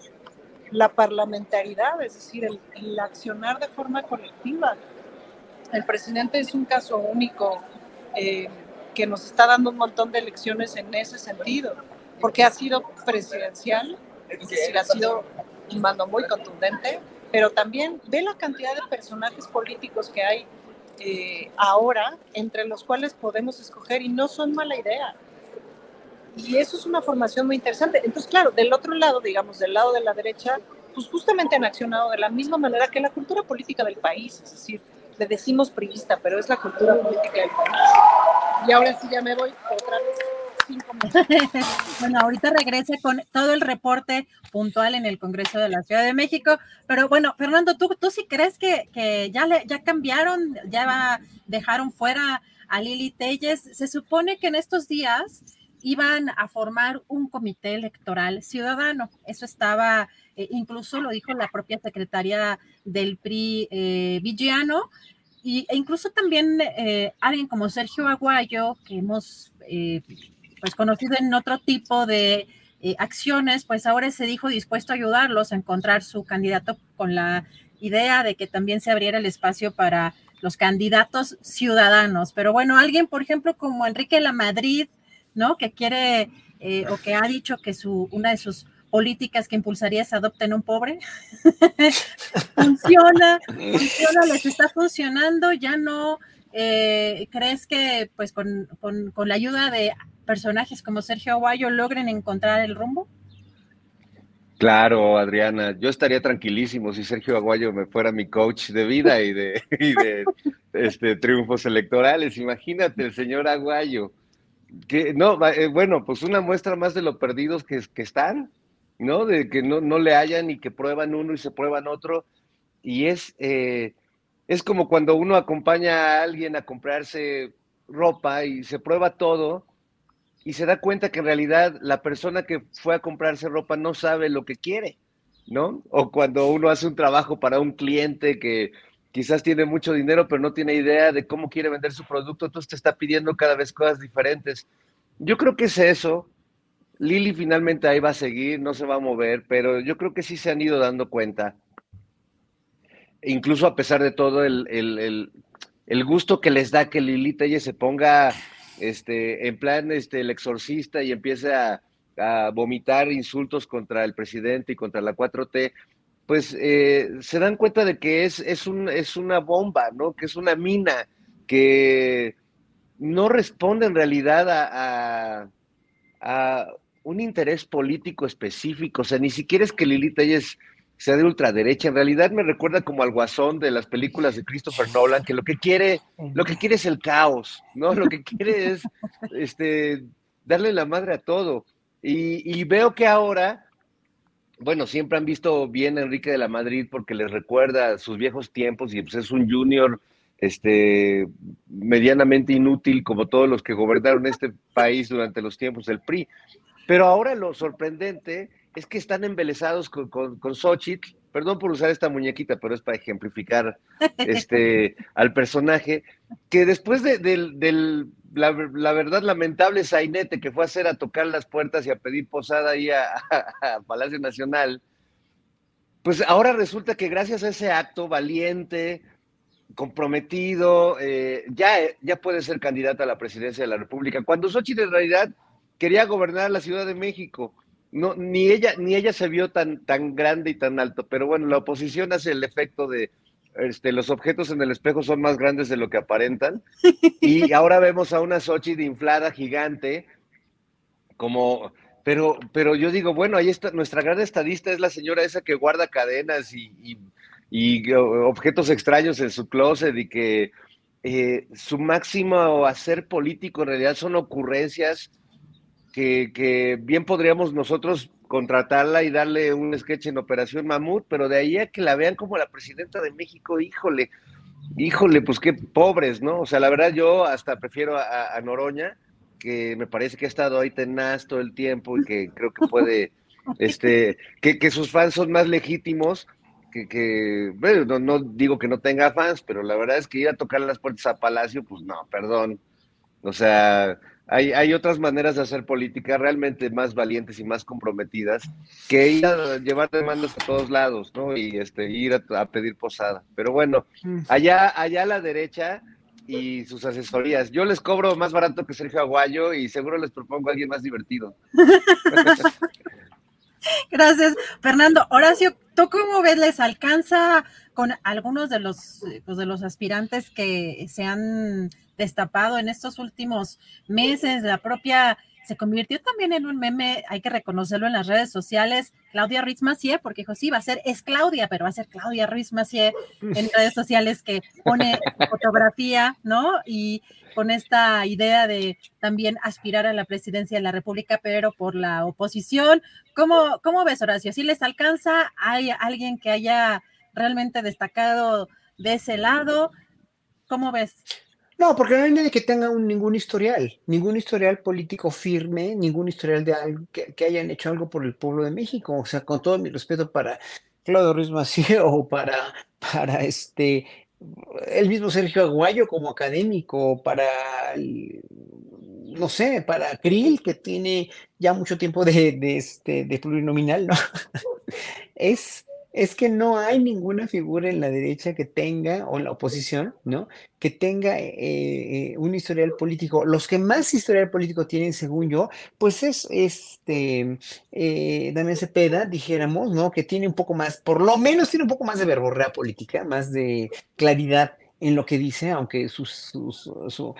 Speaker 18: la parlamentaridad, es decir, el, el accionar de forma colectiva. El presidente es un caso único. Eh, que nos está dando un montón de lecciones en ese sentido, porque ha sido presidencial, es decir, ha sido un mando muy contundente, pero también ve la cantidad de personajes políticos que hay eh, ahora, entre los cuales podemos escoger y no son mala idea. Y eso es una formación muy interesante. Entonces, claro, del otro lado, digamos, del lado de la derecha, pues justamente han accionado de la misma manera que la cultura política del país, es decir, le decimos priista, pero es la cultura política del país. Y ahora sí ya me voy otra vez.
Speaker 4: bueno, ahorita regrese con todo el reporte puntual en el Congreso de la Ciudad de México. Pero bueno, Fernando, ¿tú, tú sí crees que, que ya, le, ya cambiaron, ya dejaron fuera a Lili Telles? Se supone que en estos días iban a formar un comité electoral ciudadano. Eso estaba, eh, incluso lo dijo la propia secretaria del PRI, eh, Vigiano, y, e incluso también eh, alguien como Sergio Aguayo, que hemos eh, pues conocido en otro tipo de eh, acciones, pues ahora se dijo dispuesto a ayudarlos a encontrar su candidato con la idea de que también se abriera el espacio para los candidatos ciudadanos. Pero bueno, alguien, por ejemplo, como Enrique La Madrid, ¿no? Que quiere eh, o que ha dicho que su, una de sus políticas que impulsaría es adopten un pobre. funciona, funciona, les está funcionando, ya no eh, crees que pues con, con, con, la ayuda de personajes como Sergio Aguayo logren encontrar el rumbo?
Speaker 15: Claro, Adriana, yo estaría tranquilísimo si Sergio Aguayo me fuera mi coach de vida y de, y de este, triunfos electorales. Imagínate, el señor Aguayo. Que, no, eh, bueno, pues una muestra más de lo perdidos que, que están, ¿no? De que no, no le hayan y que prueban uno y se prueban otro. Y es, eh, es como cuando uno acompaña a alguien a comprarse ropa y se prueba todo y se da cuenta que en realidad la persona que fue a comprarse ropa no sabe lo que quiere, ¿no? O cuando uno hace un trabajo para un cliente que quizás tiene mucho dinero, pero no tiene idea de cómo quiere vender su producto, entonces te está pidiendo cada vez cosas diferentes. Yo creo que es eso. Lili finalmente ahí va a seguir, no se va a mover, pero yo creo que sí se han ido dando cuenta. Incluso a pesar de todo, el, el, el, gusto que les da que Lili ella se ponga este, en plan este, el exorcista y empiece a, vomitar insultos contra el presidente y contra la 4T, pues eh, se dan cuenta de que es, es, un, es una bomba, ¿no? Que es una mina que no responde en realidad a, a, un interés político específico. O sea, ni siquiera es que Lilita ella es sea de ultraderecha. En realidad me recuerda como al guasón de las películas de Christopher Nolan, que lo que quiere, lo que quiere es el caos, ¿no? Lo que quiere es este, darle la madre a todo. Y, veo que ahora, bueno, siempre han visto bien a Enrique de la Madrid porque les recuerda sus viejos tiempos y pues es un junior este, medianamente inútil como todos los que gobernaron este país durante los tiempos del PRI. Pero ahora lo sorprendente es que están embelesados con, con, con Xochitl. Perdón por usar esta muñequita, pero es para ejemplificar este, al personaje. Que después de, del, la, verdad lamentable sainete que fue a hacer a tocar las puertas y a pedir posada ahí a, Palacio Nacional, pues ahora resulta que gracias a ese acto valiente, comprometido, eh, ya, ya puede ser candidata a la presidencia de la República. Cuando Xochitl en realidad quería gobernar la Ciudad de México no, ni ella, ni ella se vio tan, tan grande y tan alto, pero bueno, la oposición hace el efecto de este, los objetos en el espejo son más grandes de lo que aparentan. Y ahora vemos a una Xochitl inflada gigante, como, pero, pero yo digo, bueno, ahí está, nuestra gran estadista es la señora esa que guarda cadenas y, y, objetos extraños en su closet y que eh, su máximo hacer político en realidad son ocurrencias que, bien podríamos nosotros contratarla y darle un sketch en Operación Mamut, pero de ahí a que la vean como la presidenta de México, híjole, híjole, pues qué pobres, ¿no? O sea, la verdad yo hasta prefiero a, Noroña, que me parece que ha estado ahí tenaz todo el tiempo y que creo que puede, este, que, que sus fans son más legítimos, que, que bueno, no, no, digo que no tenga fans, pero la verdad es que ir a tocar las puertas a Palacio, pues no, perdón. O sea, hay, otras maneras de hacer política realmente más valientes y más comprometidas que ir a llevar demandas a todos lados, ¿no? Y este, ir a, pedir posada. Pero bueno, mm. allá, allá a la derecha y sus asesorías. Yo les cobro más barato que Sergio Aguayo y seguro les propongo a alguien más divertido.
Speaker 4: Gracias, Fernando. Horacio, ¿tú cómo ves? ¿Les alcanza con algunos de los, pues, de los aspirantes que se han destapado en estos últimos meses, la propia se convirtió también en un meme, hay que reconocerlo en las redes sociales, Claudia Ruiz Macié, porque dijo, sí, va a ser, es Claudia, pero va a ser Claudia Ruiz Macié en redes sociales que pone fotografía, ¿no? Y con esta idea de también aspirar a la presidencia de la República, pero por la oposición. ¿Cómo, cómo ves, Horacio? ¿Si les alcanza? ¿Hay alguien que haya realmente destacado de ese lado? ¿Cómo ves?
Speaker 16: No, porque no hay nadie que tenga un, ningún historial, ningún historial político firme, ningún historial de algo que, hayan hecho algo por el pueblo de México. O sea, con todo mi respeto para Claudio Ruiz Macié o para, para este el mismo Sergio Aguayo como académico, para, no sé, para Krill, que tiene ya mucho tiempo de, de, este, de plurinominal, ¿no? es, es que no hay ninguna figura en la derecha que tenga, o en la oposición, ¿no? Que tenga eh, eh, un historial político. Los que más historial político tienen, según yo, pues es este eh, Damián Cepeda, dijéramos, ¿no? Que tiene un poco más, por lo menos tiene un poco más de verborrea política, más de claridad en lo que dice, aunque su, su,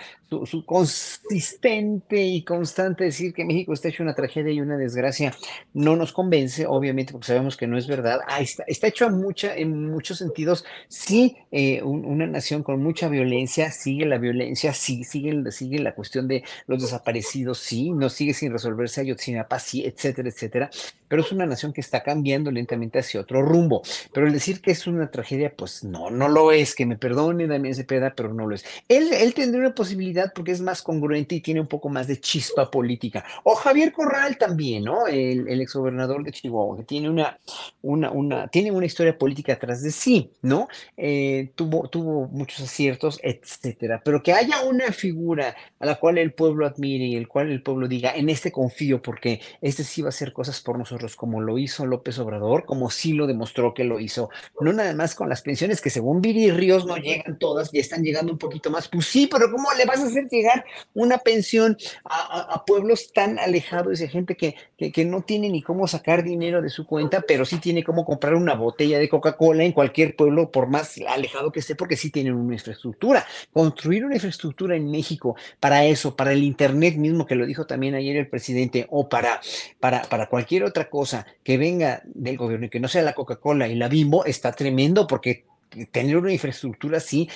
Speaker 16: su, consistente y constante decir que México está hecho una tragedia y una desgracia no nos convence, obviamente, porque sabemos que no es verdad. Ah, está, está, hecho en, mucha, en muchos sentidos, sí, eh, una nación con mucha violencia, sigue la violencia, sí, sigue, sigue la cuestión de los desaparecidos, sí, no sigue sin resolverse Ayotzinapa, sí, etcétera, etcétera, pero es una nación que está cambiando lentamente hacia otro rumbo. Pero el decir que es una tragedia, pues no, no lo es, que me perdone Damián Cepeda, pero no lo es. Él, él tendría una posibilidad porque es más congruente y tiene un poco más de chispa política. O Javier Corral también, ¿no? El, el exgobernador de Chihuahua, que tiene una, una, una, tiene una historia política atrás de sí, ¿no? Eh, tuvo, tuvo muchos aciertos, etcétera. Pero que haya una figura a la cual el pueblo admire y el cual el pueblo diga, en este confío, porque este sí va a hacer cosas por nosotros, como lo hizo López Obrador, como sí lo demostró que lo hizo, no nada más con las pensiones que según Viri Ríos no llegan todas, y están llegando un poquito más, pues sí, pero ¿cómo le vas a hacer llegar una pensión a, pueblos tan alejados de gente que, que, no tiene ni cómo sacar dinero de su cuenta, pero sí tiene cómo comprar una botella de Coca-Cola en cualquier pueblo, por más alejado que esté, porque sí tienen una infraestructura. Construir una infraestructura en México para eso, para el Internet mismo, que lo dijo también ayer el presidente, o para, para, para cualquier otra cosa que venga del gobierno y que no sea la Coca-Cola y la Bimbo, está tremendo porque tener una infraestructura así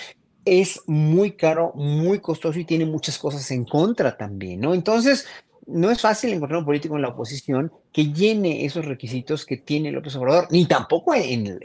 Speaker 16: es muy caro, muy costoso y tiene muchas cosas en contra también, ¿no? Entonces, no es fácil encontrar un político en la oposición que llene esos requisitos que tiene López Obrador, ni tampoco en,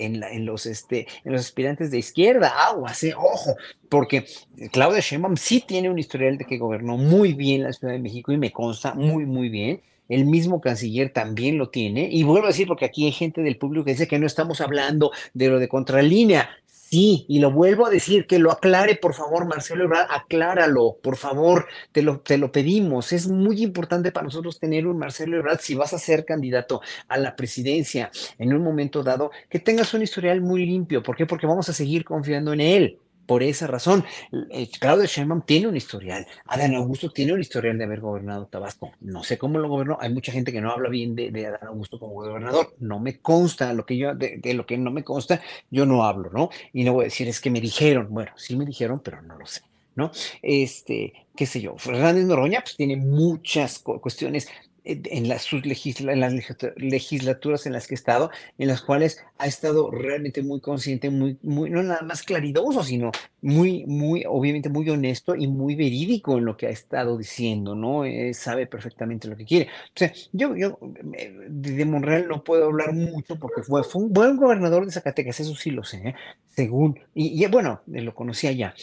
Speaker 16: los, este, en los aspirantes de izquierda, aguas, eh, ojo, porque Claudia Sheinbaum sí tiene un historial de que gobernó muy bien la Ciudad de México y me consta muy, muy bien, el mismo canciller también lo tiene. Y vuelvo a decir, porque aquí hay gente del público que dice que no estamos hablando de lo de contralínea. Sí, y lo vuelvo a decir, que lo aclare, por favor, Marcelo Ebrard, acláralo, por favor, te lo, te lo pedimos. Es muy importante para nosotros tener un Marcelo Ebrard, si vas a ser candidato a la presidencia en un momento dado, que tengas un historial muy limpio. ¿Por qué? Porque vamos a seguir confiando en él. Por esa razón, eh, Claudio Sheinbaum tiene un historial, Adán Augusto tiene un historial de haber gobernado Tabasco. No sé cómo lo gobernó, hay mucha gente que no habla bien de, de Adán Augusto como gobernador. No me consta, lo que yo, de, de, lo que no me consta, yo no hablo, ¿no? Y no voy a decir, es que me dijeron, bueno, sí me dijeron, pero no lo sé. ¿no? Este, qué sé yo, Fernández Noroña pues tiene muchas cuestiones en las, sus en las legislaturas en las que he estado, en las cuales ha estado realmente muy consciente, muy, muy, no nada más claridoso, sino muy, muy, obviamente muy honesto y muy verídico en lo que ha estado diciendo, ¿no? Eh, sabe perfectamente lo que quiere. O sea, yo, yo de Monreal no puedo hablar mucho porque fue, fue un buen gobernador de Zacatecas, eso sí lo sé, ¿eh? según, y bueno, lo conocía ya.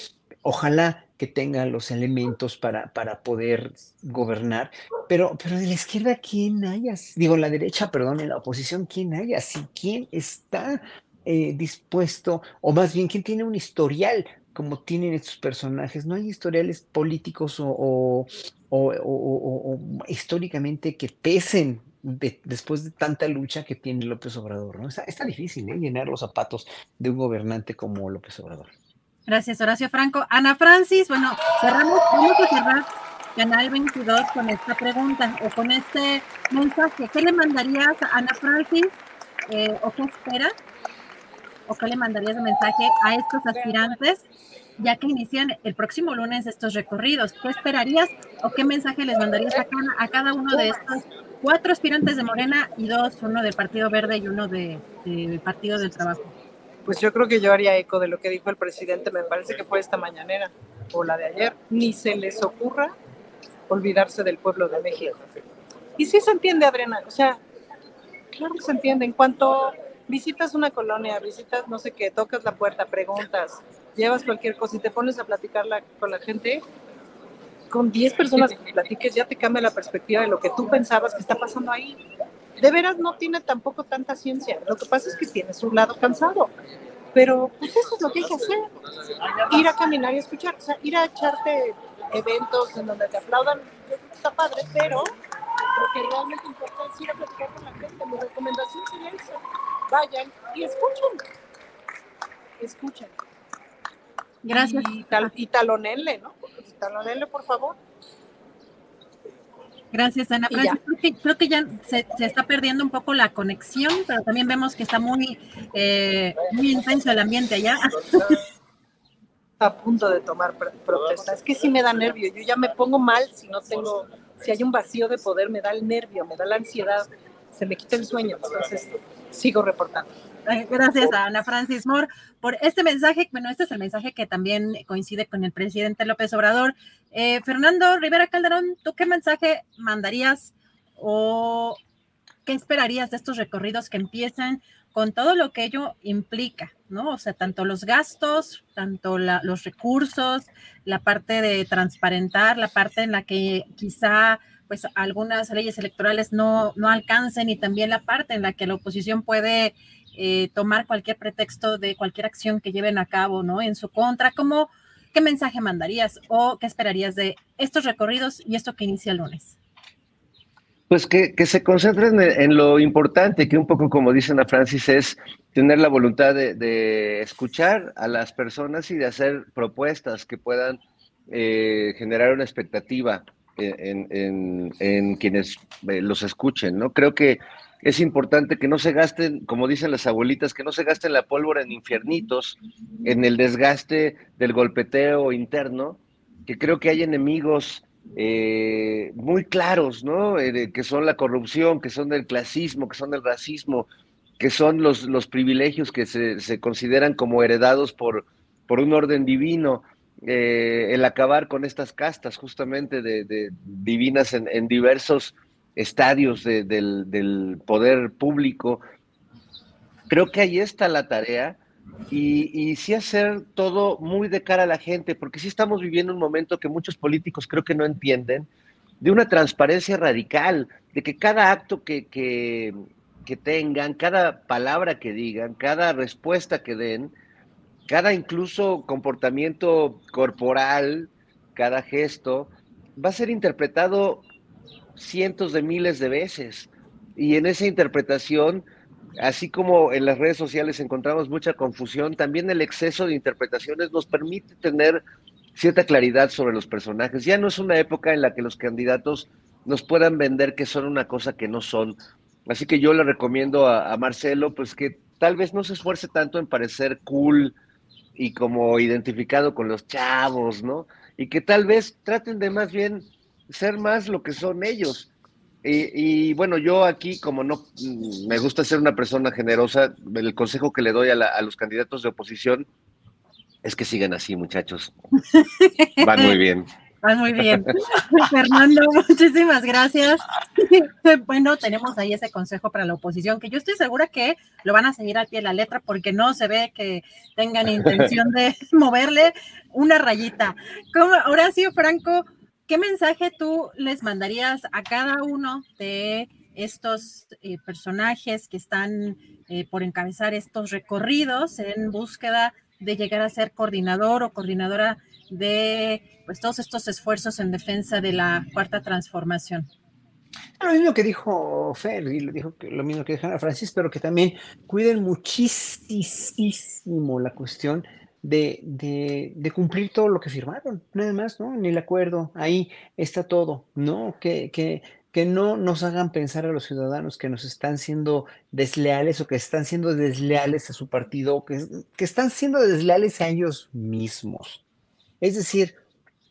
Speaker 16: Ojalá que tenga los elementos para, para poder gobernar, pero, pero de la izquierda, ¿quién haya? Digo, la derecha, perdón, en la oposición, ¿quién haya? Si quién está eh, dispuesto, o más bien, ¿quién tiene un historial como tienen estos personajes? No hay historiales políticos o, o, históricamente que pesen después de tanta lucha que tiene López Obrador, ¿no? Está, está difícil ¿eh? llenar los zapatos de un gobernante como López Obrador.
Speaker 4: Gracias, Horacio Franco. Ana Francis, bueno, cerramos, vamos a cerrar Canal 22 con esta pregunta o con este mensaje. ¿Qué le mandarías a Ana Francis eh, o qué esperas o qué le mandarías de mensaje a estos aspirantes ya que inician el próximo lunes estos recorridos? ¿Qué esperarías o qué mensaje les mandarías a cada, a cada uno de estos cuatro aspirantes de Morena y dos, uno del Partido Verde y uno de, Partido del Trabajo?
Speaker 18: Pues yo creo que yo haría eco de lo que dijo el presidente, me parece que fue esta mañanera o la de ayer. Ni se les ocurra olvidarse del pueblo de México. Y sí se entiende, Adriana, o sea, claro que se entiende. En cuanto visitas una colonia, visitas no sé qué, tocas la puerta, preguntas, llevas cualquier cosa y te pones a platicar con la gente, con 10 personas que platiques ya te cambia la perspectiva de lo que tú pensabas que está pasando ahí. De veras no tiene tampoco tanta ciencia. Lo que pasa es que tiene su lado cansado. Pero pues eso es lo que hay que hacer. Ir a caminar y escuchar. O sea, ir a echarte eventos en donde te aplaudan, está padre, pero lo que realmente importa es ir a platicar con la gente. Mi recomendación sería eso. Vayan y escuchen. Escuchen.
Speaker 4: Gracias.
Speaker 18: Y, tal, y talonenle, ¿no? Talonenle, por favor.
Speaker 4: Gracias, Ana Creo que, ya se, está perdiendo un poco la conexión, pero también vemos que está muy, eh, muy intenso el ambiente allá.
Speaker 18: a punto de tomar protesta. Es que sí me da nervio. Yo ya me pongo mal si no tengo, si hay un vacío de poder, me da el nervio, me da la ansiedad, se me quita el sueño. Entonces, sigo reportando.
Speaker 4: Gracias a Ana Francis Moore por este mensaje. Bueno, este es el mensaje que también coincide con el presidente López Obrador. Eh, Fernando Rivera Calderón, ¿tú qué mensaje mandarías o qué esperarías de estos recorridos que empiezan con todo lo que ello implica, ¿no? O sea, tanto los gastos, tanto los recursos, la parte de transparentar, la parte en la que quizá pues algunas leyes electorales no, no alcancen y también la parte en la que la oposición puede eh, tomar cualquier pretexto de cualquier acción que lleven a cabo, ¿no? En su contra, ¿cómo, ¿qué mensaje mandarías o qué esperarías de estos recorridos y esto que inicia el lunes?
Speaker 15: Pues que, se concentren en, lo importante, que un poco como dice Ana Francis, es tener la voluntad de, escuchar a las personas y de hacer propuestas que puedan eh, generar una expectativa en, quienes eh, los escuchen, ¿no? Creo que es importante que no se gasten, como dicen las abuelitas, que no se gasten la pólvora en infiernitos, en el desgaste del golpeteo interno, que creo que hay enemigos eh, muy claros, ¿no? Eh, que son la corrupción, que son el clasismo, que son el racismo, que son los, los privilegios que se, se consideran como heredados por, por un orden divino. Eh, el acabar con estas castas justamente de, divinas en, diversos estadios del, del, poder público. Creo que ahí está la tarea y, sí hacer todo muy de cara a la gente, porque sí estamos viviendo un momento que muchos políticos creo que no entienden, de una transparencia radical, de que cada acto que, que tengan, cada palabra que digan, cada respuesta que den, cada incluso comportamiento corporal, cada gesto, va a ser interpretado cientos de miles de veces. Y en esa interpretación así como en las redes sociales encontramos mucha confusión, también el exceso de interpretaciones nos permite tener cierta claridad sobre los personajes. Ya no es una época en la que los candidatos nos puedan vender que son una cosa que no son. Así que yo le recomiendo a, Marcelo, pues que tal vez no se esfuerce tanto en parecer cool y como identificado con los chavos, ¿no? Y que tal vez traten de más bien ser más lo que son ellos y, bueno, yo aquí, como no mm, me gusta ser una persona generosa, el consejo que le doy a, los candidatos de oposición es que sigan así, muchachos. Van muy bien.
Speaker 4: Van muy bien. Fernando, muchísimas gracias. Bueno, tenemos ahí ese consejo para la oposición, que yo estoy segura que lo van a seguir al pie de la letra porque no se ve que tengan intención de moverle una rayita. Como Horacio Franco, ¿qué mensaje tú les mandarías a cada uno de estos eh, personajes que están eh, por encabezar estos recorridos en búsqueda de llegar a ser coordinador o coordinadora de pues, todos estos esfuerzos en defensa de la cuarta transformación?
Speaker 16: Lo mismo que dijo Fer, y lo, dijo lo mismo que dijo Ana Francis, pero que también cuiden muchísimo la cuestión de, de, cumplir todo lo que firmaron, nada más, ¿no? Ni el acuerdo, ahí está todo, ¿no? Que, que que no nos hagan pensar a los ciudadanos que nos están siendo desleales o que están siendo desleales a su partido que, que están siendo desleales a ellos mismos. Es decir,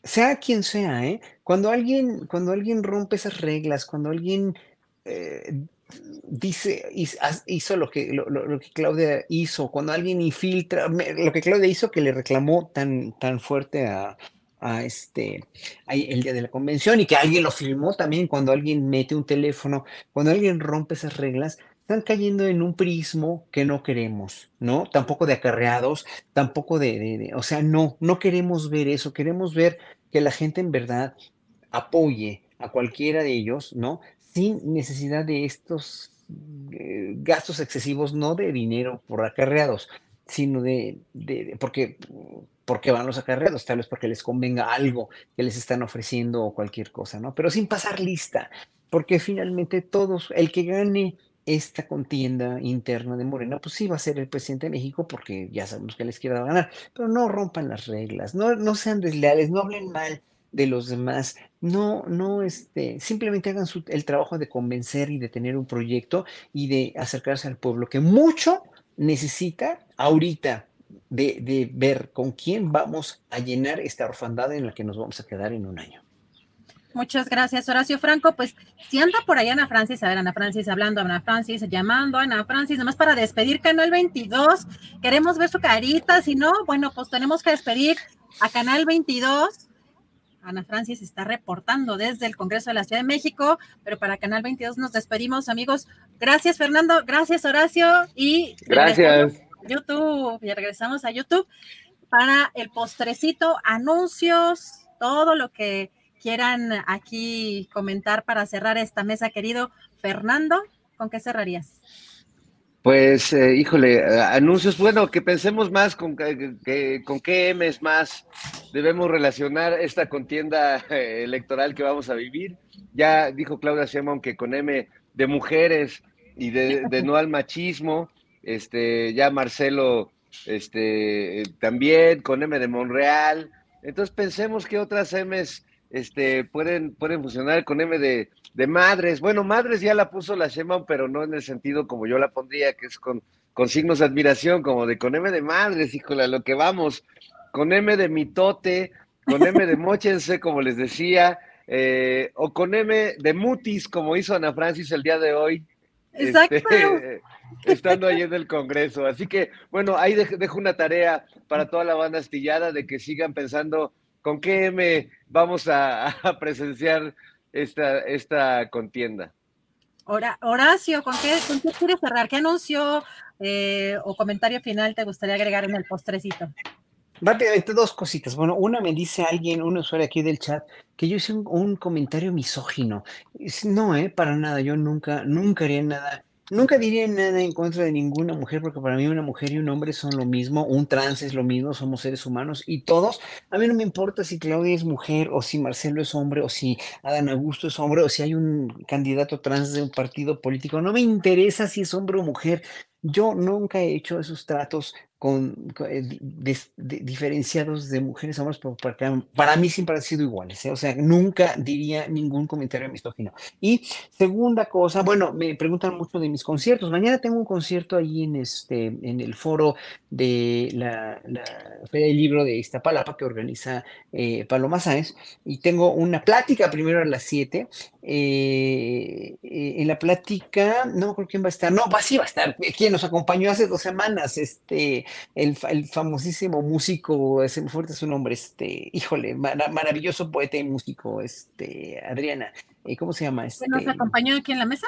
Speaker 16: sea quien sea, ¿eh? cuando, alguien, cuando alguien rompe esas reglas, cuando alguien eh, dice, hizo lo que, lo, que Claudia hizo, cuando alguien infiltra, lo que Claudia hizo que le reclamó tan, tan fuerte a, este, el día de la convención y que alguien lo filmó también cuando alguien mete un teléfono, cuando alguien rompe esas reglas, están cayendo en un prismo que no queremos, ¿no? Tampoco de acarreados, tampoco de, o sea, no, no queremos ver eso, queremos ver que la gente en verdad apoye a cualquiera de ellos, ¿no? Sin necesidad de estos eh, gastos excesivos, no de dinero por acarreados, sino de, de, porque porque van los acarreados, tal vez porque les convenga algo que les están ofreciendo o cualquier cosa, ¿no? Pero sin pasar lista, porque finalmente todos, el que gane esta contienda interna de Morena, pues sí va a ser el presidente de México porque ya sabemos que les quiera ganar, pero no rompan las reglas, no, no sean desleales, no hablen mal de los demás, no, no, este, simplemente hagan el trabajo de convencer y de tener un proyecto y de acercarse al pueblo, que mucho necesita ahorita, de, ver con quién vamos a llenar esta orfandad en la que nos vamos a quedar en un año.
Speaker 4: Muchas gracias, Horacio Franco. Pues si anda por ahí Ana Francis, a ver, Ana Francis hablando, Ana Francis llamando, Ana Francis, nomás para despedir Canal 22. Queremos ver su carita, si no, bueno, pues tenemos que despedir a Canal 22. Ana Francis está reportando desde el Congreso de la Ciudad de México, pero para Canal 22 nos despedimos, amigos. Gracias, Fernando. Gracias, Horacio. Y
Speaker 15: gracias.
Speaker 4: YouTube y regresamos a YouTube para el postrecito, anuncios, todo lo que quieran aquí comentar para cerrar esta mesa, querido Fernando, ¿con qué cerrarías?
Speaker 15: Pues, eh, híjole, anuncios, bueno, que pensemos más con, que, con qué M's más debemos relacionar esta contienda eh, electoral que vamos a vivir. Ya dijo Claudia Sheinbaum que con M de mujeres y de, no al machismo, este, ya Marcelo, este, también con M de Monreal. Entonces pensemos que otras M's este, pueden, pueden funcionar con M de, de madres. Bueno, madres ya la puso la Shema, pero no en el sentido como yo la pondría, que es con, con signos de admiración, como de con M de madres, híjole, a lo que vamos, con M de mitote, con M de mochense, como les decía, eh, o con M de mutis, como hizo Ana Francis el día de hoy.
Speaker 4: Exacto. Este,
Speaker 15: estando ahí en el Congreso. Así que, bueno, ahí dejo una tarea para toda la banda astillada de que sigan pensando con qué M vamos a, presenciar esta, esta contienda.
Speaker 4: Horacio, ¿con qué, ¿con qué quieres cerrar? ¿Qué anuncio eh, o comentario final te gustaría agregar en el postrecito?
Speaker 16: Rápidamente, dos cositas. Bueno, una me dice alguien, un usuario aquí del chat, que yo hice un, un comentario misógino. No, eh, para nada. Yo nunca, nunca haría nada Nunca diría nada en contra de ninguna mujer, porque para mí una mujer y un hombre son lo mismo, un trans es lo mismo, somos seres humanos y todos, a mí no me importa si Claudia es mujer o si Marcelo es hombre o si Adán Augusto es hombre o si hay un candidato trans de un partido político, no me interesa si es hombre o mujer, yo nunca he hecho esos tratos con, eh, diferenciados de mujeres a hombres, para, para mí siempre han sido iguales, ¿eh? o sea, nunca diría ningún comentario misógino. Y segunda cosa, bueno, me preguntan mucho de mis conciertos. Mañana tengo un concierto ahí en, este, en el foro de la, Feria del Libro de Iztapalapa que organiza eh, Paloma Sáenz y tengo una plática primero a las 7. en la plática, no creo quién va a estar, no, va, sí va a estar, quien nos acompañó hace dos semanas, este, el, famosísimo músico, ese fuerte su nombre, este, híjole, maravilloso poeta y músico, este, Adriana, eh, ¿cómo se llama? Este,
Speaker 4: ¿Nos acompañó aquí en la mesa?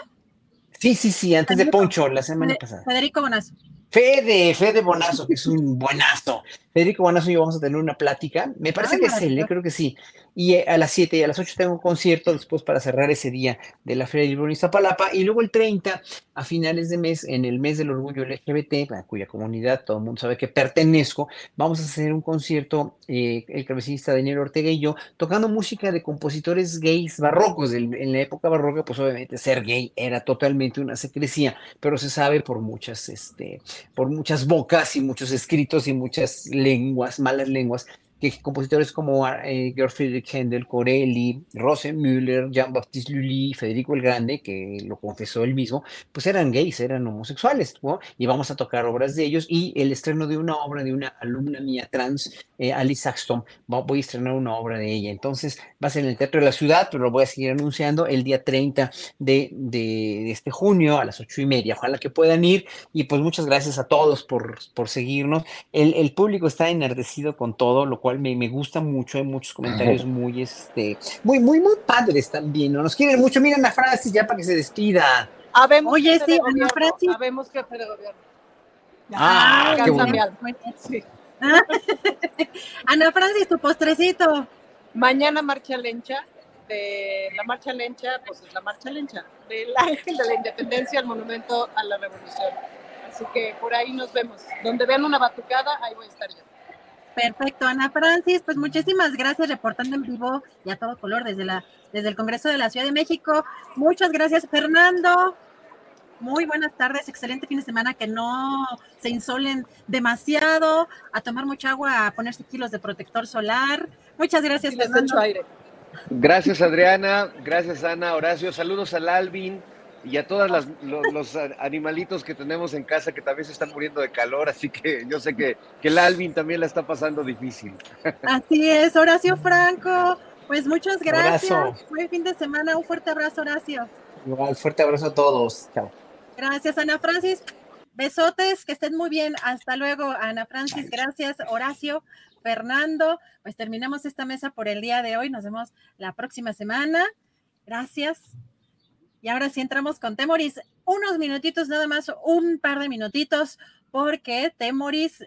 Speaker 16: Sí, sí, sí, antes de Poncho, la semana pasada.
Speaker 4: Federico Bonazo.
Speaker 16: Fede, Fede Bonazo, que es un buenazo. Federico Bonazo y yo vamos a tener una plática. Me parece que es él, ¿eh? creo que sí. Y a las 7 y a las 8 tengo un concierto después para cerrar ese día de la Feria del Libro en Iztapalapa. Y luego el 30, a finales de mes, en el mes del orgullo LGBT, a cuya comunidad todo el mundo sabe que pertenezco, vamos a hacer un concierto, eh, el cabecista Daniel Ortega y yo, tocando música de compositores gays barrocos. En la época barroca, pues obviamente ser gay era totalmente una secrecía, pero se sabe por muchas, este, por muchas bocas y muchos escritos y muchas lenguas, malas lenguas, que compositores como eh, Georg Friedrich Händel, Corelli, Rosenmüller, Jean-Baptiste Lully, Federico el Grande, que lo confesó él mismo, pues eran gays, eran homosexuales, ¿no? Y vamos a tocar obras de ellos y el estreno de una obra de una alumna mía trans, eh, Alice Saxton, voy a estrenar una obra de ella. Entonces va a ser en el Teatro de la Ciudad, pero lo voy a seguir anunciando el día 30 de, de, este junio a las ocho y media. Ojalá que puedan ir y pues muchas gracias a todos por, por seguirnos. El, el público está enardecido con todo, lo cual me, me, gusta mucho. Hay muchos comentarios muy, este, muy, muy, muy padres también. ¿no? Nos quieren mucho. Miren a Francis ya para que se despida.
Speaker 18: Habemos
Speaker 4: Oye, sí,
Speaker 18: Ana Francis. Habemos jefe de gobierno.
Speaker 16: Ah, qué bueno.
Speaker 18: Sí.
Speaker 4: Ana Francis, tu postrecito.
Speaker 18: Mañana marcha lencha. De la marcha lencha, pues es la marcha lencha. Del ángel de la independencia al monumento a la revolución. Así que por ahí nos vemos. Donde vean una batucada, ahí voy a estar yo.
Speaker 4: Perfecto, Ana Francis, pues muchísimas gracias reportando en vivo y a todo color desde, la, desde el Congreso de la Ciudad de México. Muchas gracias, Fernando. Muy buenas tardes, excelente fin de semana, que no se insolen demasiado, a tomar mucha agua, a ponerse kilos de protector solar. Muchas gracias, Fernando.
Speaker 15: Gracias, Adriana. Gracias, Ana. Horacio, saludos al Alvin y a todos los, animalitos que tenemos en casa que también se están muriendo de calor, así que yo sé que, que el Alvin también la está pasando difícil.
Speaker 4: Así es, Horacio Franco, pues muchas gracias. Buen fin de semana, un fuerte abrazo, Horacio.
Speaker 16: Igual, fuerte abrazo a todos. Chao.
Speaker 4: Gracias, Ana Francis. Besotes, que estén muy bien. Hasta luego, Ana Francis. Gracias, Horacio. Fernando, pues terminamos esta mesa por el día de hoy. Nos vemos la próxima semana. Gracias. Y ahora sí entramos con Temoris. Unos minutitos nada más, un par de minutitos, porque Temoris,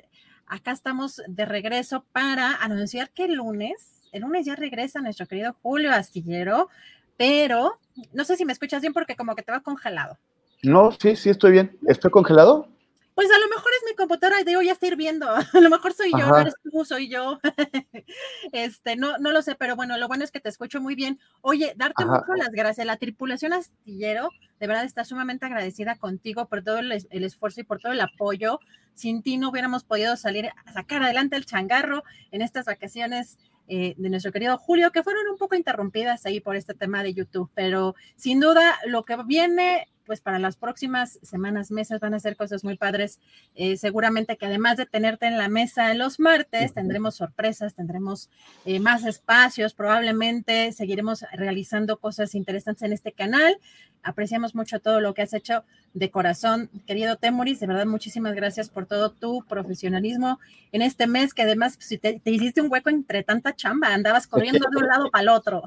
Speaker 4: acá estamos de regreso para anunciar que el lunes, el lunes ya regresa nuestro querido Julio Astillero, pero no sé si me escuchas bien porque como que te va congelado.
Speaker 3: No, sí, sí, estoy bien. ¿Estoy congelado?
Speaker 4: Pues a lo mejor es mi computadora de hoy ya está hirviendo. A lo mejor soy yo, no eres tú, soy yo. este, no, no lo sé, pero bueno, lo bueno es que te escucho muy bien. Oye, darte mucho las gracias. La tripulación astillero, de verdad, está sumamente agradecida contigo por todo el, esfuerzo y por todo el apoyo. Sin ti no hubiéramos podido salir a sacar adelante el changarro en estas vacaciones eh, de nuestro querido Julio, que fueron un poco interrumpidas ahí por este tema de YouTube, pero sin duda lo que viene pues para las próximas semanas, meses van a ser cosas muy padres. Eh, seguramente que además de tenerte en la mesa los martes, tendremos sorpresas, tendremos eh, más espacios, probablemente seguiremos realizando cosas interesantes en este canal. Apreciamos mucho todo lo que has hecho de corazón, querido Temoris. De verdad, muchísimas gracias por todo tu profesionalismo en este mes, que además pues, te hiciste un hueco entre tanta chamba, andabas corriendo de un lado para el otro.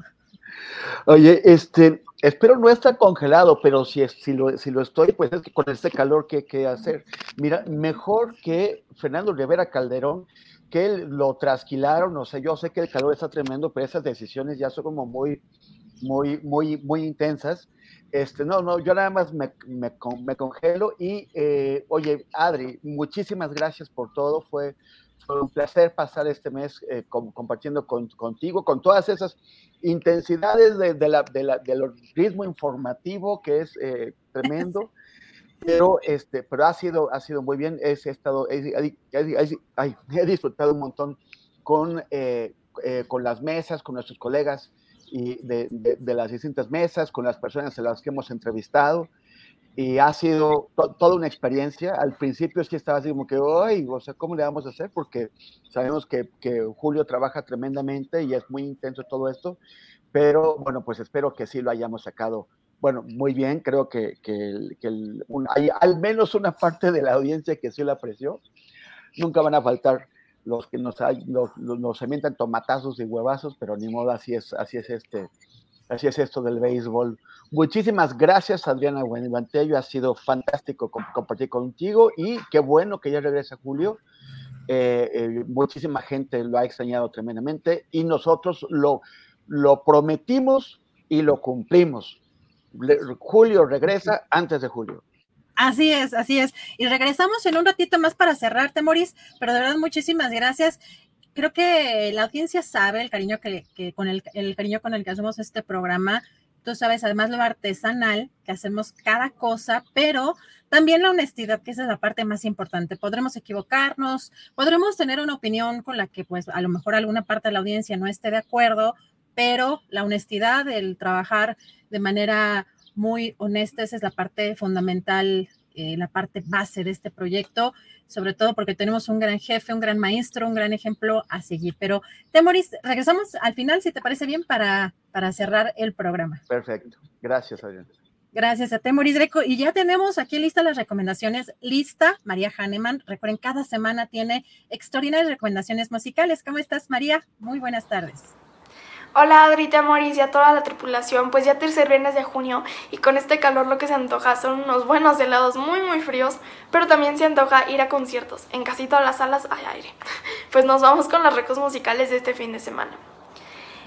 Speaker 3: Oye, este, espero no estar congelado, pero si, si, lo, si lo estoy, pues es que con este calor, ¿qué, qué hacer? Mira, mejor que Fernando Rivera Calderón, que lo trasquilaron, o sea, yo sé que el calor está tremendo, pero esas decisiones ya son como muy, muy, muy, muy intensas. Este, no, no, yo nada más me, me, me congelo y, eh, oye, Adri, muchísimas gracias por todo, fue, fue un placer pasar este mes eh, compartiendo contigo, con todas esas intensidades de, de la, de la, del ritmo informativo que es eh, tremendo. Pero, este, pero ha sido, ha sido muy bien. He, estado, he, he, disfrutado un montón con, eh, con las mesas, con nuestros colegas y de, de, las distintas mesas, con las personas a las que hemos entrevistado y ha sido toda una experiencia. Al principio sí estaba así como que, ay, o sea, ¿cómo le vamos a hacer? Porque sabemos que, que, Julio trabaja tremendamente y es muy intenso todo esto, pero bueno, pues espero que sí lo hayamos sacado. Bueno, muy bien, creo que, que, que hay al menos una parte de la audiencia que sí lo apreció. Nunca van a faltar los que nos, nos, nos avientan tomatazos y huevazos, pero ni modo, así es, así es este, Así es esto del béisbol. Muchísimas gracias, Adriana Buenaventello. Ha sido fantástico compartir contigo y qué bueno que ya regresa Julio. Eh, eh, muchísima gente lo ha extrañado tremendamente y nosotros lo, lo prometimos y lo cumplimos. Julio regresa antes de julio.
Speaker 4: Así es, así es. Y regresamos en un ratito más para cerrar, Temoris, pero de verdad muchísimas gracias creo que la audiencia sabe el cariño que, con el, cariño con el que hacemos este programa. tú sabes, además lo artesanal, que hacemos cada cosa, pero también la honestidad, que esa es la parte más importante. Podremos equivocarnos, podremos tener una opinión con la que pues a lo mejor alguna parte de la audiencia no esté de acuerdo, pero la honestidad, el trabajar de manera muy honesta, esa es la parte fundamental, eh, la parte base de este proyecto, sobre todo porque tenemos un gran jefe, un gran maestro, un gran ejemplo a seguir. Pero, Temoris, regresamos al final, si te parece bien, para, para cerrar el programa.
Speaker 3: Perfecto. Gracias, Adrián.
Speaker 4: Gracias a Temoris Greco. Y ya tenemos aquí listas las recomendaciones. Lista, María Hahnemann. Recuerden, cada semana tiene extraordinarias recomendaciones musicales. ¿Cómo estás, María? Muy buenas tardes.
Speaker 20: Hola Adri, Moris y a toda la tripulación, pues ya tercer viernes de junio y con este calor lo que se antoja son unos buenos helados muy muy fríos, pero también se antoja ir a conciertos, en casi todas las salas hay aire. Pues nos vamos con las recos musicales de este fin de semana.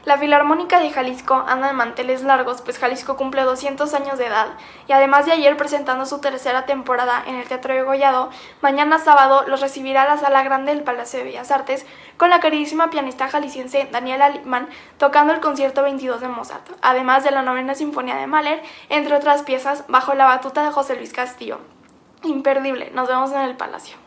Speaker 20: La Filarmónica de Jalisco anda de manteles largos, pues Jalisco cumple 200 años de edad, y además de ayer presentando su tercera temporada en el Teatro de Gollado, mañana sábado los recibirá la Sala Grande del Palacio de Bellas Artes con la queridísima pianista jalisciense Daniela Lippmann tocando el concierto 22 de Mozart, además de la novena sinfonía de Mahler, entre otras piezas, bajo la batuta de José Luis Castillo. Imperdible, nos vemos en el Palacio.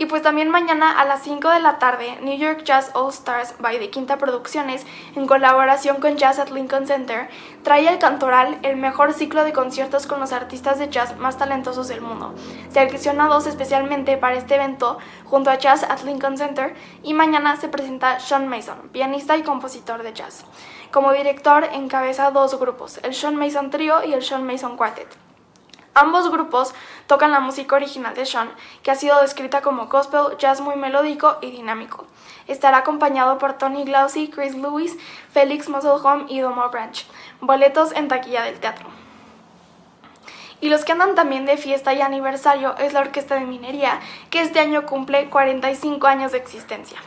Speaker 20: Y pues también mañana a las 5 de la tarde, New York Jazz All Stars by The Quinta Producciones, en colaboración con Jazz at Lincoln Center, trae al Cantoral el mejor ciclo de conciertos con los artistas de jazz más talentosos del mundo, seleccionados especialmente para este evento junto a Jazz at Lincoln Center, y mañana se presenta Sean Mason, pianista y compositor de jazz. Como director encabeza dos grupos, el Sean Mason Trio y el Sean Mason Quartet. Ambos grupos tocan la música original de Sean, que ha sido descrita como gospel, jazz muy melódico y dinámico. Estará acompañado por Tony Glaucy, Chris Lewis, Felix Musselholm y Domo Branch. Boletos en taquilla del teatro. Y los que andan también de fiesta y aniversario es la Orquesta de Minería, que este año cumple 45 años de existencia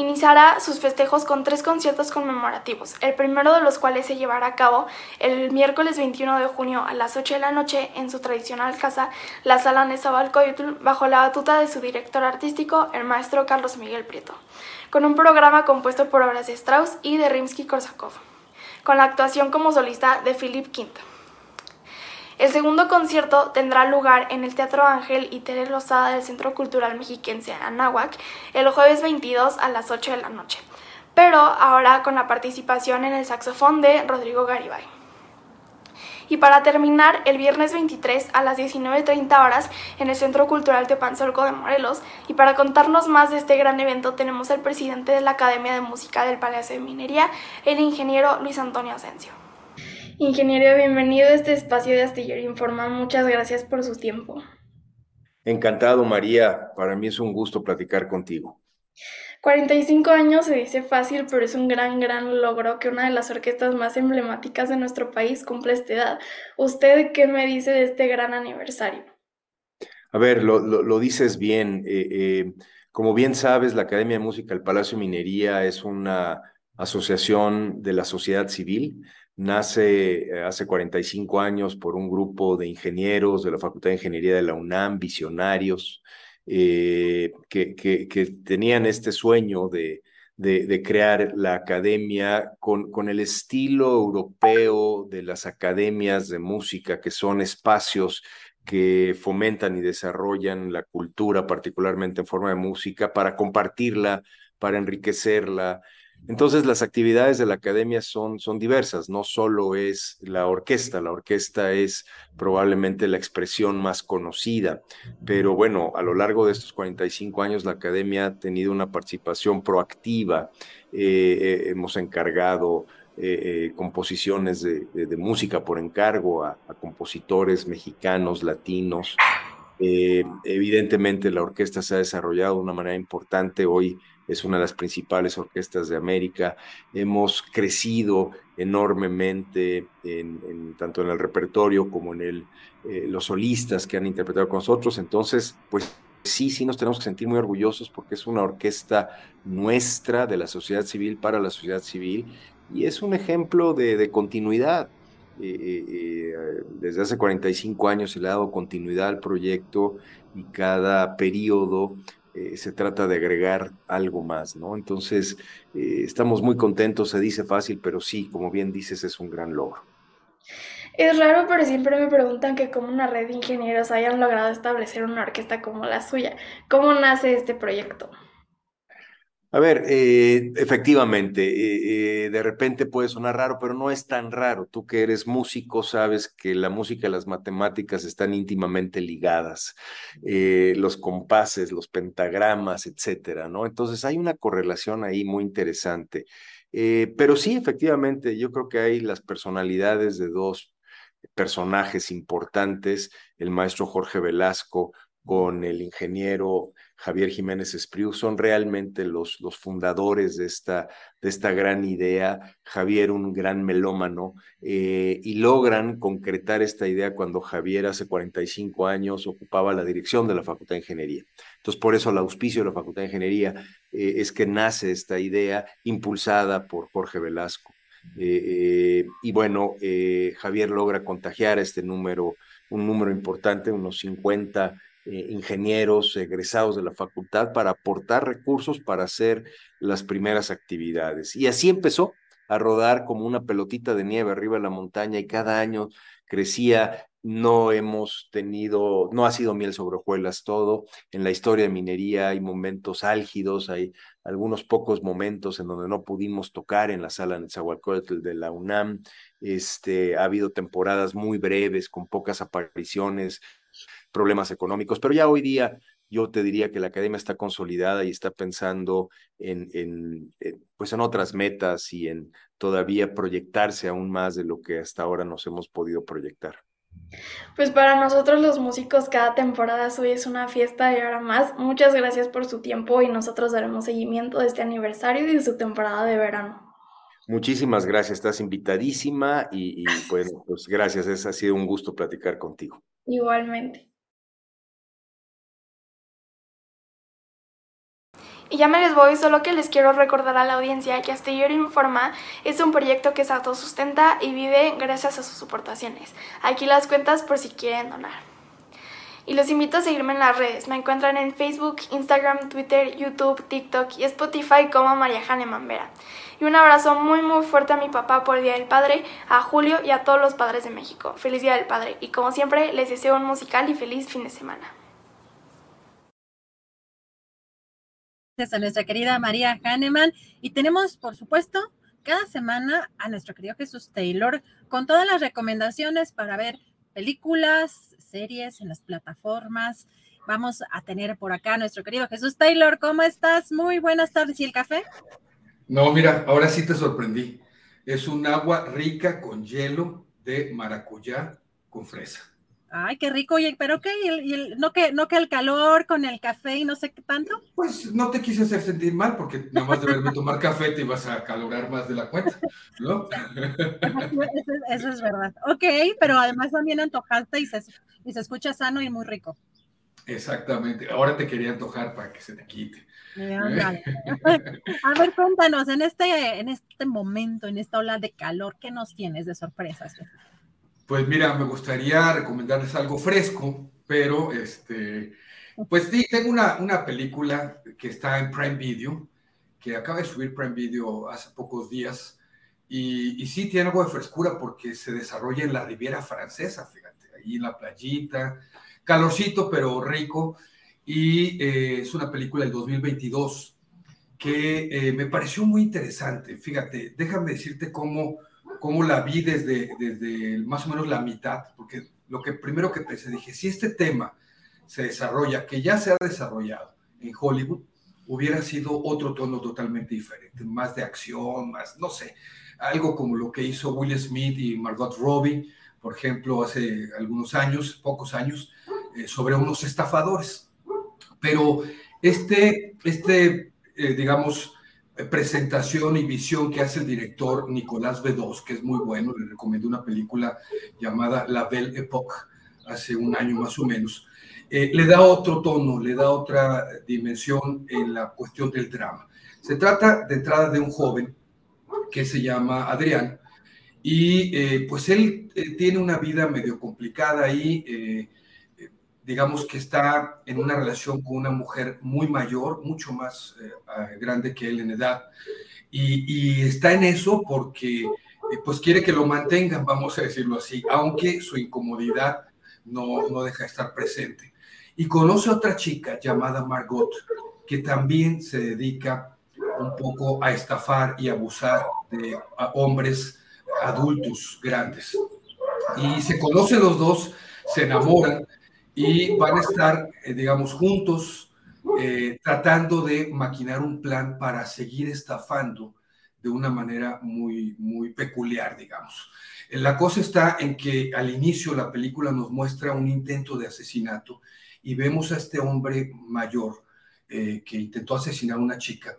Speaker 20: iniciará sus festejos con tres conciertos conmemorativos, el primero de los cuales se llevará a cabo el miércoles 21 de junio a las 8 de la noche en su tradicional casa, la Sala Nezahualcóyotl, bajo la batuta de su director artístico, el maestro Carlos Miguel Prieto, con un programa compuesto por obras de Strauss y de Rimsky-Korsakov, con la actuación como solista de Philip Quinto. El segundo concierto tendrá lugar en el Teatro Ángel y Tere Lozada del Centro Cultural Mexiquense Anáhuac el jueves 22 a las 8 de la noche, pero ahora con la participación en el saxofón de Rodrigo Garibay. Y para terminar, el viernes 23 a las 19.30 horas en el Centro Cultural Teopanzolco de Morelos. Y para contarnos más de este gran evento tenemos al presidente de la Academia de Música del Palacio de Minería, el ingeniero Luis Antonio Asensio. Ingeniero, bienvenido a este espacio de Astillero Informa. Muchas gracias por su tiempo.
Speaker 11: Encantado, María. Para mí es un gusto platicar contigo.
Speaker 20: 45 años se dice fácil, pero es un gran, gran logro que una de las orquestas más emblemáticas de nuestro país cumple esta edad. ¿Usted qué me dice de este gran aniversario?
Speaker 11: A ver, lo, dices bien. Eh, eh, como bien sabes, la Academia de Música del Palacio Minería es una asociación de la sociedad civil nace eh, hace 45 años por un grupo de ingenieros de la Facultad de Ingeniería de la UNAM, visionarios, eh, que, que, tenían este sueño de, de, crear la academia con, con, el estilo europeo de las academias de música, que son espacios que fomentan y desarrollan la cultura, particularmente en forma de música, para compartirla, para enriquecerla, entonces las actividades de la academia son, son diversas, no solo es la orquesta, la orquesta es probablemente la expresión más conocida, pero bueno, a lo largo de estos 45 años la academia ha tenido una participación proactiva, eh, eh, hemos encargado eh, composiciones de, música por encargo a, a compositores mexicanos, latinos. evidentemente la orquesta se ha desarrollado de una manera importante hoy es una de las principales orquestas de América. Hemos crecido enormemente en, tanto en el repertorio como en el, eh, los solistas que han interpretado con nosotros. Entonces, pues sí, sí nos tenemos que sentir muy orgullosos porque es una orquesta nuestra de la sociedad civil para la sociedad civil y es un ejemplo de, continuidad. Eh, eh, desde hace 45 años se le ha dado continuidad al proyecto y cada periodo eh, se trata de agregar algo más, ¿no? Entonces, eh, estamos muy contentos, se dice fácil, pero sí, como bien dices, es un gran logro.
Speaker 20: Es raro, pero siempre me preguntan que cómo una red de ingenieros hayan logrado establecer una orquesta como la suya. ¿Cómo nace este proyecto?
Speaker 11: A ver, eh, efectivamente, eh, eh, de repente puede sonar raro, pero no es tan raro. Tú que eres músico sabes que la música y las matemáticas están íntimamente ligadas, los compases, los pentagramas, etcétera, ¿no? Entonces hay una correlación ahí muy interesante. pero sí, efectivamente, yo creo que hay las personalidades de dos personajes importantes, el maestro Jorge Velasco con el ingeniero Javier Jiménez Espriu, son realmente los, los fundadores de esta, de esta gran idea. Javier, un gran melómano, eh, y logran concretar esta idea cuando Javier hace 45 años ocupaba la dirección de la Facultad de Ingeniería. Entonces, por eso el auspicio de la Facultad de Ingeniería eh, es que nace esta idea impulsada por Jorge Velasco. Eh, y bueno, Javier logra contagiar este número, un número importante, unos 50 eh, ingenieros egresados de la facultad para aportar recursos para hacer las primeras actividades. Y así empezó a rodar como una pelotita de nieve arriba de la montaña y cada año crecía. No hemos tenido, no ha sido miel sobre hojuelas todo. En la historia de minería hay momentos álgidos, hay algunos pocos momentos en donde no pudimos tocar en la sala de Zahualcóyotl de la UNAM. Este, ha habido temporadas muy breves con pocas apariciones, problemas económicos, pero ya hoy día yo te diría que la academia está consolidada y está pensando en, en, pues en otras metas y en todavía proyectarse aún más de lo que hasta ahora nos hemos podido proyectar.
Speaker 20: Pues para nosotros los músicos cada temporada hoy es una fiesta y ahora más. Muchas gracias por su tiempo y nosotros daremos seguimiento de este aniversario y de su temporada de verano.
Speaker 11: Muchísimas gracias, estás invitadísima y, y bueno, pues gracias, es, ha sido un gusto platicar contigo.
Speaker 20: Igualmente. Y ya me les voy, solo que les quiero recordar a la audiencia que Astillero Informa es un proyecto que se autosustenta y vive gracias a sus aportaciones. Aquí las cuentas por si quieren donar. Y los invito a seguirme en las redes. Me encuentran en Facebook, Instagram, Twitter, YouTube, TikTok y Spotify como María Jane Mambera. Y un abrazo muy muy fuerte a mi papá por el Día del Padre, a Julio y a todos los padres de México. Feliz Día del Padre. Y como siempre, les deseo un musical y feliz fin de semana.
Speaker 4: A nuestra querida María Hahnemann y tenemos, por supuesto, cada semana a nuestro querido Jesús Taylor con todas las recomendaciones para ver películas, series en las plataformas. Vamos a tener por acá a nuestro querido Jesús Taylor. ¿Cómo estás? Muy buenas tardes. ¿Y el café?
Speaker 21: No, mira, ahora sí te sorprendí. Es un agua rica con hielo de maracuyá con fresa.
Speaker 4: Ay, qué rico, oye, pero qué, ¿Y el, no, que, no que el calor con el café y no sé qué tanto.
Speaker 21: Pues no te quise hacer sentir mal, porque nada más de verme tomar café te ibas a calorar más de la cuenta, ¿no?
Speaker 4: Eso, es verdad. Ok, pero además también antojaste y se, y se escucha sano y muy rico.
Speaker 21: Exactamente, ahora te quería antojar para que se te quite.
Speaker 4: a ver, cuéntanos, en este, en este momento, en esta ola de calor, ¿qué nos tienes de sorpresas?
Speaker 21: Pues mira, me gustaría recomendarles algo fresco, pero este, pues sí, tengo una, una película que está en Prime Video, que acaba de subir Prime Video hace pocos días, y, y, sí tiene algo de frescura porque se desarrolla en la Riviera Francesa, fíjate, ahí en la playita, calorcito pero rico, y eh, es una película del 2022 que eh, me pareció muy interesante. Fíjate, déjame decirte cómo cómo la vi desde, más o menos la mitad, porque lo que primero que pensé, dije, si este tema se desarrolla, que ya se ha desarrollado en Hollywood, hubiera sido otro tono totalmente diferente, más de acción, más, no sé, algo como lo que hizo Will Smith y Margot Robbie, por ejemplo, hace algunos años, pocos años, eh, sobre unos estafadores. Pero este, este eh, digamos, presentación y visión que hace el director Nicolás Bedós, que es muy bueno, le recomiendo una película llamada La Belle Époque, hace un año más o menos, eh, le da otro tono, le da otra dimensión en la cuestión del drama. Se trata de entrada de un joven que se llama Adrián y eh, pues él eh, tiene una vida medio complicada ahí, digamos que está en una relación con una mujer muy mayor, mucho más grande que él en edad, y, está en eso porque pues quiere que lo mantengan, vamos a decirlo así, aunque su incomodidad no, no deja de estar presente. Y conoce a otra chica llamada Margot, que también se dedica un poco a estafar y abusar de hombres adultos grandes. Y se conocen los dos, se enamoran y van a estar, eh, digamos, juntos eh, tratando de maquinar un plan para seguir estafando de una manera muy, muy peculiar, digamos. La cosa está en que al inicio la película nos muestra un intento de asesinato y vemos a este hombre mayor eh, que intentó asesinar a una chica,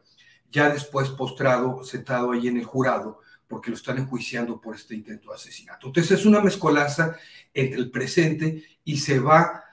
Speaker 21: ya después postrado, sentado ahí en el jurado, porque lo están enjuiciando por este intento de asesinato. Entonces es una mezcolanza entre el presente y se va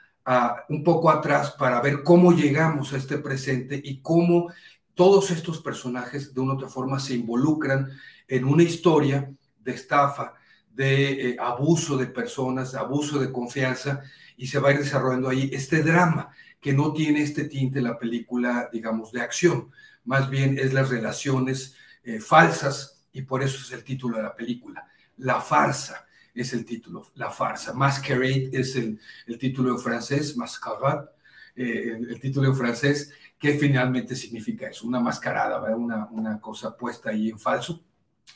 Speaker 21: un poco atrás para ver cómo llegamos a este presente y cómo todos estos personajes de una u otra forma se involucran en una historia de estafa, de eh, abuso de personas, de abuso de confianza, y se va a ir desarrollando ahí este drama que no tiene este tinte la película, digamos, de acción, más bien es las relaciones eh, falsas, y por eso es el título de la película. La farsa es el título, la farsa. Masquerade es el, el título en francés, mascarade, eh, el título en francés, que finalmente significa eso, una mascarada, Una, una cosa puesta ahí en falso,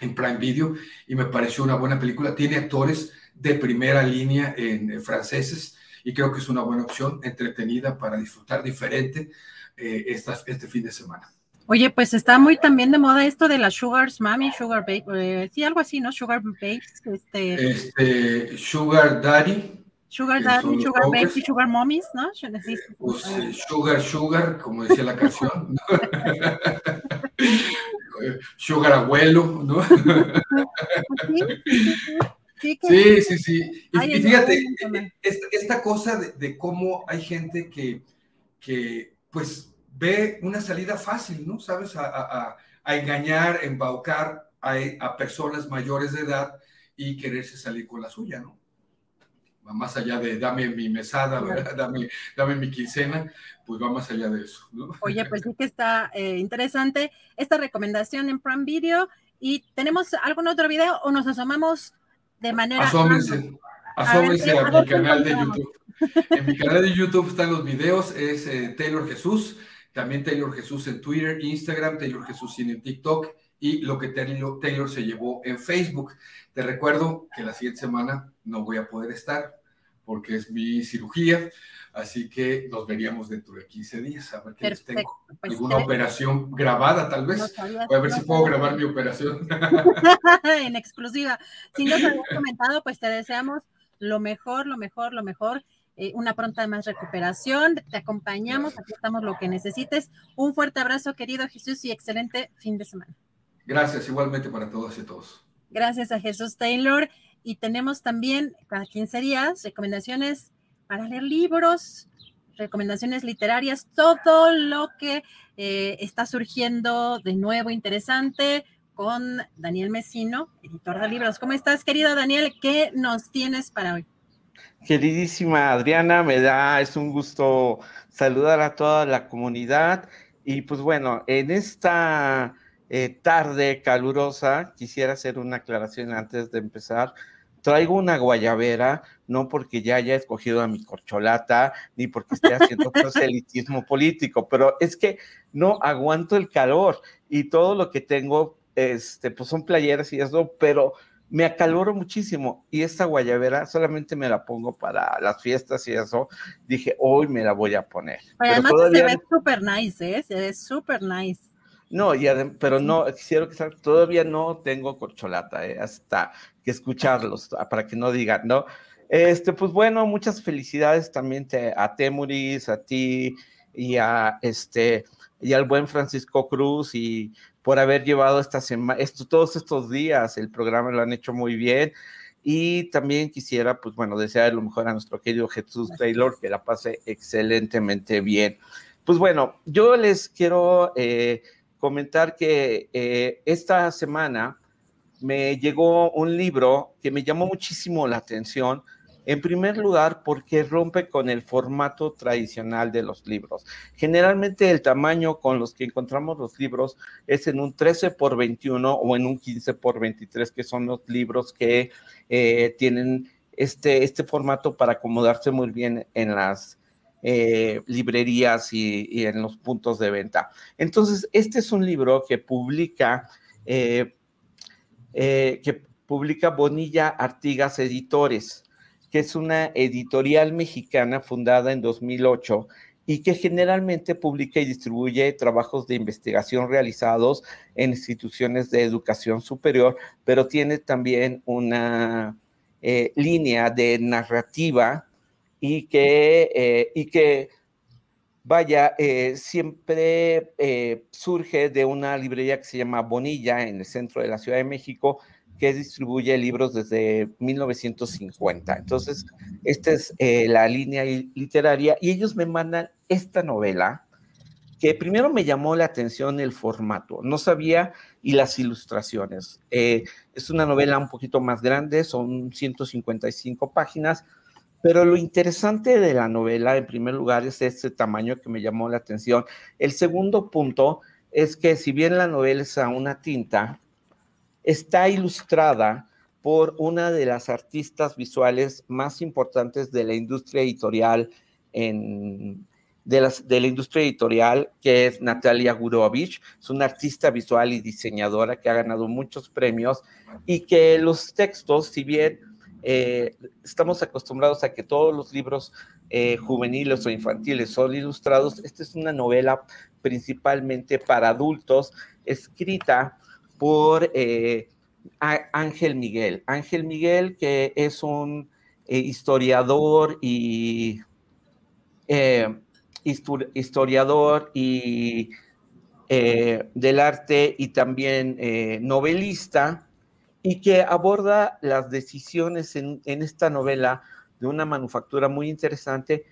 Speaker 21: en Prime Video, y me pareció una buena película. Tiene actores de primera línea en, franceses, y creo que es una buena opción, entretenida para disfrutar diferente eh, este fin de semana.
Speaker 4: Oye, pues está muy también de moda esto de las sugars, mami, sugar baby, eh, sí, algo así, ¿no? Sugar babes, este...
Speaker 21: este sugar daddy.
Speaker 4: Sugar Daddy, Sugar Baby, Sugar Mommies, ¿no?
Speaker 21: Pues, eh, sugar, Sugar, como decía la canción. sugar Abuelo, ¿no? Sí, sí, sí. Y, fíjate, esta, cosa de, cómo hay gente que, que, pues, ve una salida fácil, ¿no? ¿Sabes? A, a engañar, embaucar a, a personas mayores de edad y quererse salir con la suya, ¿no? más allá de dame mi mesada, dame, dame, mi quincena, pues va más allá de eso.
Speaker 4: Oye, pues sí que está eh, interesante esta recomendación en Prime Video. ¿Y tenemos algún otro video o nos asomamos de manera...
Speaker 21: Asómense, asómense a, mi canal de YouTube. En mi canal de YouTube están los videos, es eh, Taylor Jesús, también Taylor Jesús en Twitter, Instagram, Taylor Jesús en TikTok y lo que Taylor, Taylor se llevó en Facebook. Te recuerdo que la siguiente semana no voy a poder estar porque es mi cirugía, así que nos veríamos dentro de 15 días a ver qué les tengo. Pues, ¿Alguna operación grabada tal vez? Voy a ver si puedo grabar mi operación.
Speaker 4: en exclusiva. Si nos habías comentado, pues te deseamos lo mejor, lo mejor, lo mejor. Eh, una pronta más recuperación. Te acompañamos, aquí estamos lo que necesites. Un fuerte abrazo, querido Jesús, y excelente fin de semana.
Speaker 21: Gracias, igualmente para todos y todos.
Speaker 4: Gracias a Jesús Taylor. Y tenemos también cada 15 días recomendaciones para leer libros, recomendaciones literarias, todo lo que eh, está surgiendo de nuevo interesante con Daniel Mesino, editor de libros. ¿Cómo estás, querido Daniel? ¿Qué nos tienes para hoy?
Speaker 22: Queridísima Adriana, me da, es un gusto saludar a toda la comunidad. Y pues bueno, en esta eh, tarde calurosa, quisiera hacer una aclaración antes de empezar. Traigo una guayabera, no porque ya haya escogido a mi corcholata, ni porque esté haciendo proselitismo político, pero es que no aguanto el calor y todo lo que tengo, este, pues son playeras y eso, pero me acaloro muchísimo y esta guayabera solamente me la pongo para las fiestas y eso. Dije, hoy me la voy a poner.
Speaker 4: Pero, además se ve súper nice, ¿eh? Se ve súper nice.
Speaker 22: No, y pero no, quisiera que todavía no tengo corcholata, eh, hasta que escucharlos, ah, para que no digan, ¿no? Este, pues bueno, muchas felicidades también a Temuris, a ti y a este y al buen Francisco Cruz y por haber llevado esta semana, todos estos días el programa lo han hecho muy bien. Y también quisiera, pues bueno, desear lo mejor a nuestro querido Jesús Taylor, que la pase excelentemente bien. Pues bueno, yo les quiero eh, comentar que eh, esta semana me llegó un libro que me llamó muchísimo la atención En primer lugar, porque rompe con el formato tradicional de los libros. Generalmente el tamaño con los que encontramos los libros es en un 13 por 21 o en un 15 por 23, que son los libros que eh, tienen este, este formato para acomodarse muy bien en las eh, librerías y, en los puntos de venta. Entonces, este es un libro que publica, eh, que publica Bonilla Artigas Editores que es una editorial mexicana fundada en 2008 y que generalmente publica y distribuye trabajos de investigación realizados en instituciones de educación superior, pero tiene también una eh, línea de narrativa y que, eh, y que vaya, eh, siempre surge de una librería que se llama Bonilla en el centro de la Ciudad de México, que distribuye libros desde 1950. Entonces, esta es eh, la línea literaria y ellos me mandan esta novela que primero me llamó la atención el formato, no sabía, y las ilustraciones. Eh, es una novela un poquito más grande, son 155 páginas, pero lo interesante de la novela, en primer lugar, es ese tamaño que me llamó la atención. El segundo punto es que si bien la novela es a una tinta, está ilustrada por una de las artistas visuales más importantes de la industria editorial en, de, la industria editorial, que es Natalia Gurovich. Es una artista visual y diseñadora que ha ganado muchos premios y que los textos, si bien eh, estamos acostumbrados a que todos los libros eh, juveniles o infantiles son ilustrados, esta es una novela principalmente para adultos, escrita por eh, Ángel Miguel. Ángel Miguel, que es un eh, historiador y eh, historiador y del arte y también novelista, y que aborda las decisiones en, en, esta novela de una manufactura muy interesante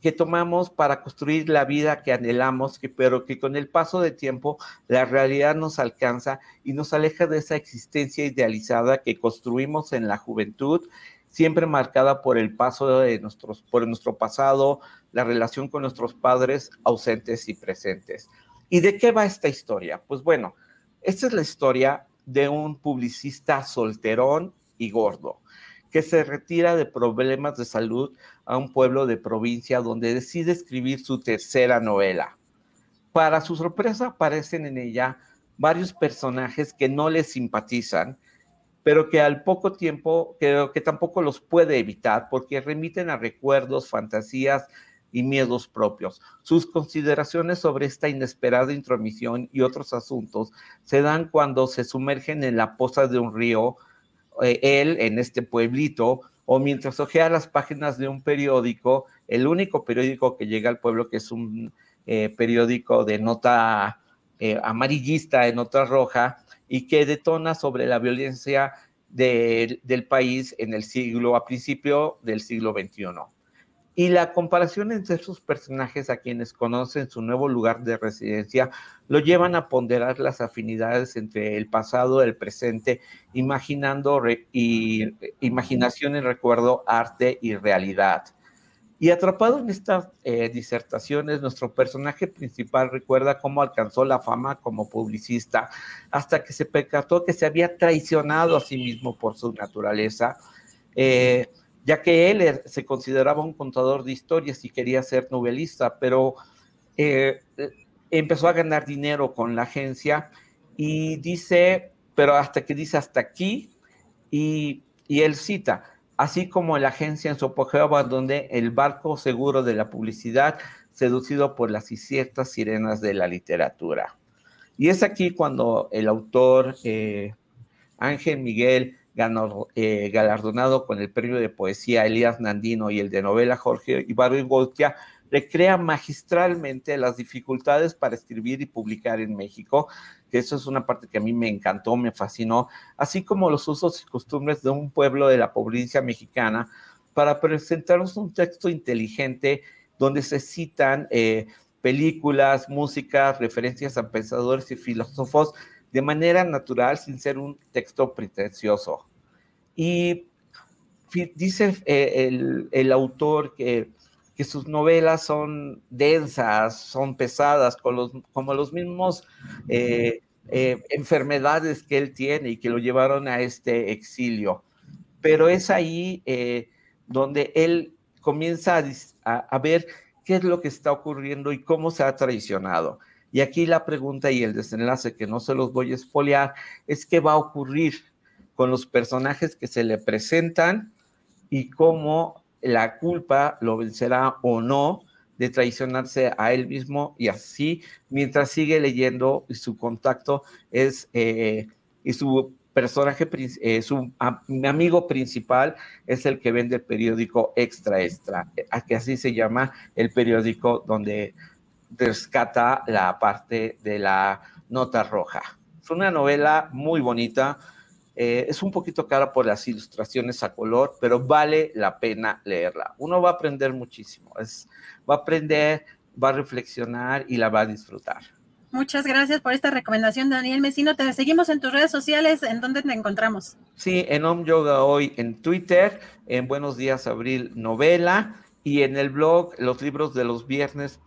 Speaker 22: que tomamos para construir la vida que anhelamos, pero que con el paso de tiempo la realidad nos alcanza y nos aleja de esa existencia idealizada que construimos en la juventud, siempre marcada por el paso de nuestros, por nuestro pasado, la relación con nuestros padres ausentes y presentes. ¿Y de qué va esta historia? Pues bueno, esta es la historia de un publicista solterón y gordo que se retira de problemas de salud a un pueblo de provincia donde decide escribir su tercera novela. Para su sorpresa aparecen en ella varios personajes que no le simpatizan, pero que al poco tiempo creo que tampoco los puede evitar porque remiten a recuerdos, fantasías y miedos propios. Sus consideraciones sobre esta inesperada intromisión y otros asuntos se dan cuando se sumergen en la poza de un río eh, él en este pueblito o mientras ojea las páginas de un periódico, el único periódico que llega al pueblo, que es un eh, periódico de nota eh, amarillista, de nota roja, y que detona sobre la violencia del país en el siglo, a principio del siglo XXI. Y la comparación entre esos personajes a quienes conocen su nuevo lugar de residencia lo llevan a ponderar las afinidades entre el pasado, el presente, imaginando y imaginación en recuerdo, arte y realidad. Y atrapado en estas eh, disertaciones, nuestro personaje principal recuerda cómo alcanzó la fama como publicista hasta que se percató que se había traicionado a sí mismo por su naturaleza. Eh, ya que él se consideraba un contador de historias y quería ser novelista, pero eh, empezó a ganar dinero con la agencia y dice, pero hasta que dice hasta aquí, y, él cita, así como la agencia en su apogeo abandoné el barco seguro de la publicidad, seducido por las ciertas sirenas de la literatura. Y es aquí cuando el autor eh, Ángel Miguel ganó, eh, galardonado con el premio de poesía Elías Nandino y el de novela Jorge Ibargüengoitia, recrea magistralmente las dificultades para escribir y publicar en México, que eso es una parte que a mí me encantó, me fascinó, así como los usos y costumbres de un pueblo de la provincia mexicana para presentarnos un texto inteligente donde se citan eh, películas, músicas, referencias a pensadores y filósofos de manera natural sin ser un texto pretencioso. Y dice el, el, autor que, sus novelas son densas, son pesadas, como los mismos enfermedades que él tiene y que lo llevaron a este exilio. Pero es ahí donde él comienza a ver qué es lo que está ocurriendo y cómo se ha traicionado. Y aquí la pregunta y el desenlace, que no se los voy a espolear, es qué va a ocurrir con los personajes que se le presentan y cómo la culpa lo vencerá o no de traicionarse a él mismo y así mientras sigue leyendo y su contacto es eh, y su personaje, eh, su amigo principal es el que vende el periódico Extra Extra, que así se llama el periódico donde rescata la parte de la nota roja. Es una novela muy bonita, eh, es un poquito cara por las ilustraciones a color, pero vale la pena leerla. Uno va a aprender muchísimo, es, va a aprender, va a reflexionar y la va a disfrutar.
Speaker 4: Muchas gracias por esta recomendación, Daniel Mesino. Te seguimos en tus redes sociales. ¿En dónde te encontramos?
Speaker 22: Sí, en Home Yoga Hoy en Twitter, en Buenos Días Abril Novela y en el blog Los Libros de los Viernes.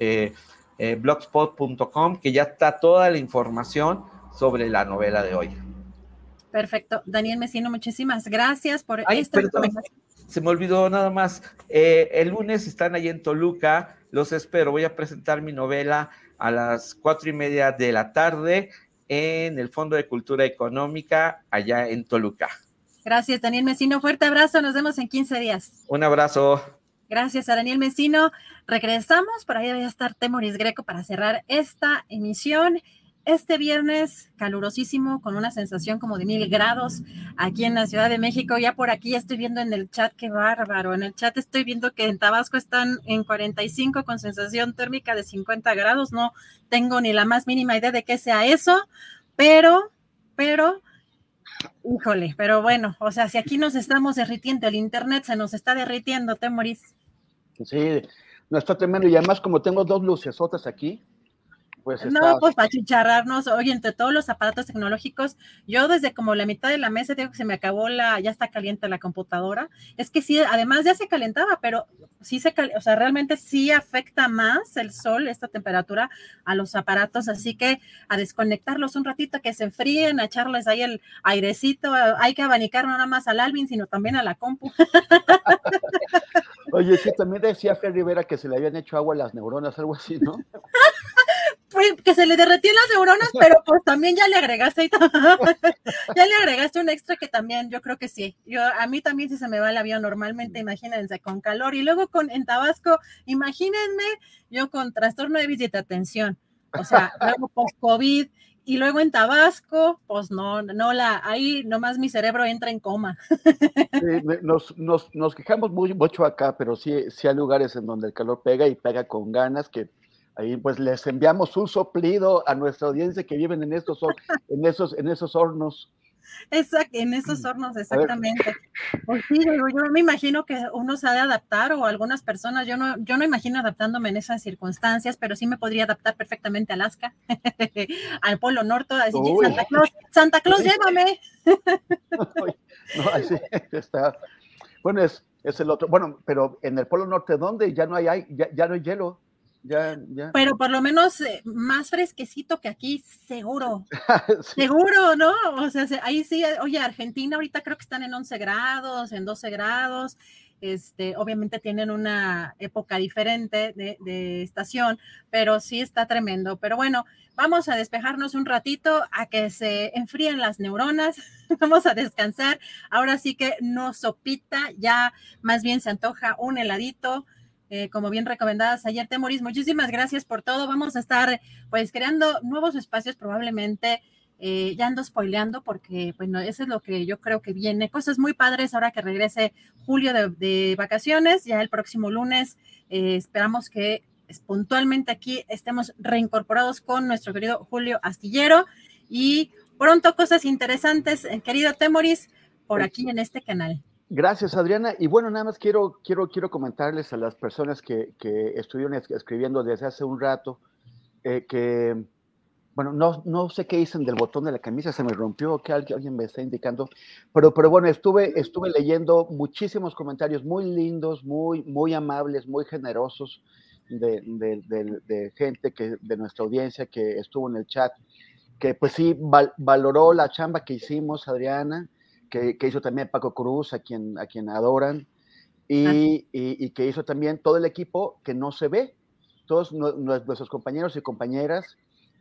Speaker 22: Eh, eh, blogspot.com, que ya está toda la información sobre la novela de hoy.
Speaker 4: Perfecto. Daniel Mesino, muchísimas gracias por esta
Speaker 22: recomendación. Se me olvidó nada más. Eh, el lunes están ahí en Toluca. Los espero. Voy a presentar mi novela a las cuatro y media de la tarde en el Fondo de Cultura Económica allá en Toluca.
Speaker 4: Gracias, Daniel Mesino. Fuerte abrazo. Nos vemos en 15 días.
Speaker 22: Un abrazo.
Speaker 4: Gracias a Daniel Mesino. Regresamos. Por ahí a estar Temoris Greco para cerrar esta emisión este viernes calurosísimo con una sensación como de mil grados aquí en la Ciudad de México. Ya por aquí estoy viendo en el chat, qué bárbaro. En el chat estoy viendo que en Tabasco están en 45 con sensación térmica de 50 grados. No tengo ni la más mínima idea de qué sea eso, pero, pero, híjole, pero bueno, o sea, si aquí nos estamos derritiendo, el internet se nos está derritiendo, ¿te morís?
Speaker 3: Sí, no está tremendo. Y además, como tengo dos lucesotas aquí,
Speaker 4: pues no, pues para chicharrarnos, oye, entre todos los aparatos tecnológicos, yo desde como la mitad de la mesa digo que se me acabó la, ya está caliente la computadora, es que sí, además ya se calentaba, pero sí se, o sea, realmente sí afecta más el sol, esta temperatura a los aparatos, así que a desconectarlos un ratito, que se enfríen, a echarles ahí el airecito, hay que abanicar no nada más al Alvin, sino también a la compu.
Speaker 3: Oye, sí, también decía Fer Rivera que se le habían hecho agua a las neuronas, algo así, ¿no?
Speaker 4: Pues, que se le derretían las neuronas, pero pues también ya le agregaste ya le agregaste un extra que también yo creo que sí. Yo a mí también si se me va el avión normalmente, imagínense con calor y luego con en Tabasco, imagínense yo con trastorno de visita atención, o sea, luego post COVID y luego en Tabasco, pues no, no la, ahí nomás mi cerebro entra en coma.
Speaker 3: nos, nos, nos quejamos mucho acá, pero sí, sí hay lugares en donde el calor pega y pega con ganas que Ahí pues les enviamos un soplido a nuestra audiencia que viven en estos, en esos, en esos hornos.
Speaker 4: Exacto, en esos hornos, exactamente. Pues sí, yo, me imagino que uno se ha de adaptar o algunas personas, yo no, yo no imagino adaptándome en esas circunstancias, pero sí me podría adaptar perfectamente a Alaska, al Polo Norte, decir, Santa Claus, Santa Claus, llévame.
Speaker 3: no, así está. Bueno, es, es el otro, bueno, pero en el Polo Norte, ¿dónde? Ya no hay, ya, ya no hay hielo.
Speaker 4: Pero por lo menos eh, más fresquecito que aquí, seguro. Seguro, ¿no? O sea, ahí sí, oye, Argentina ahorita creo que están en 11 grados, en 12 grados. Este, obviamente tienen una época diferente de, de, estación, pero sí está tremendo. Pero bueno, vamos a despejarnos un ratito a que se enfríen las neuronas, vamos a descansar. Ahora sí que no sopita, ya más bien se antoja un heladito, eh, como bien recomendadas ayer, Temoris. Muchísimas gracias por todo. Vamos a estar pues creando nuevos espacios probablemente. Eh, ya ando spoileando porque, bueno, eso es lo que yo creo que viene. Cosas muy padres ahora que regrese Julio de, vacaciones. Ya el próximo lunes eh, esperamos que puntualmente aquí estemos reincorporados con nuestro querido Julio Astillero y pronto cosas interesantes, querido Temoris, por pues aquí en este canal.
Speaker 3: Gracias, Adriana. Y bueno, nada más quiero, quiero, quiero comentarles a las personas que, que estuvieron escribiendo desde hace un rato eh, que bueno, no, no sé qué dicen del botón de la camisa, se me rompió, que alguien, me está indicando, pero, pero bueno, estuve, estuve leyendo muchísimos comentarios muy lindos, muy, muy amables, muy generosos de, de, gente que, de nuestra audiencia que estuvo en el chat, que pues sí valoró la chamba que hicimos, Adriana, que, que, hizo también Paco Cruz, a quien, a quien adoran, y, y, que hizo también todo el equipo que no se ve, todos nuestros compañeros y compañeras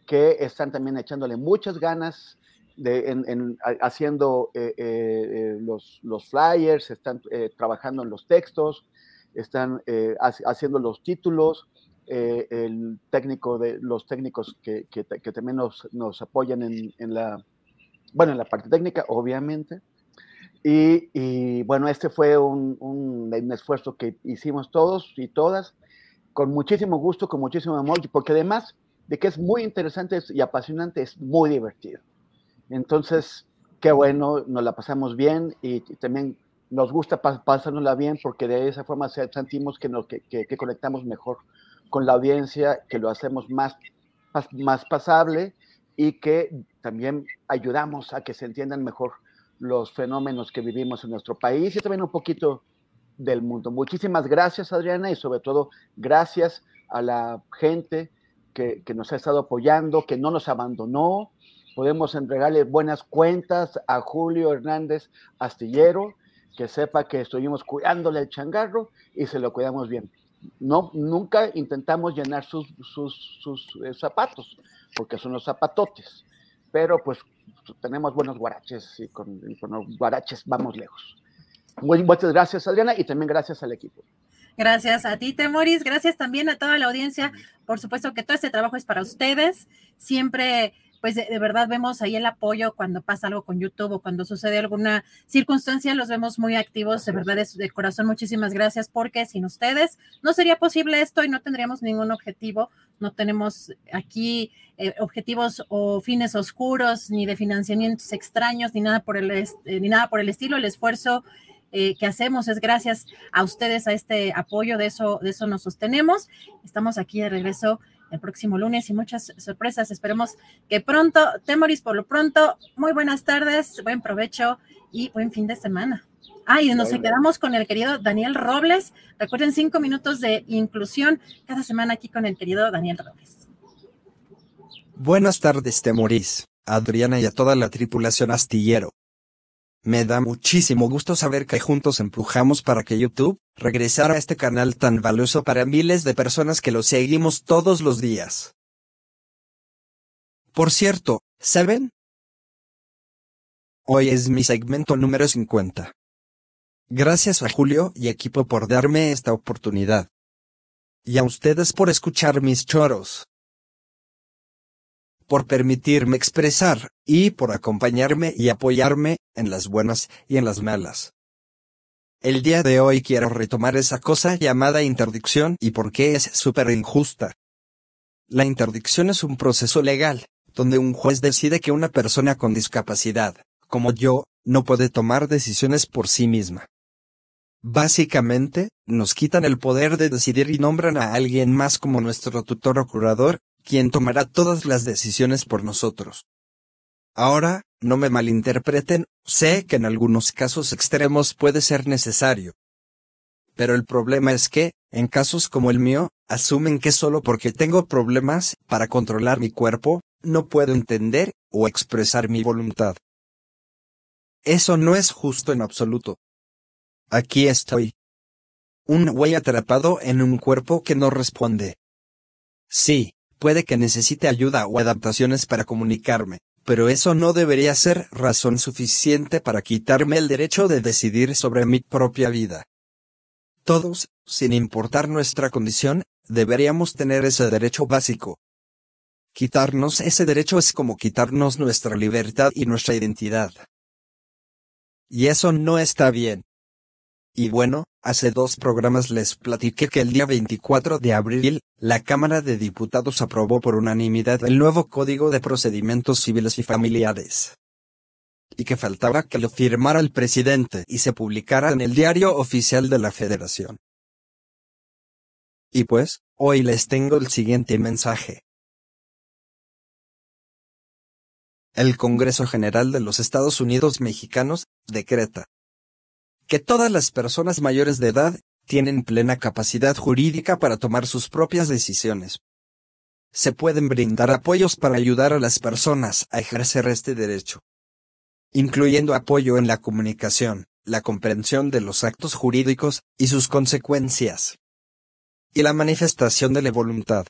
Speaker 3: que están también echándole muchas ganas de, en, haciendo eh, eh, eh, los, los, flyers, están trabajando en los textos, están haciendo los títulos, el técnico de los técnicos que, que, también nos, nos apoyan en, en, la, bueno, en la parte técnica, obviamente. Y, bueno, este fue un, un, esfuerzo que hicimos todos y todas, con muchísimo gusto, con muchísimo amor, porque además de que es muy interesante y apasionante, es muy divertido. Entonces, qué bueno, nos la pasamos bien y, también nos gusta pasárnosla bien porque de esa forma sentimos que, nos, que, que, conectamos mejor con la audiencia, que lo hacemos más, más pasable y que también ayudamos a que se entiendan mejor los fenómenos que vivimos en nuestro país y también un poquito del mundo. Muchísimas gracias, Adriana, y sobre todo gracias a la gente que, nos ha estado apoyando, que no nos abandonó. Podemos entregarle buenas cuentas a Julio Hernández Astillero, que sepa que estuvimos cuidándole el changarro y se lo cuidamos bien. No, nunca intentamos llenar sus, sus, sus eh, zapatos, porque son los zapatotes, pero pues tenemos buenos guaraches y con, con los guaraches vamos lejos. Muchas gracias, Adriana, y también gracias al equipo.
Speaker 4: Gracias a ti, Temoris. Gracias también a toda la audiencia. Por supuesto que todo este trabajo es para ustedes. Siempre, pues de, verdad vemos ahí el apoyo cuando pasa algo con YouTube o cuando sucede alguna circunstancia, los vemos muy activos. De verdad, es de corazón, muchísimas gracias porque sin ustedes no sería posible esto y no tendríamos ningún objetivo. No tenemos aquí eh, objetivos o fines oscuros, ni de financiamientos extraños, ni nada por el, eh, ni nada por el estilo. El esfuerzo eh, que hacemos es gracias a ustedes, a este apoyo, de eso, de eso nos sostenemos. Estamos aquí de regreso el próximo lunes y muchas sorpresas. Esperemos que pronto, Temoris, por lo pronto, muy buenas tardes, buen provecho y buen fin de semana. Ah, y nos quedamos con el querido Daniel Robles. Recuerden cinco minutos de inclusión cada semana aquí con el querido Daniel Robles.
Speaker 23: Buenas tardes, Temoris, Adriana y a toda la tripulación astillero. Me da muchísimo gusto saber que juntos empujamos para que YouTube regresara a este canal tan valioso para miles de personas que lo seguimos todos los días. Por cierto, ¿saben? Hoy es mi segmento número 50. Gracias a Julio y equipo por darme esta oportunidad. Y a ustedes por escuchar mis choros por permitirme expresar, y por acompañarme y apoyarme, en las buenas y en las malas. El día de hoy quiero retomar esa cosa llamada interdicción y por qué es súper injusta. La interdicción es un proceso legal, donde un juez decide que una persona con discapacidad, como yo, no puede tomar decisiones por sí misma. Básicamente, nos quitan el poder de decidir y nombran a alguien más como nuestro tutor o curador, quien tomará todas las decisiones por nosotros. Ahora, no me malinterpreten, sé que en algunos casos extremos puede ser necesario. Pero el problema es que, en casos como el mío, asumen que solo porque tengo problemas para controlar mi cuerpo, no puedo entender o expresar mi voluntad. Eso no es justo en absoluto. Aquí estoy. Un güey atrapado en un cuerpo que no responde. Sí, puede que necesite ayuda o adaptaciones para comunicarme, pero eso no debería ser razón suficiente para quitarme el derecho de decidir sobre mi propia vida. Todos, sin importar nuestra condición, deberíamos tener ese derecho básico. Quitarnos ese derecho es como quitarnos nuestra libertad y nuestra identidad. Y eso no está bien. Y bueno, hace dos programas les platiqué que el día 24 de abril, la Cámara de Diputados aprobó por unanimidad el nuevo Código de Procedimientos Civiles y Familiares. Y que faltaba que lo firmara el presidente y se publicara en el diario oficial de la Federación. Y pues, hoy les tengo el siguiente mensaje. el Congreso General de los Estados Unidos Mexicanos decreta que todas las personas mayores de edad tienen plena capacidad jurídica para tomar sus propias decisiones. Se pueden brindar apoyos para ayudar a las personas a ejercer este derecho, incluyendo apoyo en la comunicación, la comprensión de los actos jurídicos y sus consecuencias, y la manifestación de la voluntad.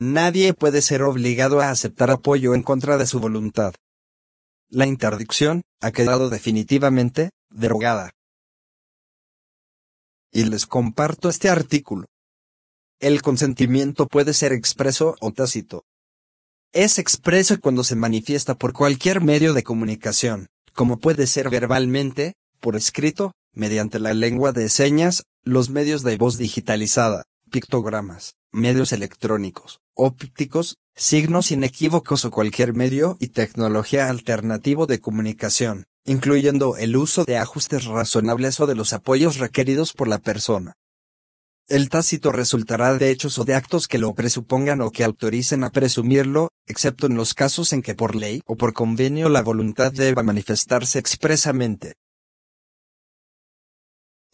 Speaker 23: Nadie puede ser obligado a aceptar apoyo en contra de su voluntad. La interdicción ha quedado definitivamente derogada. Y les comparto este artículo. El consentimiento puede ser expreso o tácito. Es expreso cuando se manifiesta por cualquier medio de comunicación, como puede ser verbalmente, por escrito, mediante la lengua de señas, los medios de voz digitalizada, pictogramas, medios electrónicos, ópticos, signos inequívocos o cualquier medio y tecnología alternativo de comunicación, incluyendo el uso de ajustes razonables o de los apoyos requeridos por la persona. El tácito resultará de hechos o de actos que lo presupongan o que autoricen a presumirlo, excepto en los casos en que por ley o por convenio la voluntad deba manifestarse expresamente.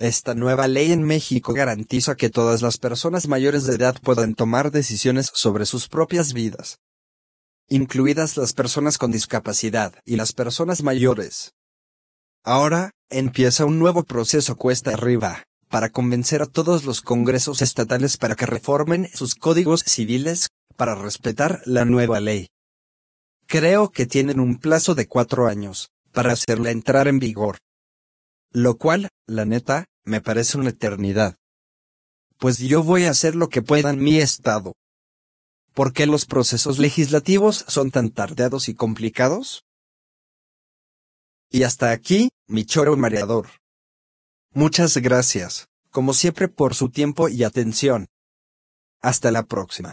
Speaker 23: Esta nueva ley en México garantiza que todas las personas mayores de edad puedan tomar decisiones sobre sus propias vidas, incluidas las personas con discapacidad y las personas mayores. Ahora, empieza un nuevo proceso cuesta arriba, para convencer a todos los congresos estatales para que reformen sus códigos civiles, para respetar la nueva ley. Creo que tienen un plazo de cuatro años, para hacerla entrar en vigor. Lo cual, la neta, me parece una eternidad. Pues yo voy a hacer lo que pueda en mi estado. ¿Por qué los procesos legislativos son tan tardados y complicados? Y hasta aquí, mi choro mareador. Muchas gracias, como siempre por su tiempo y atención. Hasta la próxima.